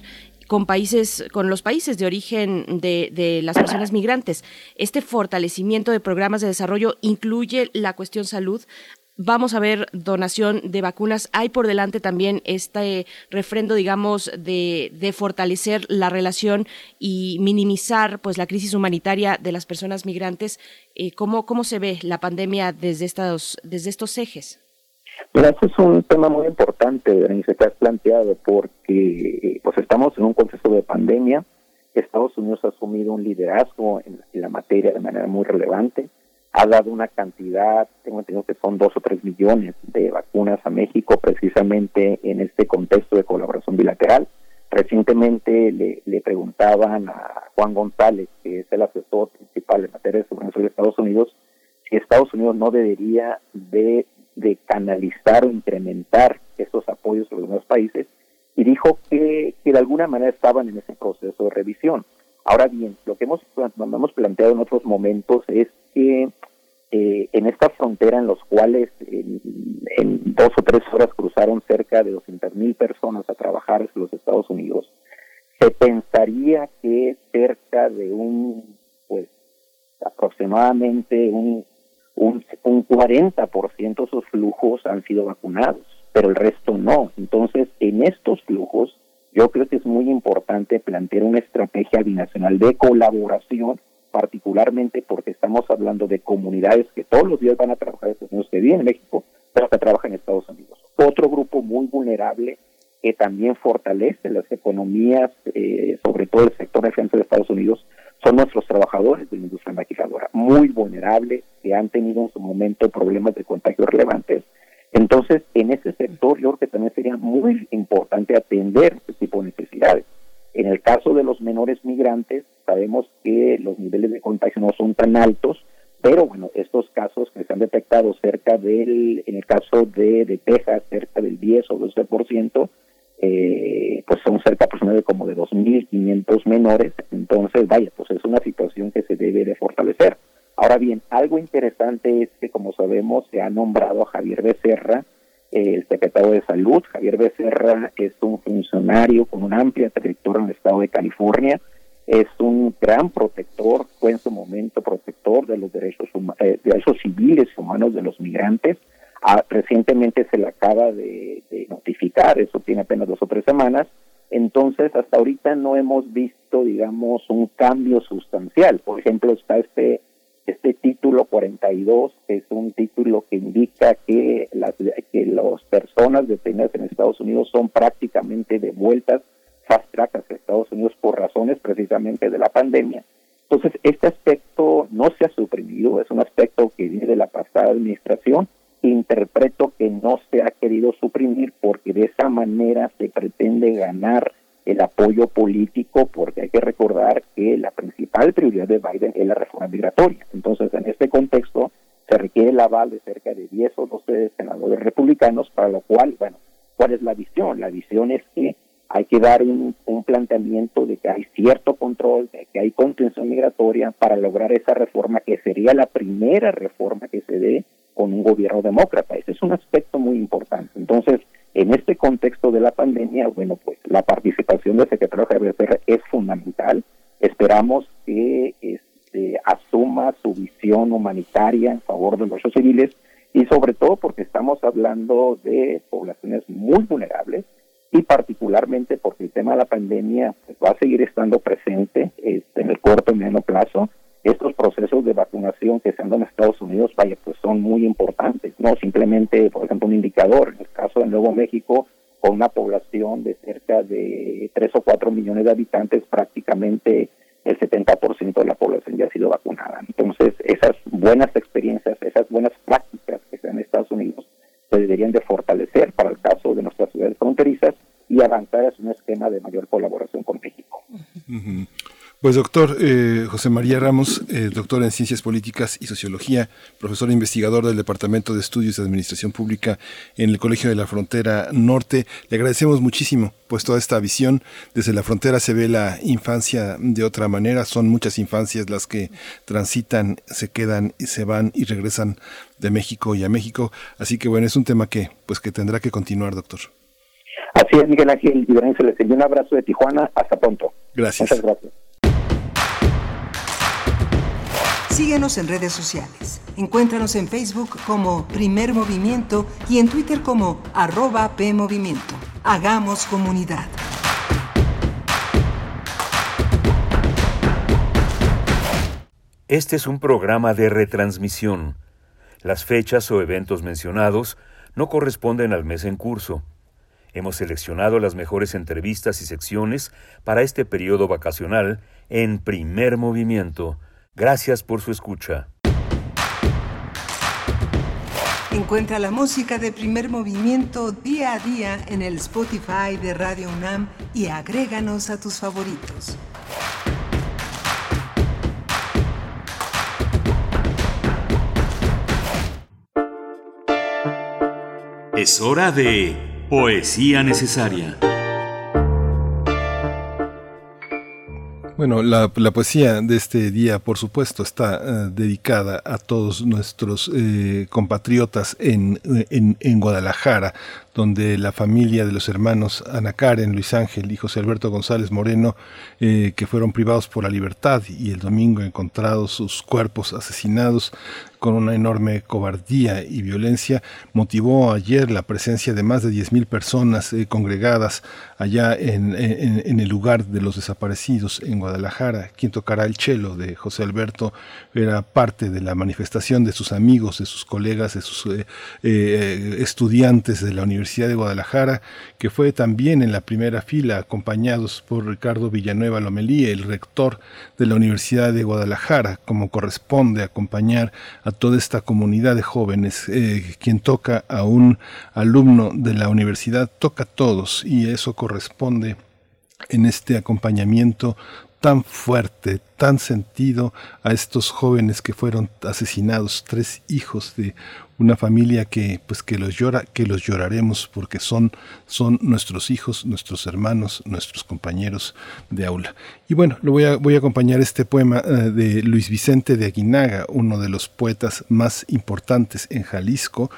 con países, con los países de origen de, de, las personas migrantes. Este fortalecimiento de programas de desarrollo incluye la cuestión salud vamos a ver donación de vacunas. Hay por delante también este refrendo, digamos, de, de, fortalecer la relación y minimizar pues la crisis humanitaria de las personas migrantes. Eh, ¿cómo, ¿Cómo se ve la pandemia desde estos, desde estos ejes? Mira, este es un tema muy importante, Berenice, que has planteado, porque pues estamos en un contexto de pandemia. Estados Unidos ha asumido un liderazgo en la materia de manera muy relevante ha dado una cantidad, tengo entendido que son dos o tres millones de vacunas a México precisamente en este contexto de colaboración bilateral. Recientemente le, le preguntaban a Juan González, que es el asesor principal en materia de seguridad de Estados Unidos, si Estados Unidos no debería de, de canalizar o incrementar esos apoyos a los demás países, y dijo que, que de alguna manera estaban en ese proceso de revisión. Ahora bien, lo que hemos, hemos planteado en otros momentos es que eh, en esta frontera en los cuales en, dos o tres horas cruzaron cerca de 200 mil personas a trabajar en los Estados Unidos, se pensaría que cerca de un, pues, aproximadamente un, un, un 40% de esos flujos han sido vacunados, pero el resto no. Entonces, en estos flujos, yo creo que es muy importante plantear una estrategia binacional de colaboración particularmente porque estamos hablando de comunidades que todos los días van a trabajar en Estados Unidos, que viven en México, pero que trabajan en Estados Unidos. Otro grupo muy vulnerable que también fortalece las economías, eh, sobre todo el sector de defensa de Estados Unidos, son nuestros trabajadores de la industria maquiladora, muy vulnerables, que han tenido en su momento problemas de contagio relevantes. Entonces, en ese sector yo creo que también sería muy importante atender este tipo de necesidades. En el caso de los menores migrantes, sabemos que los niveles de contagio no son tan altos, pero bueno, estos casos que se han detectado cerca del, en el caso de, de Texas, cerca del 10 o 12%, eh, pues son cerca aproximadamente como de 2.500 menores, entonces vaya, pues es una situación que se debe de fortalecer. Ahora bien, algo interesante es que como sabemos se ha nombrado a Javier Becerra, el secretario de Salud, Javier Becerra, es un funcionario con una amplia trayectoria en el estado de California, es un gran protector, fue en su momento protector de los derechos, eh, derechos civiles humanos de los migrantes. Ah, recientemente se le acaba de, de, notificar, eso tiene apenas dos o tres semanas, entonces hasta ahorita no hemos visto, digamos, un cambio sustancial. Por ejemplo, está este este título 42 es un título que indica que las, que las personas detenidas en Estados Unidos son prácticamente devueltas fast track hacia Estados Unidos por razones precisamente de la pandemia. Entonces, este aspecto no se ha suprimido, es un aspecto que viene de la pasada administración. Interpreto que no se ha querido suprimir porque de esa manera se pretende ganar el apoyo político, porque hay que recordar que la principal prioridad de Biden es la reforma migratoria. Entonces, en este contexto, se requiere el aval de cerca de 10 o 12 senadores republicanos, para lo cual, bueno, ¿cuál es la visión? La visión es que hay que dar un, un planteamiento de que hay cierto control, de que hay contención migratoria para lograr esa reforma que sería la primera reforma que se dé con un gobierno demócrata. Ese es un aspecto muy importante. Entonces, en este contexto de la pandemia, bueno, pues la participación del secretario Javier es fundamental. Esperamos que este, asuma su visión humanitaria en favor de los civiles y sobre todo porque estamos hablando de poblaciones muy vulnerables y particularmente porque el tema de la pandemia pues, va a seguir estando presente este, en el corto y mediano plazo. Estos procesos de vacunación que se han dado en Estados Unidos, vaya, pues son muy importantes, no simplemente, por ejemplo, un indicador. En el caso de Nuevo México, con una población de cerca de 3 o 4 millones de habitantes, prácticamente el 70% de la población ya ha sido vacunada. Entonces, esas buenas experiencias, esas buenas prácticas que se dan en Estados Unidos, se deberían de fortalecer para el caso de nuestras ciudades fronterizas y avanzar hacia un esquema de mayor colaboración con México. Pues doctor eh, José María Ramos, eh, doctor en Ciencias Políticas y Sociología, profesor e investigador del Departamento de Estudios de Administración Pública en el Colegio de la Frontera Norte, le agradecemos muchísimo pues toda esta visión. Desde la frontera se ve la infancia de otra manera, son muchas infancias las que transitan, se quedan y se van y regresan de México y a México, así que bueno, es un tema que pues que tendrá que continuar, doctor. Así es, Miguel Ángel y se les envía un abrazo de Tijuana, hasta pronto. Gracias. Muchas gracias. Síguenos en redes sociales. Encuéntranos en Facebook como Primer Movimiento y en Twitter como arroba PMovimiento. Hagamos comunidad. Este es un programa de retransmisión. Las fechas o eventos mencionados no corresponden al mes en curso. Hemos seleccionado las mejores entrevistas y secciones para este periodo vacacional en primer movimiento. Gracias por su escucha. Encuentra la música de primer movimiento día a día en el Spotify de Radio UNAM y agréganos a tus favoritos. Es hora de Poesía Necesaria. Bueno, la, poesía de este día, por supuesto, está uh, dedicada a todos nuestros eh, compatriotas en, en, en, Guadalajara, donde la familia de los hermanos Ana Karen, Luis Ángel y José Alberto González Moreno, eh, que fueron privados por la libertad y el domingo encontrados sus cuerpos asesinados con una enorme cobardía y violencia, motivó ayer la presencia de más de 10.000 personas eh, congregadas allá en, el lugar de los desaparecidos en Guadalajara. Quien tocará el chelo de José Alberto era parte de la manifestación de sus amigos, de sus colegas, de sus eh, estudiantes de la Universidad de Guadalajara, que fue también en la primera fila, acompañados por Ricardo Villanueva Lomelí, el rector de la Universidad de Guadalajara, como corresponde acompañar a toda esta comunidad de jóvenes. Eh, quien toca a un alumno de la universidad toca a todos y eso corresponde en este acompañamiento tan fuerte, tan sentido a estos jóvenes que fueron asesinados, tres hijos de una familia que pues que los llora, que los lloraremos porque son son nuestros hijos, nuestros hermanos, nuestros compañeros de aula. Y bueno, lo voy a voy a acompañar este poema uh, de Luis Vicente de Aguinaga, uno de los poetas más importantes en Jalisco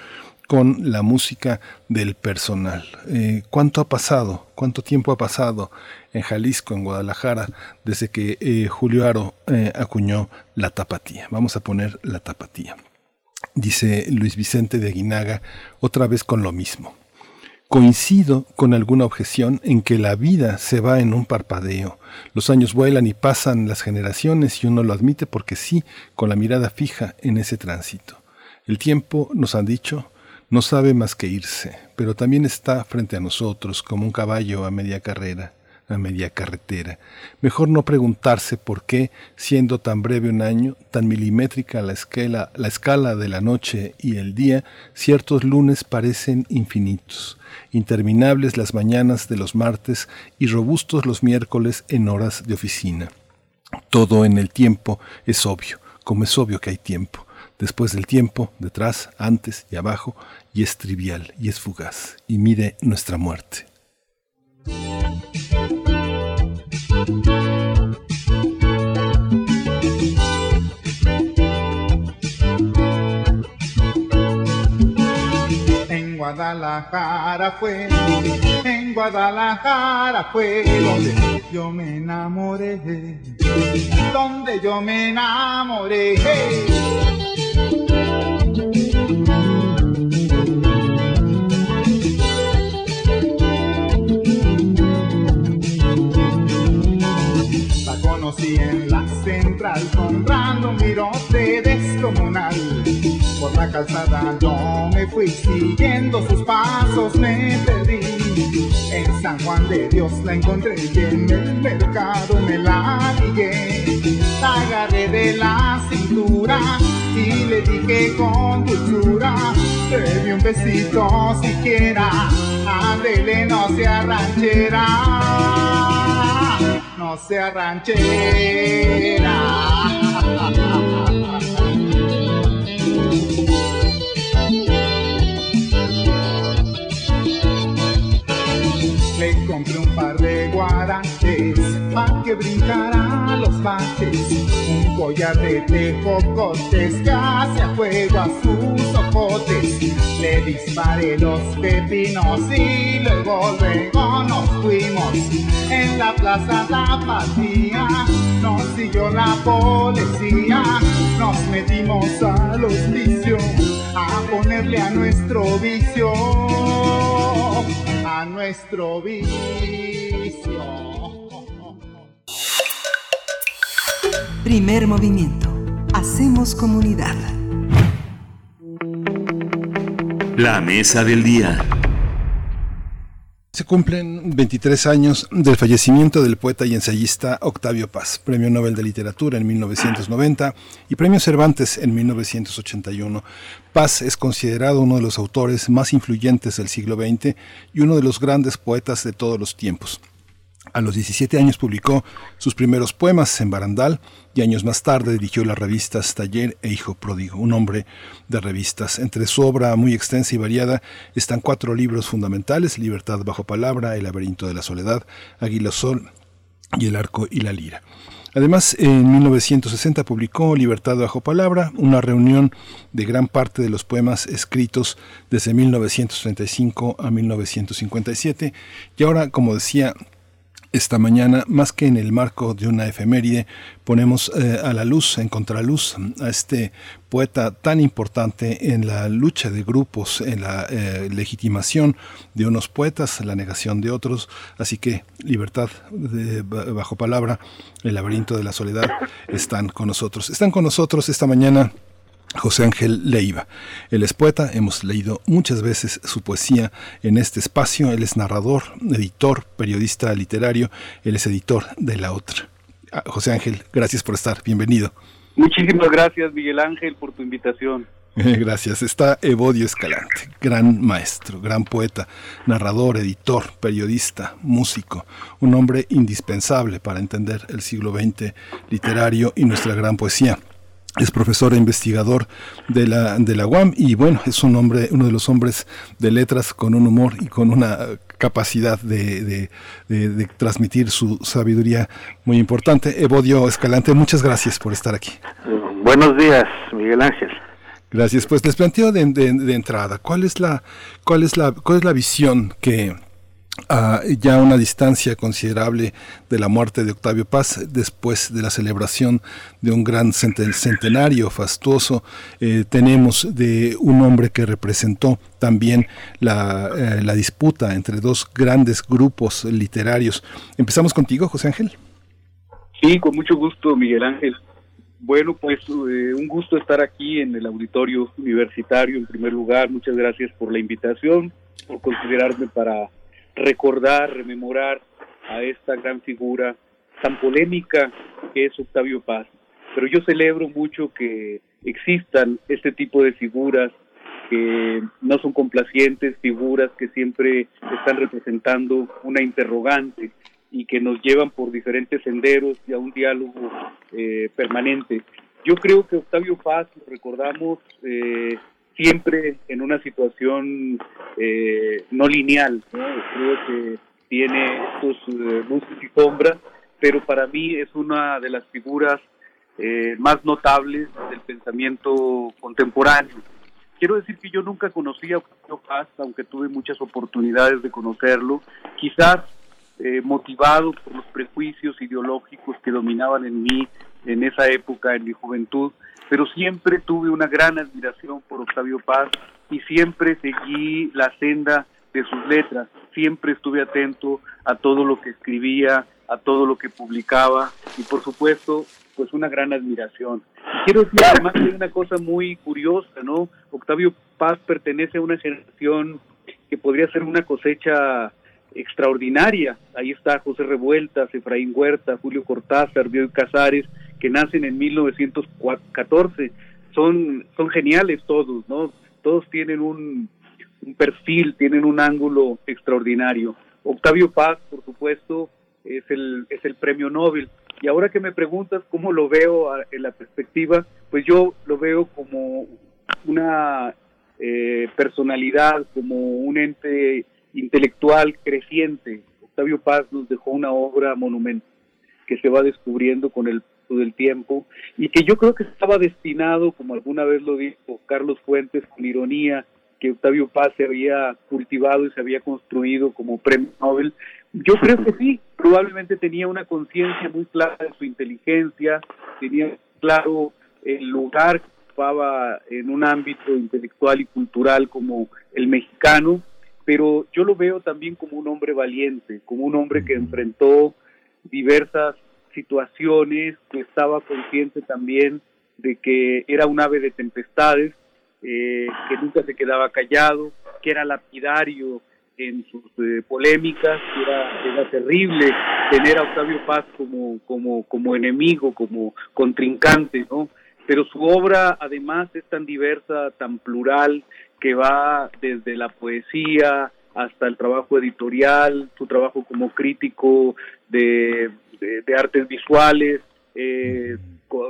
con la música del personal. Eh, ¿Cuánto ha pasado? ¿Cuánto tiempo ha pasado en Jalisco, en Guadalajara, desde que eh, Julio Aro eh, acuñó la tapatía? Vamos a poner la tapatía. Dice Luis Vicente de Aguinaga, otra vez con lo mismo. Coincido con alguna objeción en que la vida se va en un parpadeo. Los años vuelan y pasan las generaciones y uno lo admite porque sí, con la mirada fija en ese tránsito. El tiempo, nos han dicho, no sabe más que irse, pero también está frente a nosotros como un caballo a media carrera, a media carretera. Mejor no preguntarse por qué, siendo tan breve un año, tan milimétrica la escala, la escala de la noche y el día, ciertos lunes parecen infinitos, interminables las mañanas de los martes y robustos los miércoles en horas de oficina. Todo en el tiempo es obvio, como es obvio que hay tiempo después del tiempo, detrás, antes y abajo, y es trivial y es fugaz, y mide nuestra muerte. Guadalajara fue, en Guadalajara fue donde yo me enamoré, donde yo me enamoré. Calzada yo me fui siguiendo sus pasos, me perdí. En San Juan de Dios la encontré y en el mercado me la ligué. La agarré de la cintura y le dije con dulzura, te un besito siquiera, ándele no sea ranchera, no sea ranchera. Que brincara los baches. Un collar de tejocotes que hace a fuego a sus ojotes. Le disparé los pepinos y luego, luego nos fuimos. En la plaza Tapatía nos siguió la policía. Nos metimos al hospicio a ponerle a nuestro vicio a nuestro vicio. Primer movimiento. Hacemos comunidad. La mesa del día. Se cumplen 23 años del fallecimiento del poeta y ensayista Octavio Paz, Premio Nobel de Literatura en 1990 y Premio Cervantes en 1981. Paz es considerado uno de los autores más influyentes del siglo XX y uno de los grandes poetas de todos los tiempos. A los 17 años publicó sus primeros poemas en Barandal y años más tarde dirigió las revistas Taller e Hijo Pródigo, un hombre de revistas. Entre su obra muy extensa y variada están cuatro libros fundamentales, Libertad bajo palabra, El laberinto de la soledad, Águila Sol y El arco y la lira. Además, en 1960 publicó Libertad bajo palabra, una reunión de gran parte de los poemas escritos desde 1935 a 1957. Y ahora, como decía, esta mañana, más que en el marco de una efeméride, ponemos eh, a la luz, en contraluz, a este poeta tan importante en la lucha de grupos, en la eh, legitimación de unos poetas, la negación de otros. Así que libertad de, bajo palabra, el laberinto de la soledad están con nosotros. Están con nosotros esta mañana. José Ángel Leiva. Él es poeta, hemos leído muchas veces su poesía en este espacio. Él es narrador, editor, periodista literario, él es editor de La Otra. Ah, José Ángel, gracias por estar, bienvenido. Muchísimas gracias, Miguel Ángel, por tu invitación. Gracias. Está Evodio Escalante, gran maestro, gran poeta, narrador, editor, periodista, músico, un hombre indispensable para entender el siglo XX literario y nuestra gran poesía es profesor e investigador de la, de la UAM y bueno, es un hombre, uno de los hombres de letras con un humor y con una capacidad de, de, de, de transmitir su sabiduría muy importante. Evodio Escalante, muchas gracias por estar aquí. Buenos días, Miguel Ángel. Gracias. Pues les planteo de, entrada, ¿cuál es la, cuál es la, cuál es la visión que a ya una distancia considerable de la muerte de Octavio Paz, después de la celebración de un gran centenario fastuoso, eh, tenemos de un hombre que representó también la, eh, la, disputa entre dos grandes grupos literarios. Empezamos contigo, José Ángel. Sí, con mucho gusto, Miguel Ángel. Bueno, pues eh, un gusto estar aquí en el auditorio universitario en primer lugar. Muchas gracias por la invitación, por considerarme para recordar, rememorar a esta gran figura tan polémica que es Octavio Paz. Pero yo celebro mucho que existan este tipo de figuras que no son complacientes, figuras que siempre están representando una interrogante y que nos llevan por diferentes senderos y a un diálogo eh, permanente. yo creo que Octavio Paz lo recordamos eh, siempre en una situación eh, no lineal, ¿no? creo que tiene sus eh, luces y sombras, pero para mí es una de las figuras eh, más notables del pensamiento contemporáneo. Quiero decir que yo nunca conocí a Octavio Paz, aunque tuve muchas oportunidades de conocerlo, quizás eh, motivado por los prejuicios ideológicos que dominaban en mí en esa época, en mi juventud, pero siempre tuve una gran admiración por Octavio Paz y siempre seguí la senda de sus letras, siempre estuve atento a todo lo que escribía, a todo lo que publicaba y por supuesto pues una gran admiración. Quiero decir además que hay una cosa muy curiosa, ¿no? Octavio Paz pertenece a una generación que podría ser una cosecha extraordinaria. Ahí está José Revueltas, Efraín Huerta, Julio Cortázar, Bioy Casares, que nacen en 1914. Son, son geniales todos, ¿no? Todos tienen un, perfil, tienen un ángulo extraordinario. Octavio Paz, por supuesto, es el, es el premio Nobel. Y ahora que me preguntas cómo lo veo en la perspectiva, pues yo lo veo como una eh, personalidad, como un ente intelectual creciente. Octavio Paz nos dejó una obra monumental que se va descubriendo con el paso del tiempo y que yo creo que estaba destinado, como alguna vez lo dijo Carlos Fuentes con ironía, que Octavio Paz se había cultivado y se había construido como premio Nobel. Yo creo que sí, probablemente tenía una conciencia muy clara de su inteligencia, tenía claro el lugar que ocupaba en un ámbito intelectual y cultural como el mexicano, pero yo lo veo también como un hombre valiente, como un hombre que enfrentó diversas situaciones, que estaba consciente también de que era un ave de tempestades, eh, que nunca se quedaba callado, que era lapidario en sus eh, polémicas, que era, era terrible tener a Octavio Paz como, como, como enemigo, como contrincante, ¿no? Pero su obra además es tan diversa, tan plural, que va desde la poesía hasta el trabajo editorial, su trabajo como crítico de, de- artes visuales, eh,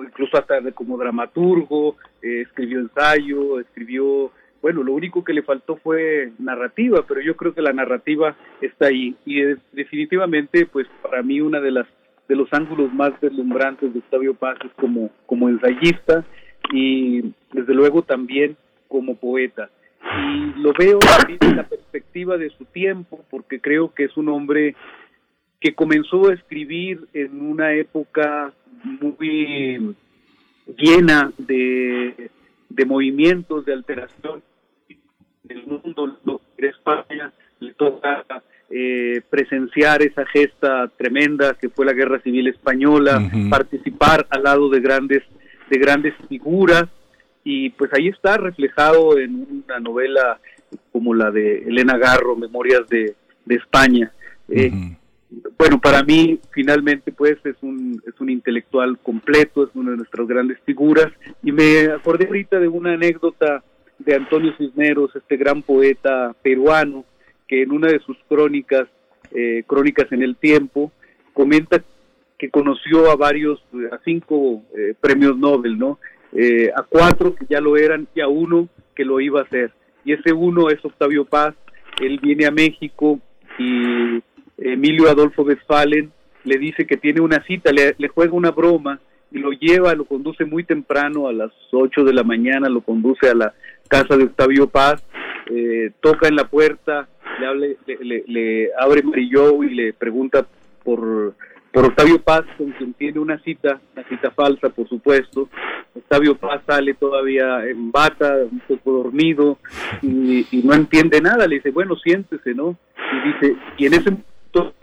incluso hasta como dramaturgo, eh, escribió ensayo, escribió, bueno, lo único que le faltó fue narrativa, pero yo creo que la narrativa está ahí. Y es definitivamente, pues para mí una de las de los ángulos más deslumbrantes de Octavio Paz como como ensayista y desde luego también como poeta y lo veo en la perspectiva de su tiempo porque creo que es un hombre que comenzó a escribir en una época muy llena de, de movimientos, de alteración del mundo. Lo que España le toca eh, presenciar esa gesta tremenda que fue la Guerra Civil Española, participar al lado de grandes, de grandes figuras. Y pues ahí está reflejado en una novela como la de Elena Garro, Memorias de, de España. Eh, bueno, para mí finalmente pues es un, es un intelectual completo, es una de nuestras grandes figuras. Y me acordé ahorita de una anécdota de Antonio Cisneros, este gran poeta peruano, que en una de sus crónicas, eh, Crónicas en el Tiempo, comenta que conoció a varios, a cinco eh, premios Nobel, ¿no? Eh, a cuatro que ya lo eran y a uno que lo iba a hacer. Y ese uno es Octavio Paz, él viene a México y Emilio Adolfo Westphalen le dice que tiene una cita, le, le juega una broma y lo lleva, lo conduce muy temprano a las 8 de la mañana, lo conduce a la casa de Octavio Paz, eh, toca en la puerta, le, hable- le, abre Marillo y le pregunta por, por Octavio Paz, con quien tiene una cita, una cita falsa, por supuesto. Octavio Paz sale todavía en bata, un poco dormido, y, no entiende nada. Le dice, bueno, siéntese, ¿no? Y dice, y en ese momento,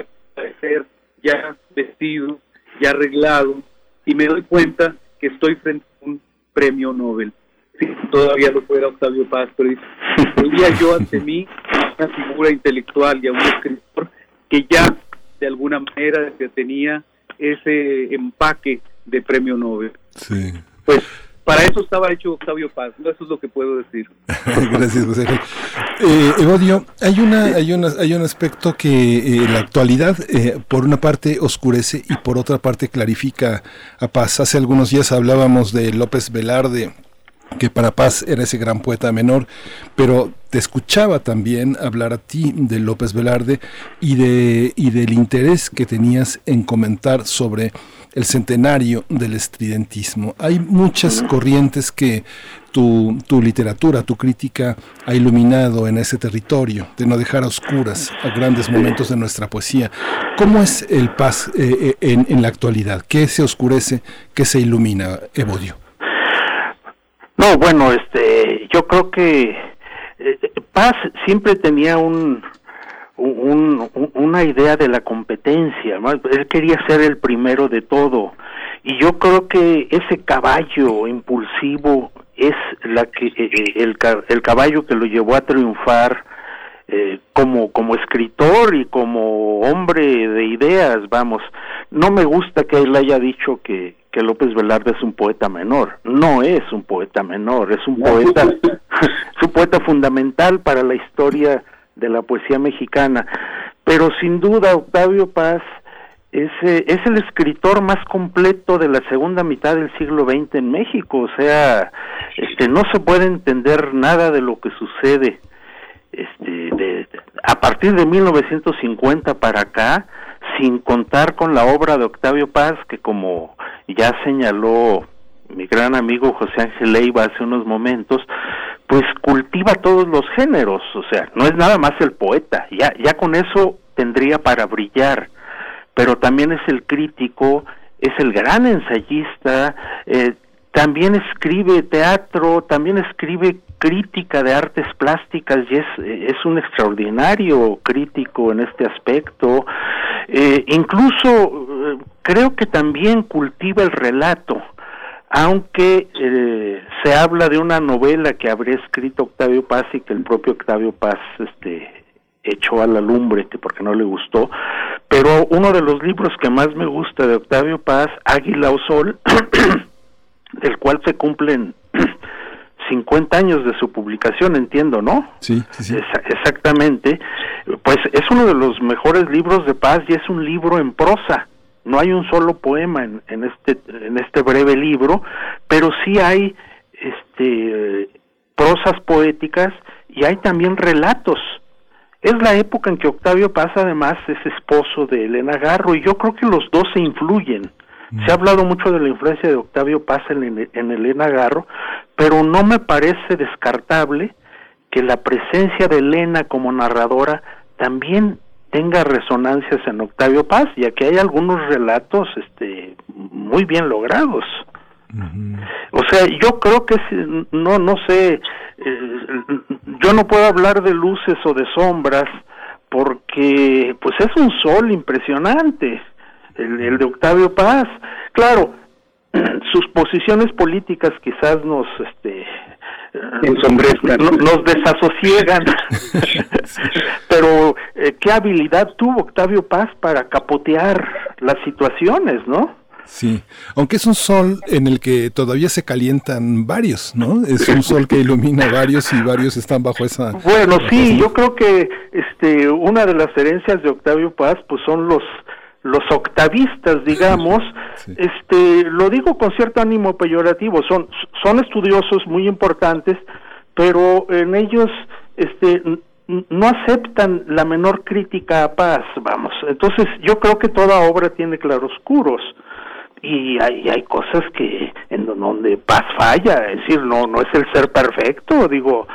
ser ya vestido, ya arreglado, y me doy cuenta que estoy frente a un premio Nobel. Sí, todavía no fuera Octavio Paz, pero dice, yo ante mí una figura intelectual y a un escritor que ya de alguna manera tenía ese empaque de premio Nobel. Sí. Pues para eso estaba hecho Octavio Paz, ¿no? eso es lo que puedo decir. Gracias, José. Eh, Evodio, hay una, hay una, hay un aspecto que eh, en la actualidad, eh, por una parte oscurece y por otra parte clarifica a Paz. Hace algunos días hablábamos de López Velarde, que para Paz era ese gran poeta menor, pero te escuchaba también hablar a ti de López Velarde y de y del interés que tenías en comentar sobre el centenario del estridentismo. Hay muchas corrientes que tu, tu literatura, tu crítica ha iluminado en ese territorio, de no dejar a oscuras a grandes momentos de nuestra poesía. ¿Cómo es el paz eh, eh, en, en la actualidad? ¿Qué se oscurece? ¿Qué se ilumina, Evodio? No, bueno, este, yo creo que eh, Paz siempre tenía un, un, un- una idea de la competencia, él quería ser el primero de todo. Y yo creo que ese caballo impulsivo es la que eh, eh, el, el caballo que lo llevó a triunfar eh, como como escritor y como hombre de ideas, vamos. No me gusta que él haya dicho que que López Velarde es un poeta menor. No es un poeta menor, es un poeta es un poeta fundamental para la historia de la poesía mexicana. Pero sin duda Octavio Paz es, eh, es el escritor más completo de la segunda mitad del siglo XX en México, o sea, este, no se puede entender nada de lo que sucede este, de, a partir de 1950 para acá, sin contar con la obra de Octavio Paz, que como ya señaló mi gran amigo José Ángel Leiva hace unos momentos, pues cultiva todos los géneros, o sea, no es nada más el poeta, ya, ya con eso tendría para brillar, pero también es el crítico, es el gran ensayista, eh, también escribe teatro, también escribe crítica de artes plásticas y es, un extraordinario crítico en este aspecto. Eh, incluso eh, creo que también cultiva el relato, aunque eh, se habla de una novela que habría escrito Octavio Paz y que el propio Octavio Paz este, echó a la lumbre que porque no le gustó, pero uno de los libros que más me gusta de Octavio Paz, Águila o Sol, del cual se cumplen 50 años de su publicación, entiendo, ¿no? Sí, sí, exactamente. Pues es uno de los mejores libros de paz y es un libro en prosa. No hay un solo poema en, en este en este breve libro, pero sí hay este prosas poéticas y hay también relatos. Es la época en que Octavio Paz además es esposo de Elena Garro y yo creo que los dos se influyen. Se ha hablado mucho de la influencia de Octavio Paz en, en Elena Garro, pero no me parece descartable que la presencia de Elena como narradora también tenga resonancias en Octavio Paz, ya que hay algunos relatos este muy bien logrados. O sea, yo creo que no no sé, eh, yo no puedo hablar de luces o de sombras porque pues es un sol impresionante el, el de Octavio Paz. Claro, sus posiciones políticas quizás nos este Ensombrezcan. no- nos desasosiegan pero eh, qué habilidad tuvo Octavio Paz para capotear las situaciones no Sí, aunque es un sol en el que todavía se calientan varios, ¿no? Es un sol que ilumina varios y varios están bajo esa... Bueno, bajo sí, esa- yo creo que este una de las herencias de Octavio Paz pues son los los octavistas, digamos, este lo digo con cierto ánimo peyorativo, son son estudiosos muy importantes, pero en ellos este no aceptan la menor crítica a Paz, vamos. Entonces, yo creo que toda obra tiene claroscuros y hay, hay cosas que en donde Paz falla, es decir, no no es el ser perfecto, digo,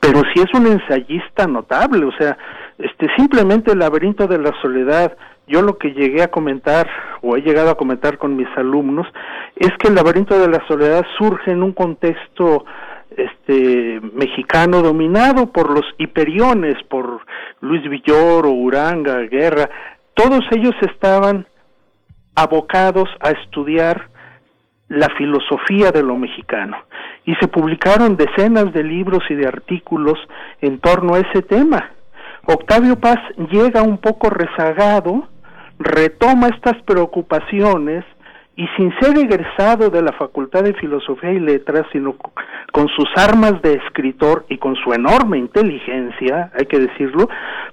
pero sí es un ensayista notable, o sea, este simplemente el laberinto de la soledad, yo lo que llegué a comentar o he llegado a comentar con mis alumnos es que el laberinto de la soledad surge en un contexto este mexicano dominado por los hiperiones, por Luis Villoro, Uranga, Guerra, todos ellos estaban abocados a estudiar la filosofía de lo mexicano y se publicaron decenas de libros y de artículos en torno a ese tema. Octavio Paz llega un poco rezagado, retoma estas preocupaciones y sin ser egresado de la Facultad de Filosofía y Letras, sino con sus armas de escritor y con su enorme inteligencia, hay que decirlo,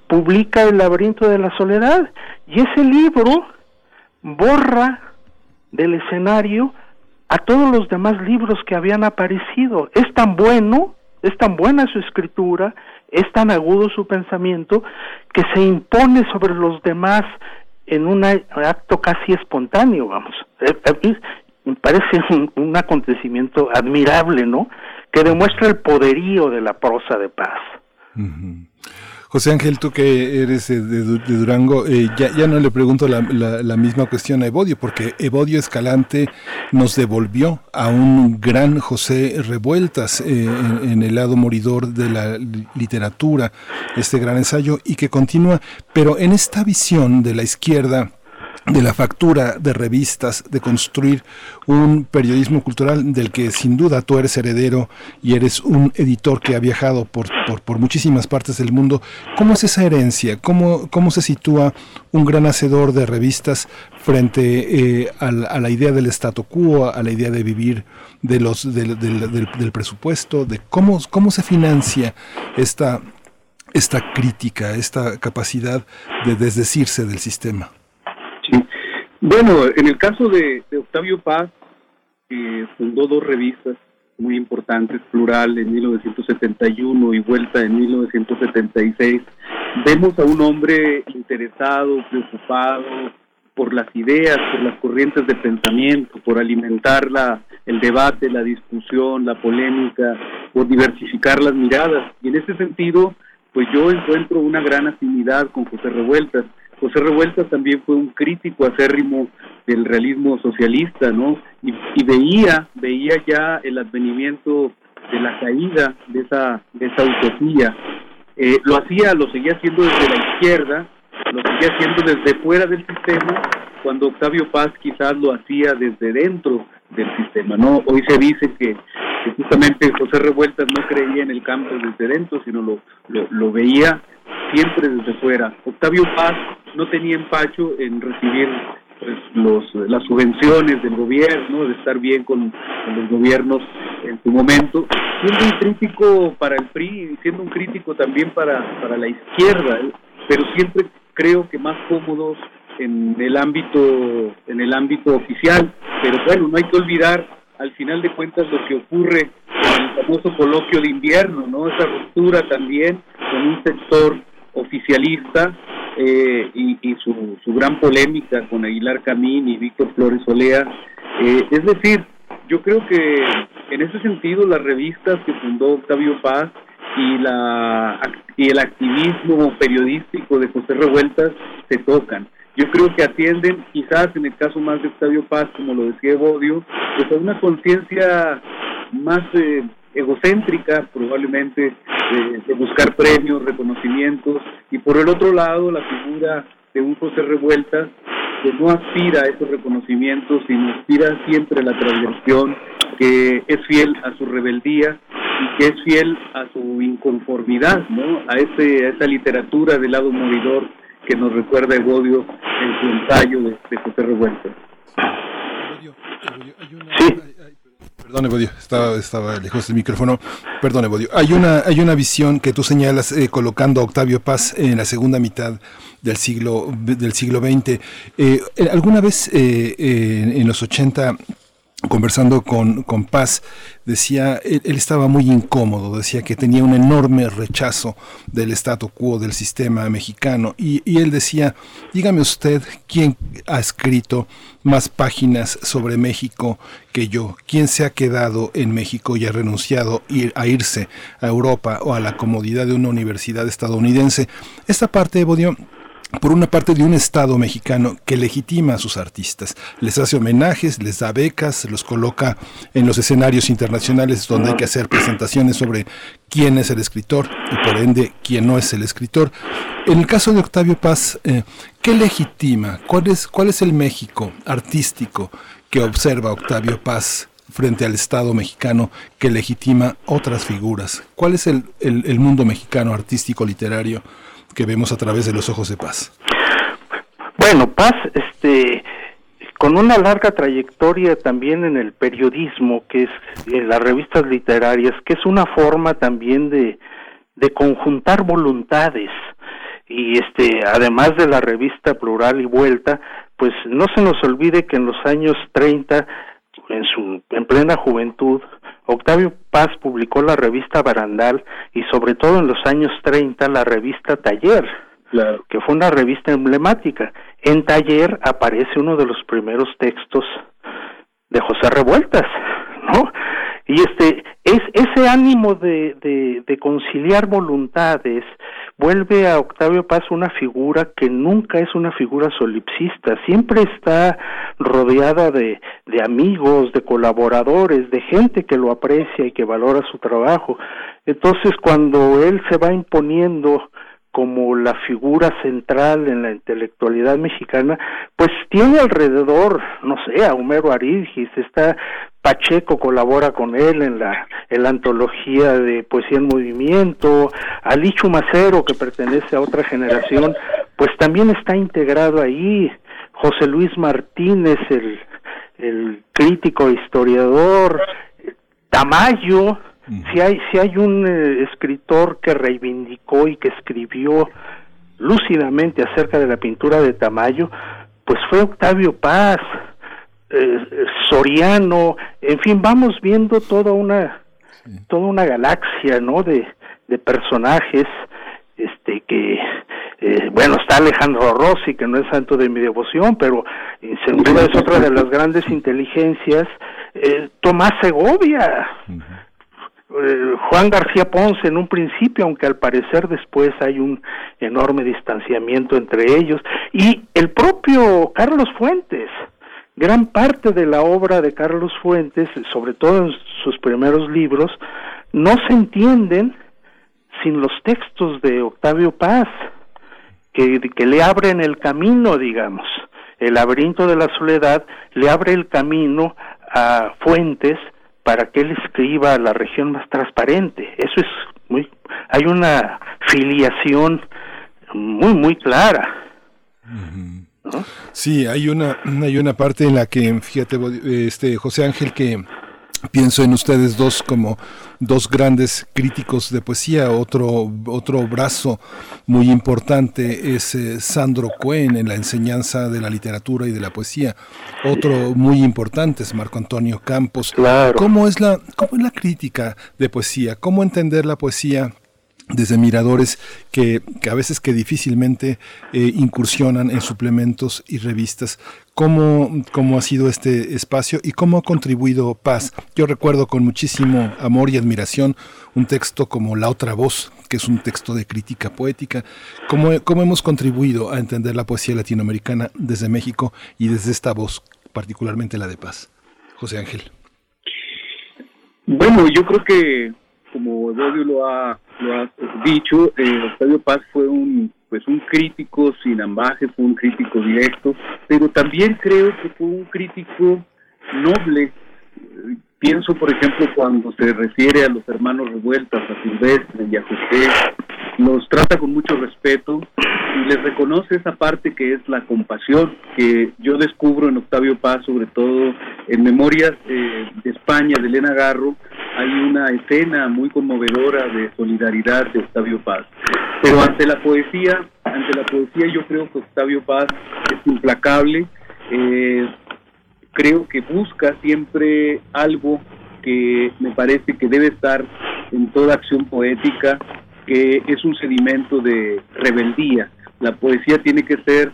publica El laberinto de la soledad. Y ese libro borra del escenario a todos los demás libros que habían aparecido. Es tan bueno, es tan buena su escritura, es tan agudo su pensamiento, que se impone sobre los demás en un acto casi espontáneo, vamos. Eh, eh, me parece un, acontecimiento admirable, ¿no? Que demuestra el poderío de la prosa de paz. José Ángel, tú que eres de, Durango, eh, ya, no le pregunto la, misma cuestión a Evodio, porque Evodio Escalante nos devolvió a un gran José Revueltas eh, en, el lado moridor de la literatura, este gran ensayo, y que continúa, pero en esta visión de la izquierda, de la factura de revistas, de construir un periodismo cultural del que sin duda tú eres heredero y eres un editor que ha viajado por, por, muchísimas partes del mundo. ¿Cómo es esa herencia? ¿Cómo, cómo se sitúa un gran hacedor de revistas frente eh, a, la, idea del statu quo, a la idea de vivir de los, del, del, presupuesto, de cómo, cómo se financia esta, esta crítica, esta capacidad de desdecirse del sistema? Bueno, en el caso de, Octavio Paz, que fundó dos revistas muy importantes, Plural en 1971 y Vuelta en 1976, vemos a un hombre interesado, preocupado por las ideas, por las corrientes de pensamiento, por alimentar la, el debate, la discusión, la polémica, por diversificar las miradas. Y en ese sentido, pues yo encuentro una gran afinidad con José Revueltas José Revueltas también fue un crítico acérrimo del realismo socialista, ¿no? Y, veía, veía ya el advenimiento de la caída de esa, de esa utopía. Eh, lo hacía, lo seguía haciendo desde la izquierda, lo seguía haciendo desde fuera del sistema, cuando Octavio Paz quizás lo hacía desde dentro del sistema, ¿no? Hoy se dice que, justamente José Revueltas no creía en el campo desde dentro, sino lo, lo, lo veía siempre desde fuera. Octavio Paz no tenía empacho en recibir pues, los, las subvenciones del gobierno, de estar bien con, los gobiernos en su momento, siendo un crítico para el PRI siendo un crítico también para, para la izquierda, ¿eh? pero siempre creo que más cómodos en el ámbito en el ámbito oficial pero bueno no hay que olvidar al final de cuentas lo que ocurre en el famoso coloquio de invierno no esa ruptura también con un sector oficialista eh, y, su, gran polémica con Aguilar Camín y Víctor Flores Olea. Eh, es decir, yo creo que en ese sentido las revistas que fundó Octavio Paz y, la, y el activismo periodístico de José Revueltas se tocan. Yo creo que atienden, quizás en el caso más de Octavio Paz, como lo decía Evodio, pues a una conciencia más eh, egocéntrica, probablemente de buscar premios, reconocimientos, y por el otro lado la figura de un José Revueltas que no aspira a esos reconocimientos, sino aspira siempre a la transgresión, que es fiel a su rebeldía y que es fiel a su inconformidad, ¿no? A, ese, a esa literatura del lado moridor que nos recuerda Evodio en su ensayo de, de José Revueltas. Sí. Perdón, Evodio, estaba, estaba lejos del micrófono. Perdón, Evodio. Hay una, hay una visión que tú señalas eh, colocando a Octavio Paz en la segunda mitad del siglo, del siglo XX. Eh, ¿Alguna vez eh, en los 80 conversando con, con Paz, decía, él, estaba muy incómodo, decía que tenía un enorme rechazo del statu quo del sistema mexicano y, él decía, dígame usted quién ha escrito más páginas sobre México que yo, quién se ha quedado en México y ha renunciado a irse a Europa o a la comodidad de una universidad estadounidense. Esta parte, Evodio, por una parte de un Estado mexicano que legitima a sus artistas, les hace homenajes, les da becas, los coloca en los escenarios internacionales donde hay que hacer presentaciones sobre quién es el escritor y por ende quién no es el escritor. En el caso de Octavio Paz, eh, ¿qué legitima? ¿Cuál es, ¿Cuál es el México artístico que observa Octavio Paz frente al Estado mexicano que legitima otras figuras? ¿Cuál es el, el mundo mexicano artístico literario? Que vemos a través de los ojos de Paz? Bueno, Paz, este, con una larga trayectoria también en el periodismo, que es en las revistas literarias, que es una forma también de, de conjuntar voluntades y este además de la revista Plural y Vuelta, pues no se nos olvide que en los años 30 en su en plena juventud Octavio Paz publicó la revista Barandal y sobre todo en los años 30 la revista Taller, que fue una revista emblemática. En Taller aparece uno de los primeros textos de José Revueltas, ¿no? Y este es ese ánimo de, de, de conciliar voluntades vuelve a Octavio Paz una figura que nunca es una figura solipsista, siempre está rodeada de, de amigos, de colaboradores, de gente que lo aprecia y que valora su trabajo. Entonces, cuando él se va imponiendo como la figura central en la intelectualidad mexicana, pues tiene alrededor, no sé, a Homero Aridgis, está Pacheco colabora con él en la, en la antología de Poesía en Movimiento, Alichu Macero, que pertenece a otra generación, pues también está integrado ahí, José Luis Martínez, el, el crítico historiador, Tamayo, si hay, si hay un eh, escritor que reivindicó y que escribió lúcidamente acerca de la pintura de Tamayo, pues fue Octavio Paz, eh, Soriano, en fin, vamos viendo toda una toda una galaxia, ¿no? De, de personajes, este que eh, bueno está Alejandro Rossi que no es santo de mi devoción, pero sin duda es otra de las grandes inteligencias. Tomás Segovia, eh, Juan García Ponce en un principio, aunque al parecer después hay un enorme distanciamiento entre ellos, y el propio Carlos Fuentes. Gran parte de la obra de Carlos Fuentes, sobre todo en sus primeros libros, no se entienden sin los textos de Octavio Paz, que, que le abren el camino, digamos. El laberinto de la soledad le abre el camino a Fuentes para que él escriba la región más transparente. Eso es muy, hay una filiación muy, muy clara. Sí, hay una, hay una parte en la que, fíjate, este José Ángel, que pienso en ustedes dos como dos grandes críticos de poesía. Otro, otro brazo muy importante es eh, Sandro Cohen en la enseñanza de la literatura y de la poesía. Otro muy importante es Marco Antonio Campos. ¿Cómo, es la, ¿Cómo es la crítica de poesía? ¿Cómo entender la poesía? desde miradores que, a veces que difícilmente eh, incursionan en suplementos y revistas. ¿Cómo, ¿Cómo ha sido este espacio y cómo ha contribuido Paz? Yo recuerdo con muchísimo amor y admiración un texto como La otra voz, que es un texto de crítica poética. ¿Cómo, cómo hemos contribuido a entender la poesía latinoamericana desde México y desde esta voz, particularmente la de Paz? José Ángel. Bueno, yo creo que como Evodio lo ha, lo ha dicho, eh, Octavio Paz fue un pues un crítico sin ambaje, fue un crítico directo, pero también creo que fue un crítico noble. Pienso, por ejemplo, cuando se refiere a los hermanos revueltas, a Silvestre y a José, los trata con mucho respeto y les reconoce esa parte que es la compasión, que yo descubro en Octavio Paz, sobre todo en Memorias eh, de España, de Elena Garro, hay una escena muy conmovedora de solidaridad de Octavio Paz. Pero ante la poesía, ante la poesía yo creo que Octavio Paz es implacable, eh, creo que busca siempre algo que me parece que debe estar en toda acción poética, que es un sedimento de rebeldía. La poesía tiene que ser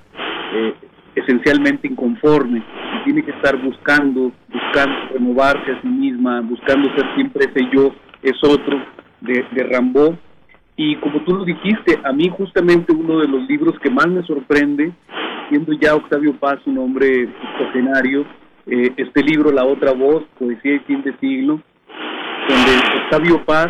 eh, esencialmente inconforme, tiene que estar buscando, buscando renovarse a sí misma, buscando ser siempre ese yo, es otro, de, de Rambó. Y como tú lo dijiste, a mí justamente uno de los libros que más me sorprende, siendo ya Octavio Paz un hombre octogenario, eh, este libro La Otra Voz, Poesía y Fin de Siglo, donde Octavio Paz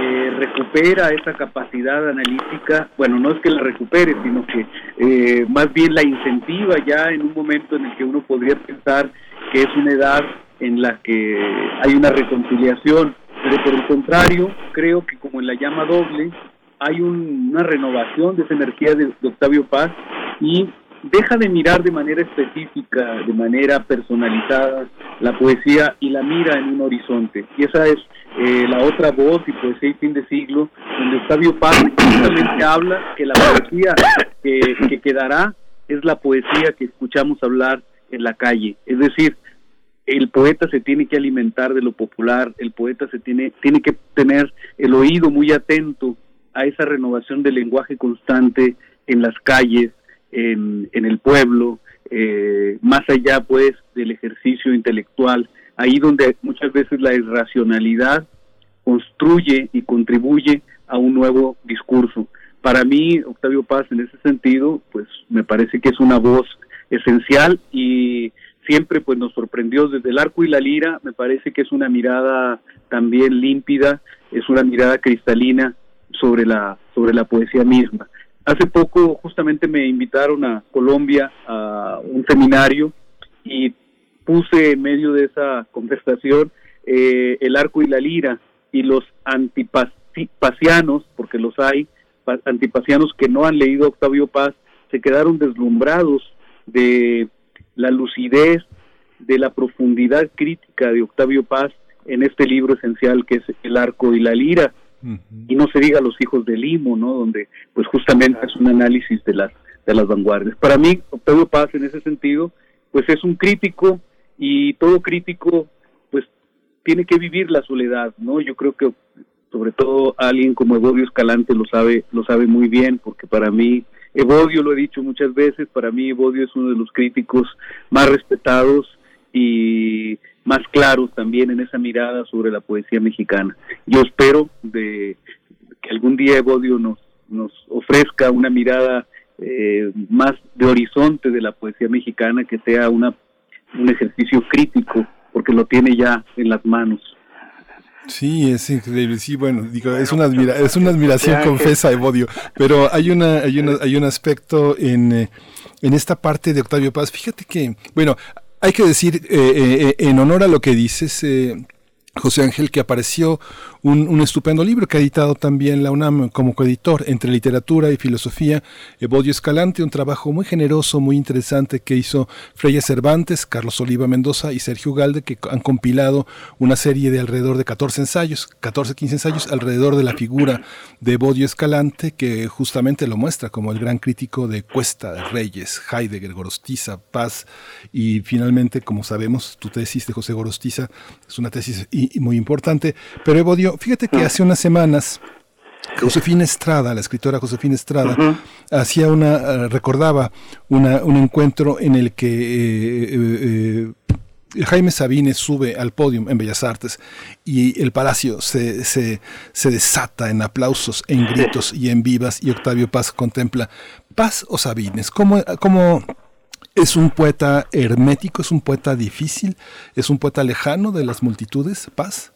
eh, recupera esa capacidad analítica, bueno, no es que la recupere, sino que eh, más bien la incentiva ya en un momento en el que uno podría pensar que es una edad en la que hay una reconciliación, pero por el contrario, creo que como en la llama doble, hay una renovación de esa energía de, Octavio Paz y deja de mirar de manera específica, de manera personalizada la poesía y la mira en un horizonte. Y esa es eh, la otra voz y poesía y fin de siglo, donde Octavio Paz justamente habla que la poesía que, que quedará es la poesía que escuchamos hablar en la calle. Es decir, el poeta se tiene que alimentar de lo popular, el poeta se tiene, tiene que tener el oído muy atento a esa renovación del lenguaje constante en las calles, en, el pueblo, eh, más allá pues del ejercicio intelectual, ahí donde muchas veces la irracionalidad construye y contribuye a un nuevo discurso. Para mí, Octavio Paz, en ese sentido, pues me parece que es una voz esencial y siempre pues nos sorprendió desde el arco y la lira, me parece que es una mirada también límpida, es una mirada cristalina sobre la sobre la poesía misma. Hace poco justamente me invitaron a Colombia a un seminario y puse en medio de esa conversación eh, el arco y la lira y los antipasianos, porque los hay, antipasianos que no han leído Octavio Paz, se quedaron deslumbrados de la lucidez, de la profundidad crítica de Octavio Paz en este libro esencial que es El arco y la lira. Y no se diga Los hijos del Limo, ¿no? Donde pues justamente es un análisis de las de las vanguardias. Para mí Octavio Paz en ese sentido pues es un crítico y todo crítico pues tiene que vivir la soledad, ¿no? Yo creo que sobre todo alguien como Evodio Escalante lo sabe lo sabe muy bien porque para mí Evodio, lo he dicho muchas veces, para mí Evodio es uno de los críticos más respetados y más claros también en esa mirada sobre la poesía mexicana. Yo espero de que algún día Evodio nos, nos ofrezca una mirada eh, más de horizonte de la poesía mexicana, que sea una, un ejercicio crítico, porque lo tiene ya en las manos. Sí, es increíble. Sí, bueno, digo, es una admira es una admiración confesa Evodio, pero hay una hay una hay un aspecto en eh, en esta parte de Octavio Paz. Fíjate que, bueno, hay que decir eh, eh, en honor a lo que dices, José Ángel, que apareció un, estupendo libro que ha editado también la UNAM como coeditor entre literatura y filosofía, Evodio Escalante, un trabajo muy generoso, muy interesante que hizo Freya Cervantes, Carlos Oliva Mendoza y Sergio Galde, que han compilado una serie de alrededor de 14 ensayos, 14, 15 ensayos alrededor de la figura de Evodio Escalante, que justamente lo muestra como el gran crítico de Cuesta, Reyes, Heidegger, Gorostiza, Paz, y finalmente, como sabemos, tu tesis de José Gorostiza es una tesis muy importante. Pero Evodio, fíjate que hace unas semanas Josefina Estrada, la escritora Josefina Estrada, hacía una, eh, recordaba una, un encuentro en el que eh, eh, Jaime Sabines sube al podio en Bellas Artes y el palacio se, se, se desata en aplausos, en gritos y en vivas y Octavio Paz contempla Paz o Sabines. ¿Cómo, cómo es un poeta hermético, es un poeta difícil, es un poeta lejano de las multitudes, Paz.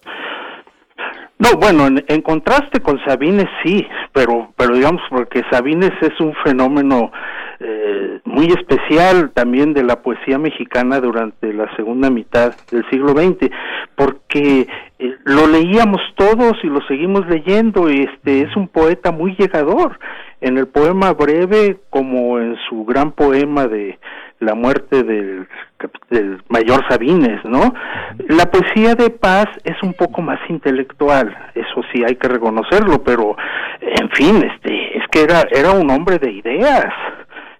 No, bueno, en, contraste con Sabines sí, pero, pero digamos porque Sabines es un fenómeno eh, muy especial también de la poesía mexicana durante la segunda mitad del siglo XX, porque eh, lo leíamos todos y lo seguimos leyendo y este es un poeta muy llegador en el poema breve como en su gran poema de la muerte del, del mayor Sabines, ¿no? La poesía de Paz es un poco más intelectual, eso sí hay que reconocerlo, pero en fin, este, es que era era un hombre de ideas,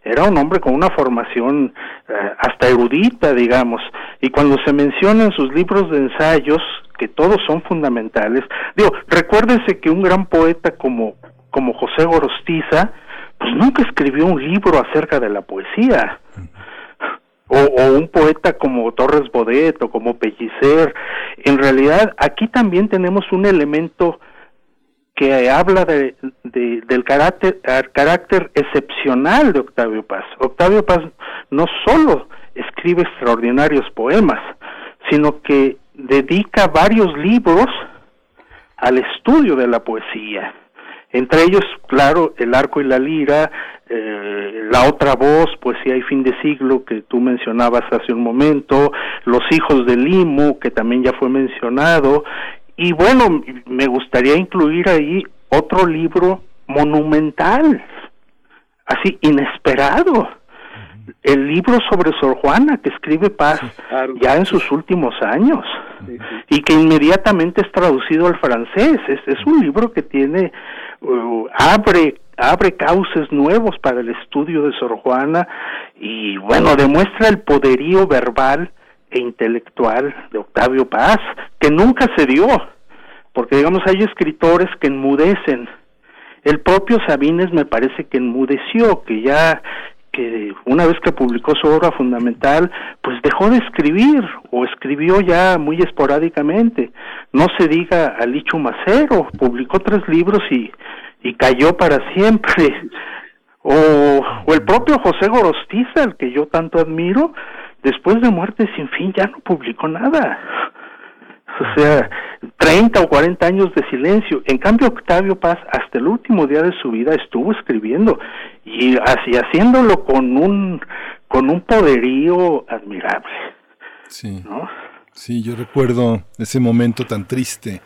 era un hombre con una formación eh, hasta erudita, digamos, y cuando se mencionan sus libros de ensayos, que todos son fundamentales, digo, recuérdense que un gran poeta como como José Gorostiza, pues nunca escribió un libro acerca de la poesía o, un poeta como Torres Bodet o como Pellicer. En realidad, aquí también tenemos un elemento que habla de, del carácter, carácter excepcional de Octavio Paz. Octavio Paz no solo escribe extraordinarios poemas, sino que dedica varios libros al estudio de la poesía. Entre ellos, claro, El arco y la lira, eh, La otra voz, Poesía y fin de siglo, que tú mencionabas hace un momento, Los hijos del Limo, que también ya fue mencionado, y bueno, me gustaría incluir ahí otro libro monumental, así inesperado, el libro sobre Sor Juana que escribe Paz ya en sus últimos años. Y que inmediatamente es traducido al francés. Es, es un libro que tiene, uh, abre, abre cauces nuevos para el estudio de Sor Juana y bueno, demuestra el poderío verbal e intelectual de Octavio Paz, que nunca se dio, porque digamos hay escritores que enmudecen. El propio Sabines me parece que enmudeció, que ya que una vez que publicó su obra fundamental, pues dejó de escribir o escribió ya muy esporádicamente. No se diga a Licho Macero, publicó tres libros y, y cayó para siempre. O, o el propio José Gorostiza, el que yo tanto admiro, después de Muerte sin fin ya no publicó nada. O sea, 30 o 40 años de silencio. En cambio, Octavio Paz, hasta el último día de su vida, estuvo escribiendo y así haciéndolo con un con un poderío admirable. Sí. Sí, yo recuerdo ese momento tan triste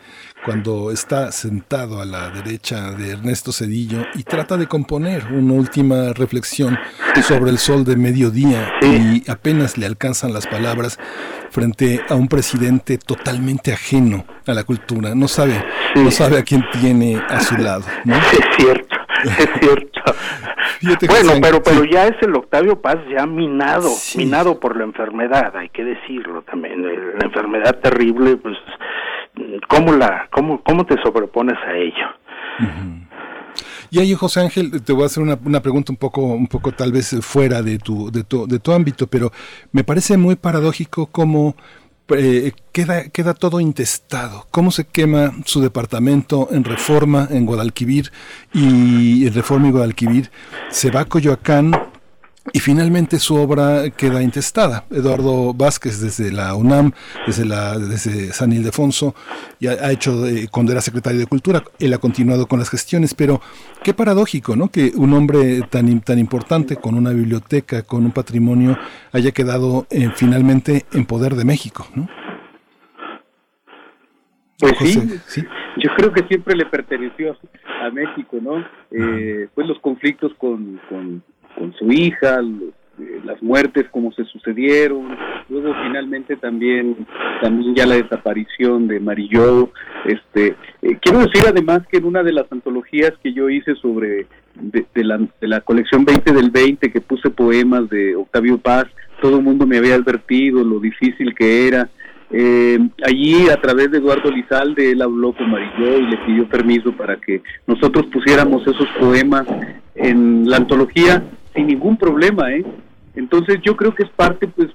cuando está sentado a la derecha de Ernesto Cedillo y trata de componer una última reflexión sobre el sol de mediodía y apenas le alcanzan las palabras frente a un presidente totalmente ajeno a la cultura, no sabe, no sabe a quién tiene a su lado. Es cierto, es cierto. Bueno, pero pero ya es el Octavio Paz ya minado, minado por la enfermedad, hay que decirlo también, la enfermedad terrible, pues cómo la cómo cómo te sobrepones a ello. Y ahí, José Ángel, te voy a hacer una, una, pregunta un poco, un poco tal vez fuera de tu, de tu, de tu ámbito, pero me parece muy paradójico cómo eh, queda, queda todo intestado. ¿Cómo se quema su departamento en Reforma, en Guadalquivir, y en Reforma y Guadalquivir? Se va a Coyoacán y finalmente su obra queda intestada. Eduardo Vázquez desde la UNAM, desde, la, desde San Ildefonso, ya ha hecho cuando era secretario de Cultura, él ha continuado con las gestiones, pero qué paradójico, ¿no? Que un hombre tan, tan importante, con una biblioteca, con un patrimonio, haya quedado eh, finalmente en poder de México, ¿no? Pues sí, yo creo que siempre le perteneció a México, ¿no? Eh, pues los conflictos con, con con su hija, eh, las muertes como se sucedieron, luego finalmente también también ya la desaparición de Marillo, este eh, quiero decir además que en una de las antologías que yo hice sobre de, la, de la colección 20 del 20 que puse poemas de Octavio Paz, todo el mundo me había advertido lo difícil que era. Eh, allí, a través de Eduardo Lizalde, él habló con Marilló y le pidió permiso para que nosotros pusiéramos esos poemas en la antología sin ningún problema, ¿eh? Entonces yo creo que es parte, pues,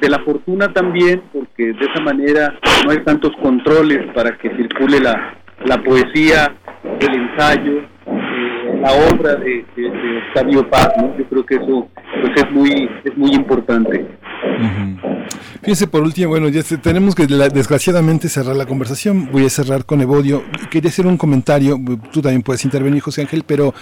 de la fortuna también, porque de esa manera no hay tantos controles para que circule la, la poesía, el ensayo, eh, la obra de, Octavio Paz, ¿no? Yo creo que eso pues es muy es muy importante. Fíjense, por último, bueno, ya tenemos que desgraciadamente cerrar la conversación. Voy a cerrar con Evodio. Quería hacer un comentario, tú también puedes intervenir, José Ángel, pero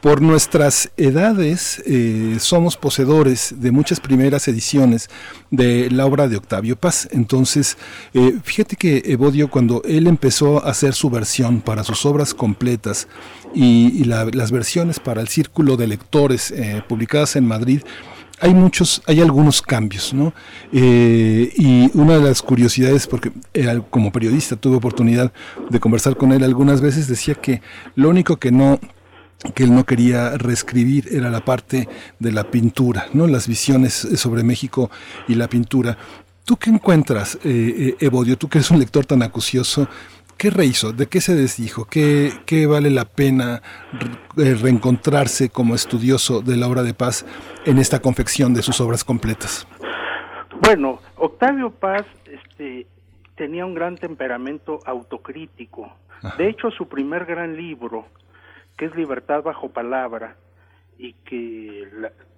por nuestras edades eh, somos poseedores de muchas primeras ediciones de la obra de Octavio Paz. Entonces, eh, fíjate que Evodio, cuando él empezó a hacer su versión para sus obras completas y, las versiones para el círculo de lectores eh, publicadas en Madrid, hay muchos, hay algunos cambios, ¿no? Y una de las curiosidades, porque como periodista tuve oportunidad de conversar con él algunas veces, decía que lo único que no que él no quería reescribir era la parte de la pintura, ¿no? Las visiones sobre México y la pintura. ¿Tú qué encuentras, eh, Evodio? Tú que eres un lector tan acucioso, ¿Qué rehizo? ¿De qué se desdijo? ¿Qué, qué vale la pena eh, reencontrarse como estudioso de la obra de Paz en esta confección de sus obras completas? Bueno, Octavio Paz este, tenía un gran temperamento autocrítico. De hecho, su primer gran libro, que es Libertad bajo palabra, y que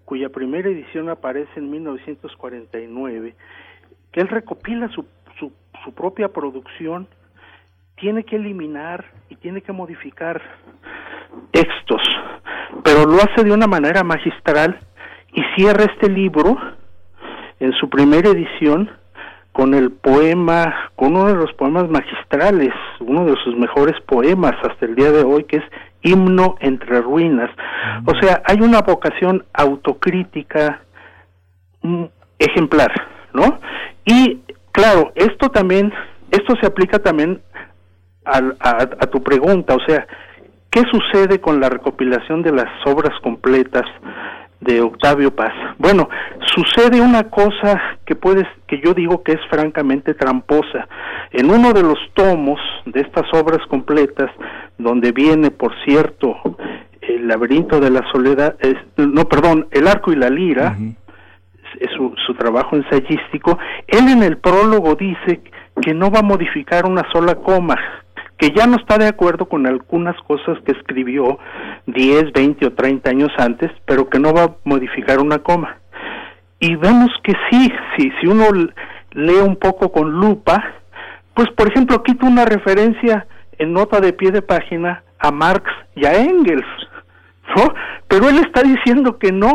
cuya primera edición aparece en 1949, que él recopila su, su, su propia producción tiene que eliminar y tiene que modificar textos, pero lo hace de una manera magistral y cierra este libro en su primera edición con el poema, con uno de los poemas magistrales, uno de sus mejores poemas hasta el día de hoy, que es Himno entre ruinas. O sea, hay una vocación autocrítica mm, ejemplar, ¿no? Y claro, esto también, esto se aplica también al- a, a tu pregunta, o sea, ¿qué sucede con la recopilación de las obras completas de Octavio Paz? Bueno, sucede una cosa que puedes, que yo digo que es francamente tramposa. En uno de los tomos de estas obras completas, donde viene, por cierto, el laberinto de la soledad, es- no, perdón, el arco y la lira, es su, su trabajo ensayístico, él en el prólogo dice que no va a modificar una sola coma, que ya no está de acuerdo con algunas cosas que escribió 10, 20 o 30 años antes, pero que no va a modificar una coma. Y vemos que sí, sí, si uno lee un poco con lupa, pues por ejemplo quita una referencia en nota de pie de página a Marx y a Engels, ¿no? Pero él está diciendo que no,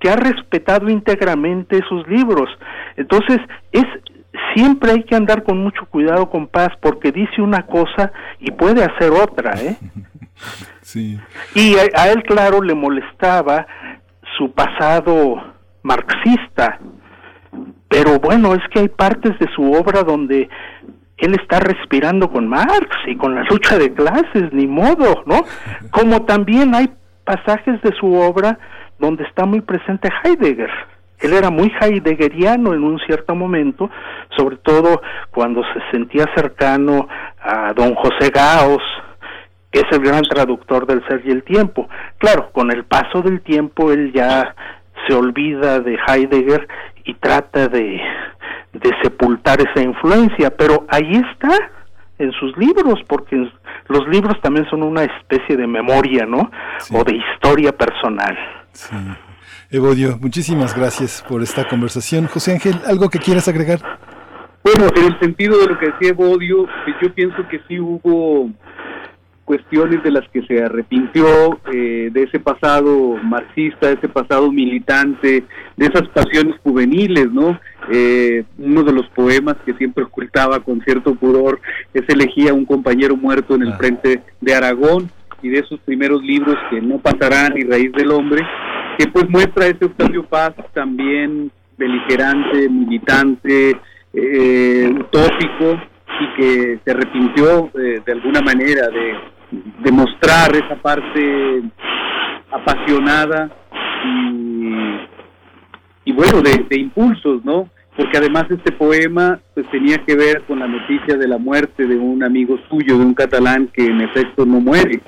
que ha respetado íntegramente esos libros. Entonces, es siempre hay que andar con mucho cuidado con Paz porque dice una cosa y puede hacer otra, ¿eh? Sí. Y a, a él, claro, le molestaba su pasado marxista. Pero bueno, es que hay partes de su obra donde él está respirando con Marx y con la lucha de clases, ni modo, ¿no? Como también hay pasajes de su obra donde está muy presente Heidegger. Él era muy heideggeriano en un cierto momento, sobre todo cuando se sentía cercano a don José Gaos, que es el gran traductor del ser y el tiempo. Claro, con el paso del tiempo él ya se olvida de Heidegger y trata de, de sepultar esa influencia, pero ahí está en sus libros, porque los libros también son una especie de memoria, ¿no? O de historia personal. Evodio, muchísimas gracias por esta conversación. José Ángel, ¿algo que quieras agregar? Bueno, en el sentido de lo que decía Bodio, yo pienso que sí hubo cuestiones de las que se arrepintió, eh, de ese pasado marxista, de ese pasado militante, de esas pasiones juveniles, ¿no? Eh, uno de los poemas que siempre ocultaba con cierto pudor es elegía un compañero muerto en el frente de Aragón y de esos primeros libros que no pasarán ni raíz del hombre, que pues muestra ese Octavio Paz también beligerante, militante, eh, utópico y que se arrepintió eh, de alguna manera de, mostrar esa parte apasionada y, y bueno, de, de impulsos, ¿no? Porque además este poema pues tenía que ver con la noticia de la muerte de un amigo suyo, de un catalán que en efecto no muere.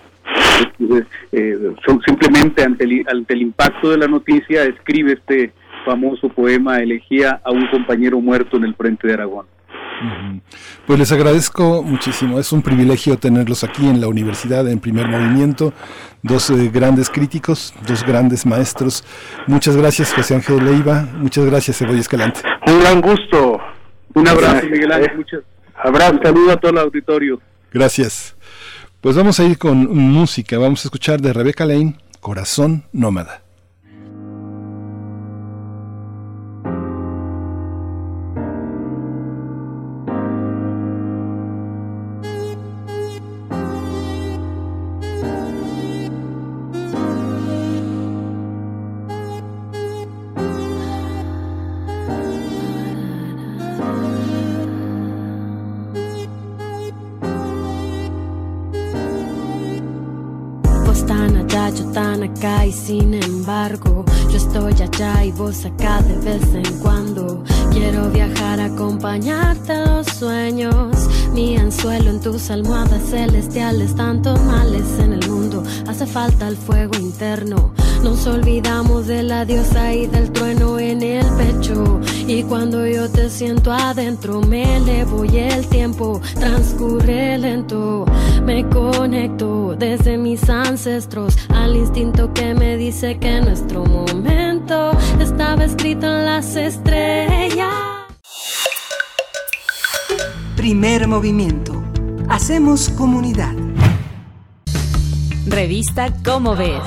Eh, eh, son- simplemente ante el, ante el impacto de la noticia escribe este famoso poema Elegía a un compañero muerto en el frente de Aragón. Pues les agradezco muchísimo. Es un privilegio tenerlos aquí en la universidad, en primer movimiento. Dos eh, grandes críticos, dos grandes maestros. Muchas gracias, José Ángel Leiva. Muchas gracias, Evodio Escalante. Un gran gusto. Un abrazo, Miguel Ángel. Muchas Abrazo. Un saludo a todo el auditorio. Gracias. Pues vamos a ir con música. Vamos a escuchar de Rebeca Lane, Corazón Nómada. Allá Mi anzuelo en tus almohadas celestiales, tantos males en el mundo. Hace falta el fuego interno. Nos olvidamos de la diosa y del trueno en el pecho. Y cuando yo te siento adentro, me elevo y el tiempo transcurre lento. Me conecto desde mis ancestros al instinto que me dice que nuestro momento estaba escrito en las estrellas. Primer movimiento. Hacemos comunidad. Revista Cómo Ves.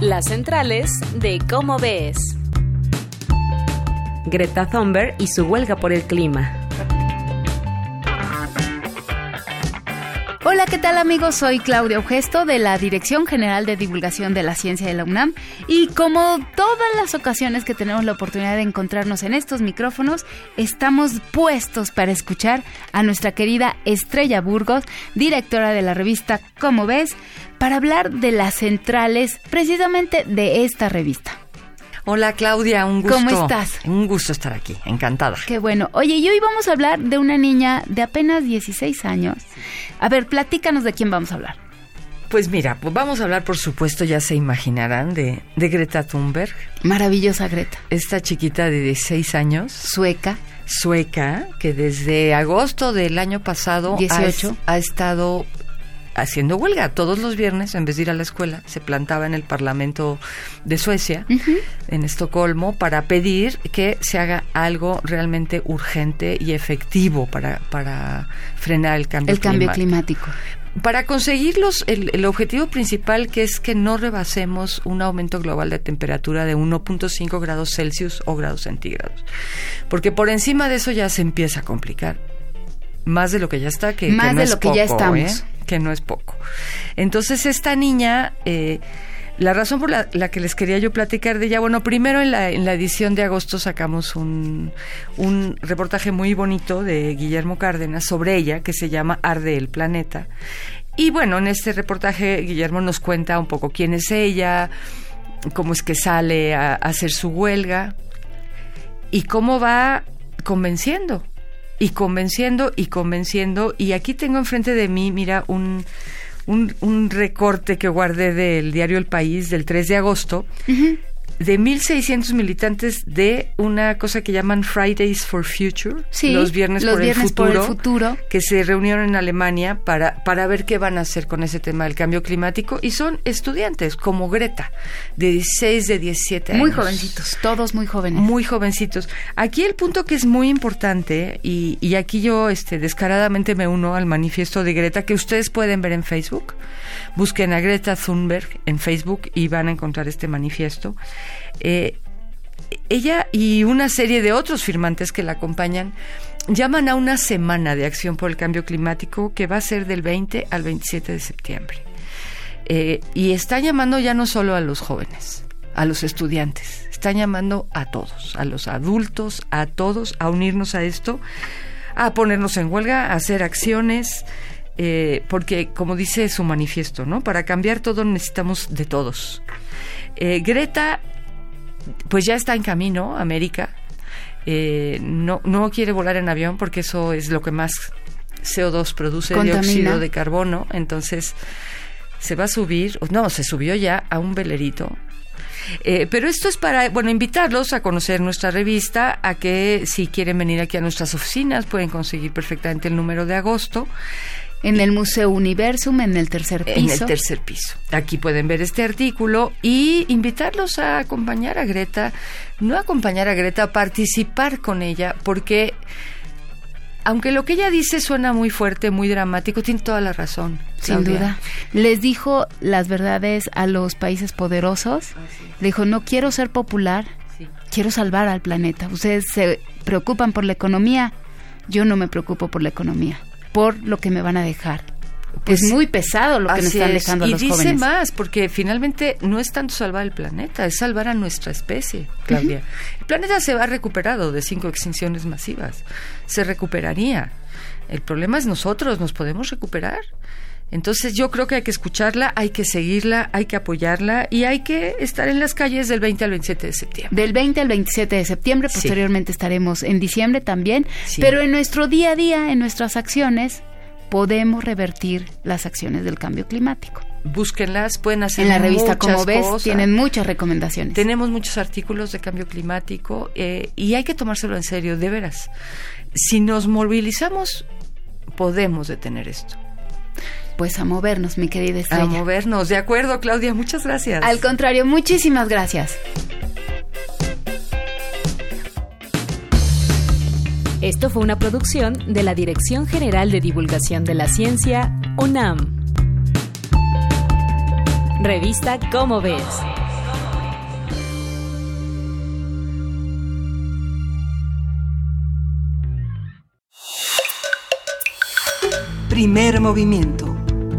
Las centrales de Cómo Ves. Greta Thunberg y su huelga por el clima. Hola ¿qué tal amigos? Soy Claudia Augesto de la Dirección General de Divulgación de la Ciencia de la UNAM y como todas las ocasiones que tenemos la oportunidad de encontrarnos en estos micrófonos, estamos puestos para escuchar a nuestra querida Estrella Burgos, directora de la revista Como ves, para hablar de las centrales precisamente de esta revista. Hola Claudia, un gusto. ¿Cómo estás? Un gusto estar aquí, encantada. Qué bueno. Oye, y hoy vamos a hablar de una niña de apenas 16 años. A ver, platícanos de quién vamos a hablar. Pues mira, pues vamos a hablar, por supuesto, ya se imaginarán, de, de Greta Thunberg. Maravillosa Greta. Esta chiquita de 16 años. Sueca. Sueca, que desde agosto del año pasado 18. Ha, ha estado haciendo huelga todos los viernes en vez de ir a la escuela se plantaba en el Parlamento de Suecia en Estocolmo para pedir que se haga algo realmente urgente y efectivo para, para frenar el cambio El cambio climático. climático. Para conseguirlos, el, el objetivo principal que es que no rebasemos un aumento global de temperatura de 1.5 grados Celsius o grados centígrados. Porque por encima de eso ya se empieza a complicar. Más de lo que ya está, que, Más que no de es lo que ya poco, estamos. ¿eh? Que no es poco. Entonces, esta niña. eh, la razón por la, la que les quería yo platicar de ella, bueno, primero en la, en la edición de agosto sacamos un, un reportaje muy bonito de Guillermo Cárdenas sobre ella, que se llama Arde el Planeta. Y bueno, en este reportaje Guillermo nos cuenta un poco quién es ella, cómo es que sale a, a hacer su huelga y cómo va convenciendo y convenciendo y convenciendo. Y aquí tengo enfrente de mí, mira, un, un, un recorte que guardé del diario El País del 3 de agosto. De 1.600 militantes de una cosa que llaman Fridays for Future, Sí, los viernes, los por, viernes el por el futuro, futuro. que se reunieron en Alemania para, para ver qué van a hacer con ese tema del cambio climático. Y son estudiantes, como Greta, de 16, de 17 años. Muy jovencitos, todos muy jóvenes. Muy jovencitos. Aquí el punto que es muy importante, y, y aquí yo este, descaradamente me uno al manifiesto de Greta, que ustedes pueden ver en Facebook. Busquen a Greta Thunberg en Facebook y van a encontrar este manifiesto. Eh, ella y una serie de otros firmantes que la acompañan llaman a una semana de acción por el cambio climático que va a ser del 20 al 27 de septiembre. Eh, y están llamando ya no solo a los jóvenes, a los estudiantes, están llamando a todos, a los adultos, a todos, a unirnos a esto, a ponernos en huelga, a hacer acciones, eh, porque como dice su manifiesto, ¿no? Para cambiar todo necesitamos de todos. Greta, pues ya está en camino América. Eh, no, no quiere volar en avión porque eso es lo que más CO2 produce, Contamina. dióxido de carbono. Entonces se va a subir, no, se subió ya a un velerito. Eh, pero esto es para, bueno, invitarlos a conocer nuestra revista, a que si quieren venir aquí a nuestras oficinas pueden conseguir perfectamente el número de agosto. En el Museo Universum, en el tercer piso. En el tercer piso. Aquí pueden ver este artículo y invitarlos a acompañar a Greta, no acompañar a Greta, a participar con ella, porque aunque lo que ella dice suena muy fuerte, muy dramático, tiene toda la razón. Sin duda. Les dijo las verdades a los países poderosos. Le dijo, no quiero ser popular, quiero salvar al planeta. Ustedes se preocupan por la economía, yo no me preocupo por la economía, por lo que me van a dejar. Pues es muy pesado lo que nos están es. dejando a y los dice jóvenes. más, porque finalmente no es tanto salvar el planeta, es salvar a nuestra especie, Claudia. El planeta se va recuperado de cinco extinciones masivas, se recuperaría. El problema es nosotros, nos podemos recuperar. Entonces yo creo que hay que escucharla, hay que seguirla, hay que apoyarla y hay que estar en las calles del 20 al 27 de septiembre. Del 20 al 27 de septiembre, Sí. posteriormente estaremos en diciembre también, Sí. pero en nuestro día a día, en nuestras acciones, podemos revertir las acciones del cambio climático. Búsquenlas, pueden hacer En la revista Como ves, cosas. tienen muchas recomendaciones. Tenemos muchos artículos de cambio climático eh, y hay que tomárselo en serio, de veras. Si nos movilizamos, podemos detener esto. Pues a movernos, mi querida Estrella. A movernos, de acuerdo, Claudia, muchas gracias. Al contrario, muchísimas gracias. Esto fue una producción de la Dirección General de Divulgación de la Ciencia, UNAM. Revista Cómo ves. Primer movimiento.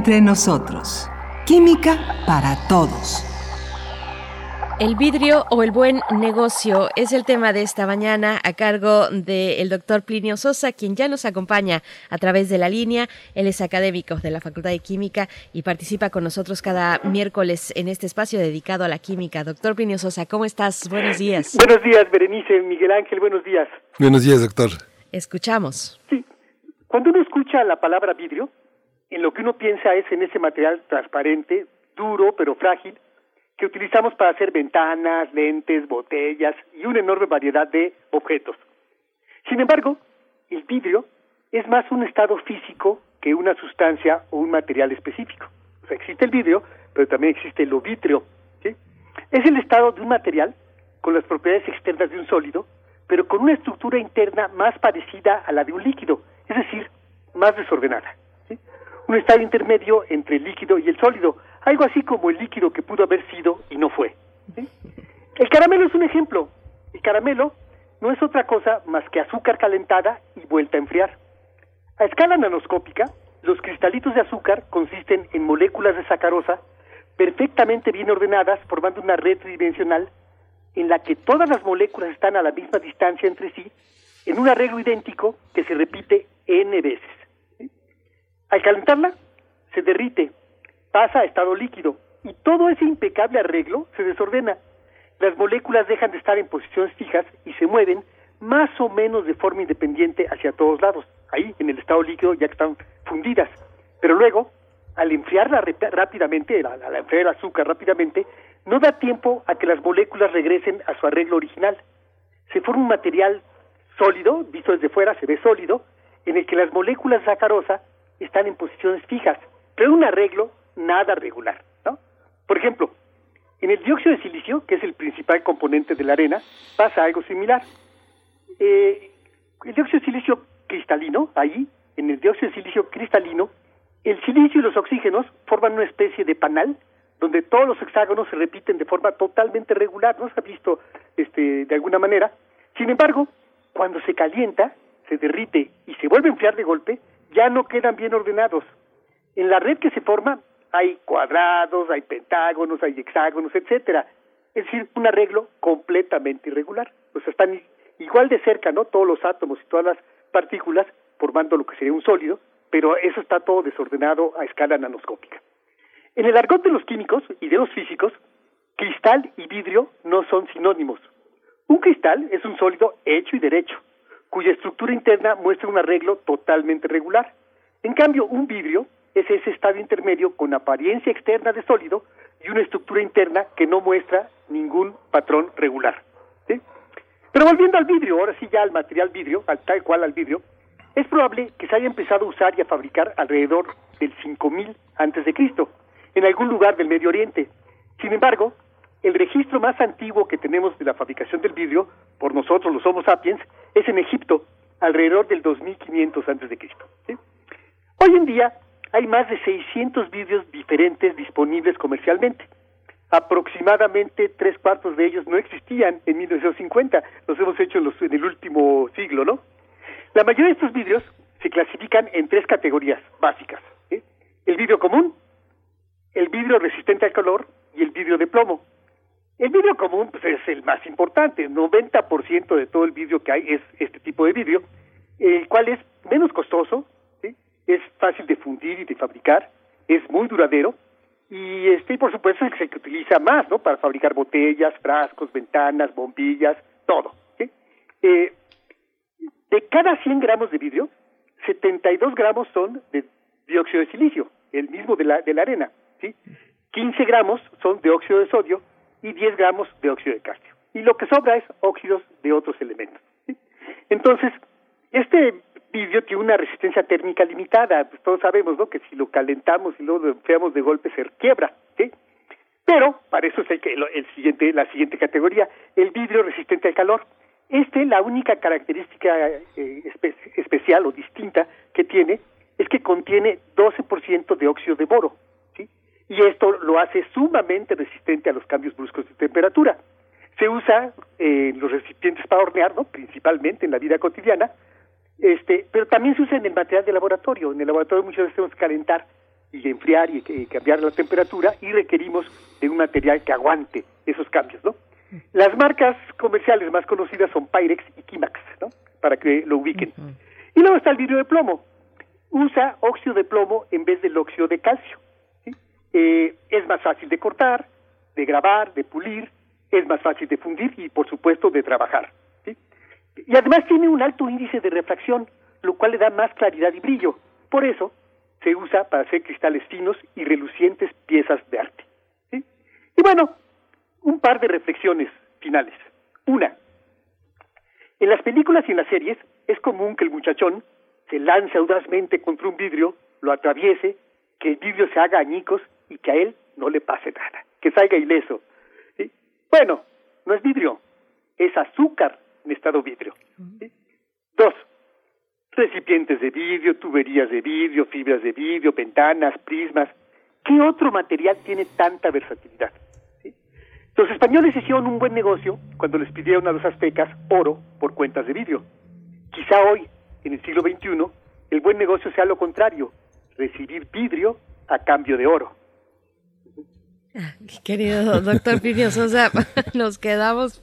Entre nosotros. Química para todos. El vidrio o el buen negocio es el tema de esta mañana a cargo del doctor Plinio Sosa, quien ya nos acompaña a través de la línea. Él es académico de la Facultad de Química y participa con nosotros cada miércoles en este espacio dedicado a la química. Doctor Plinio Sosa, ¿cómo estás? Buenos días. Buenos días, Berenice, Miguel Ángel, buenos días. Buenos días, doctor. Escuchamos. Cuando uno escucha la palabra vidrio, en lo que uno piensa es en ese material transparente, duro pero frágil, que utilizamos para hacer ventanas, lentes, botellas y una enorme variedad de objetos. Sin embargo, el vidrio es más un estado físico que una sustancia o un material específico. O sea, existe el vidrio, pero también existe lo vítreo. ¿sí? Es el estado de un material con las propiedades externas de un sólido, pero con una estructura interna más parecida a la de un líquido, es decir, más desordenada. ¿sí? Un estado intermedio entre el líquido y el sólido, algo así como el líquido que pudo haber sido y no fue. El caramelo es un ejemplo. El caramelo no es otra cosa más que azúcar calentada y vuelta a enfriar. A escala nanoscópica, los cristalitos de azúcar consisten en moléculas de sacarosa perfectamente bien ordenadas formando una red tridimensional en la que todas las moléculas están a la misma distancia entre sí en un arreglo idéntico que se repite n veces. Al calentarla, se derrite, pasa a estado líquido y todo ese impecable arreglo se desordena. Las moléculas dejan de estar en posiciones fijas y se mueven más o menos de forma independiente hacia todos lados, ahí en el estado líquido ya que están fundidas. Pero luego, al enfriarla rápidamente, al al enfriar el azúcar rápidamente, no da tiempo a que las moléculas regresen a su arreglo original. Se forma un material sólido, visto desde fuera se ve sólido, en el que las moléculas de sacarosa están en posiciones fijas, pero un arreglo nada regular. ¿no? Por ejemplo, en el dióxido de silicio, que es el principal componente de la arena, pasa algo similar. Eh, el dióxido de silicio cristalino, ahí, en el dióxido de silicio cristalino, el silicio y los oxígenos forman una especie de panal donde todos los hexágonos se repiten de forma totalmente regular, ¿no se ha visto este, de alguna manera? Sin embargo, cuando se calienta, se derrite y se vuelve a enfriar de golpe, ya no quedan bien ordenados. En la red que se forma hay cuadrados, hay pentágonos, hay hexágonos, etcétera. Es decir, un arreglo completamente irregular. O sea, están igual de cerca, ¿no? Todos los átomos y todas las partículas formando lo que sería un sólido, pero eso está todo desordenado a escala nanoscópica. En el argot de los químicos y de los físicos, cristal y vidrio no son sinónimos. Un cristal es un sólido hecho y derecho, cuya estructura interna muestra un arreglo totalmente regular. En cambio, un vidrio es ese estado intermedio con apariencia externa de sólido y una estructura interna que no muestra ningún patrón regular. ¿sí? Pero volviendo al vidrio, ahora sí ya al material vidrio, al tal cual al vidrio, es probable que se haya empezado a usar y a fabricar alrededor del 5000 antes de Cristo, en algún lugar del Medio Oriente. Sin embargo, el registro más antiguo que tenemos de la fabricación del vidrio por nosotros los Homo sapiens es en Egipto, alrededor del 2500 antes de Cristo. Hoy en día hay más de 600 vídeos diferentes disponibles comercialmente. Aproximadamente tres cuartos de ellos no existían en 1950, los hemos hecho en, el último siglo, ¿no? La mayoría de estos vídeos se clasifican en tres categorías básicas. El vídeo común, el vidrio resistente al calor y el vidrio de plomo. El vidrio común pues, es el más importante, 90% de todo el vidrio que hay es este tipo de vidrio, el cual es menos costoso, es fácil de fundir y de fabricar, es muy duradero y este por supuesto es el que se utiliza más ¿no? para fabricar botellas, frascos, ventanas, bombillas, todo. ¿sí? Eh, de cada 100 gramos de vidrio, 72 gramos son de dióxido de silicio, el mismo de la, de la arena. ¿sí? 15 gramos son de óxido de sodio y 10 gramos de óxido de calcio. Y lo que sobra es óxidos de otros elementos. Entonces, este vidrio tiene una resistencia térmica limitada. Pues todos sabemos ¿no? que si lo calentamos y luego lo enfriamos de golpe se quiebra. ¿sí? Pero para eso es el, siguiente, la siguiente categoría, el vidrio resistente al calor. Este, la única característica eh, espe- especial o distinta que tiene es que contiene 12% de óxido de boro. Y esto lo hace sumamente resistente a los cambios bruscos de temperatura. Se usa eh, en los recipientes para hornear, ¿no? Principalmente en la vida cotidiana, este, pero también se usa en el material de laboratorio. En el laboratorio muchas veces tenemos que calentar y enfriar y, y cambiar la temperatura y requerimos de un material que aguante esos cambios, ¿no? Las marcas comerciales más conocidas son Pyrex y Kimax, ¿no? Para que lo ubiquen. Y luego está el vidrio de plomo. Usa óxido de plomo en vez del óxido de calcio. Eh, es más fácil de cortar, de grabar, de pulir, es más fácil de fundir y, por supuesto, de trabajar. Y además tiene un alto índice de refracción, lo cual le da más claridad y brillo. Por eso se usa para hacer cristales finos y relucientes piezas de arte. Y bueno, un par de reflexiones finales. Una, en las películas y en las series es común que el muchachón se lance audazmente contra un vidrio, lo atraviese, que el vidrio se haga añicos y que a él no le pase nada, que salga ileso. Bueno, no es vidrio, es azúcar en estado vidrio. Dos, recipientes de vidrio, tuberías de vidrio, fibras de vidrio, ventanas, prismas. ¿Qué otro material tiene tanta versatilidad? Los españoles hicieron un buen negocio cuando les pidieron a los aztecas oro por cuentas de vidrio. Quizá hoy, en el siglo XXI, el buen negocio sea lo contrario, recibir vidrio a cambio de oro. Querido doctor Plinio Sosa, nos quedamos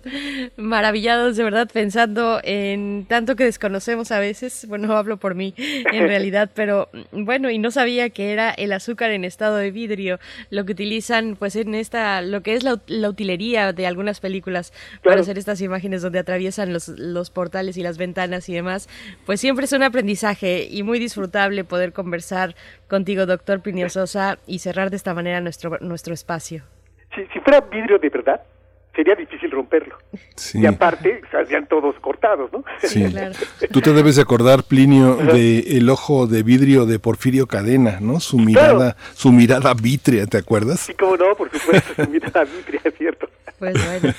maravillados de verdad pensando en tanto que desconocemos a veces, bueno, hablo por mí en realidad, pero bueno, y no sabía que era el azúcar en estado de vidrio, lo que utilizan pues en esta, lo que es la, la utilería de algunas películas para hacer estas imágenes donde atraviesan los, los portales y las ventanas y demás, pues siempre es un aprendizaje y muy disfrutable poder conversar contigo, doctor Plinio Sosa, y cerrar de esta manera nuestro, nuestro espacio. Si, si fuera vidrio de verdad, sería difícil romperlo. Sí. Y aparte, saldrían todos cortados, ¿no? Sí. Tú te debes de acordar, Plinio, de el ojo de vidrio de Porfirio Cadena, ¿no? Su mirada, su mirada vítrea, ¿te acuerdas? Sí, cómo no, por supuesto, su mirada vitria, es cierto. Pues bueno,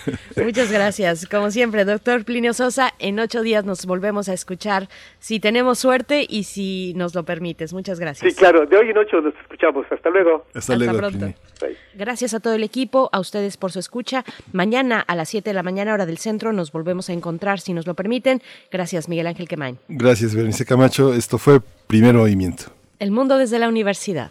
muchas gracias. Como siempre, doctor Plinio Sosa, en ocho días nos volvemos a escuchar si tenemos suerte y si nos lo permites. Muchas gracias. Sí, claro, de hoy en ocho nos escuchamos. Hasta luego. Hasta, Hasta pronto. Gracias a todo el equipo, a ustedes por su escucha. Mañana a las 7 de la mañana, hora del centro, nos volvemos a encontrar si nos lo permiten. Gracias, Miguel Ángel Quemain. Gracias, Berenice Camacho. Esto fue Primer Movimiento. El mundo desde la universidad.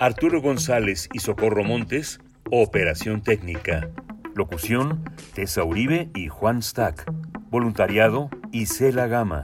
Arturo González y Socorro Montes, operación técnica. Locución, Tessa Uribe y Juan Stack. Voluntariado, Isela Gama.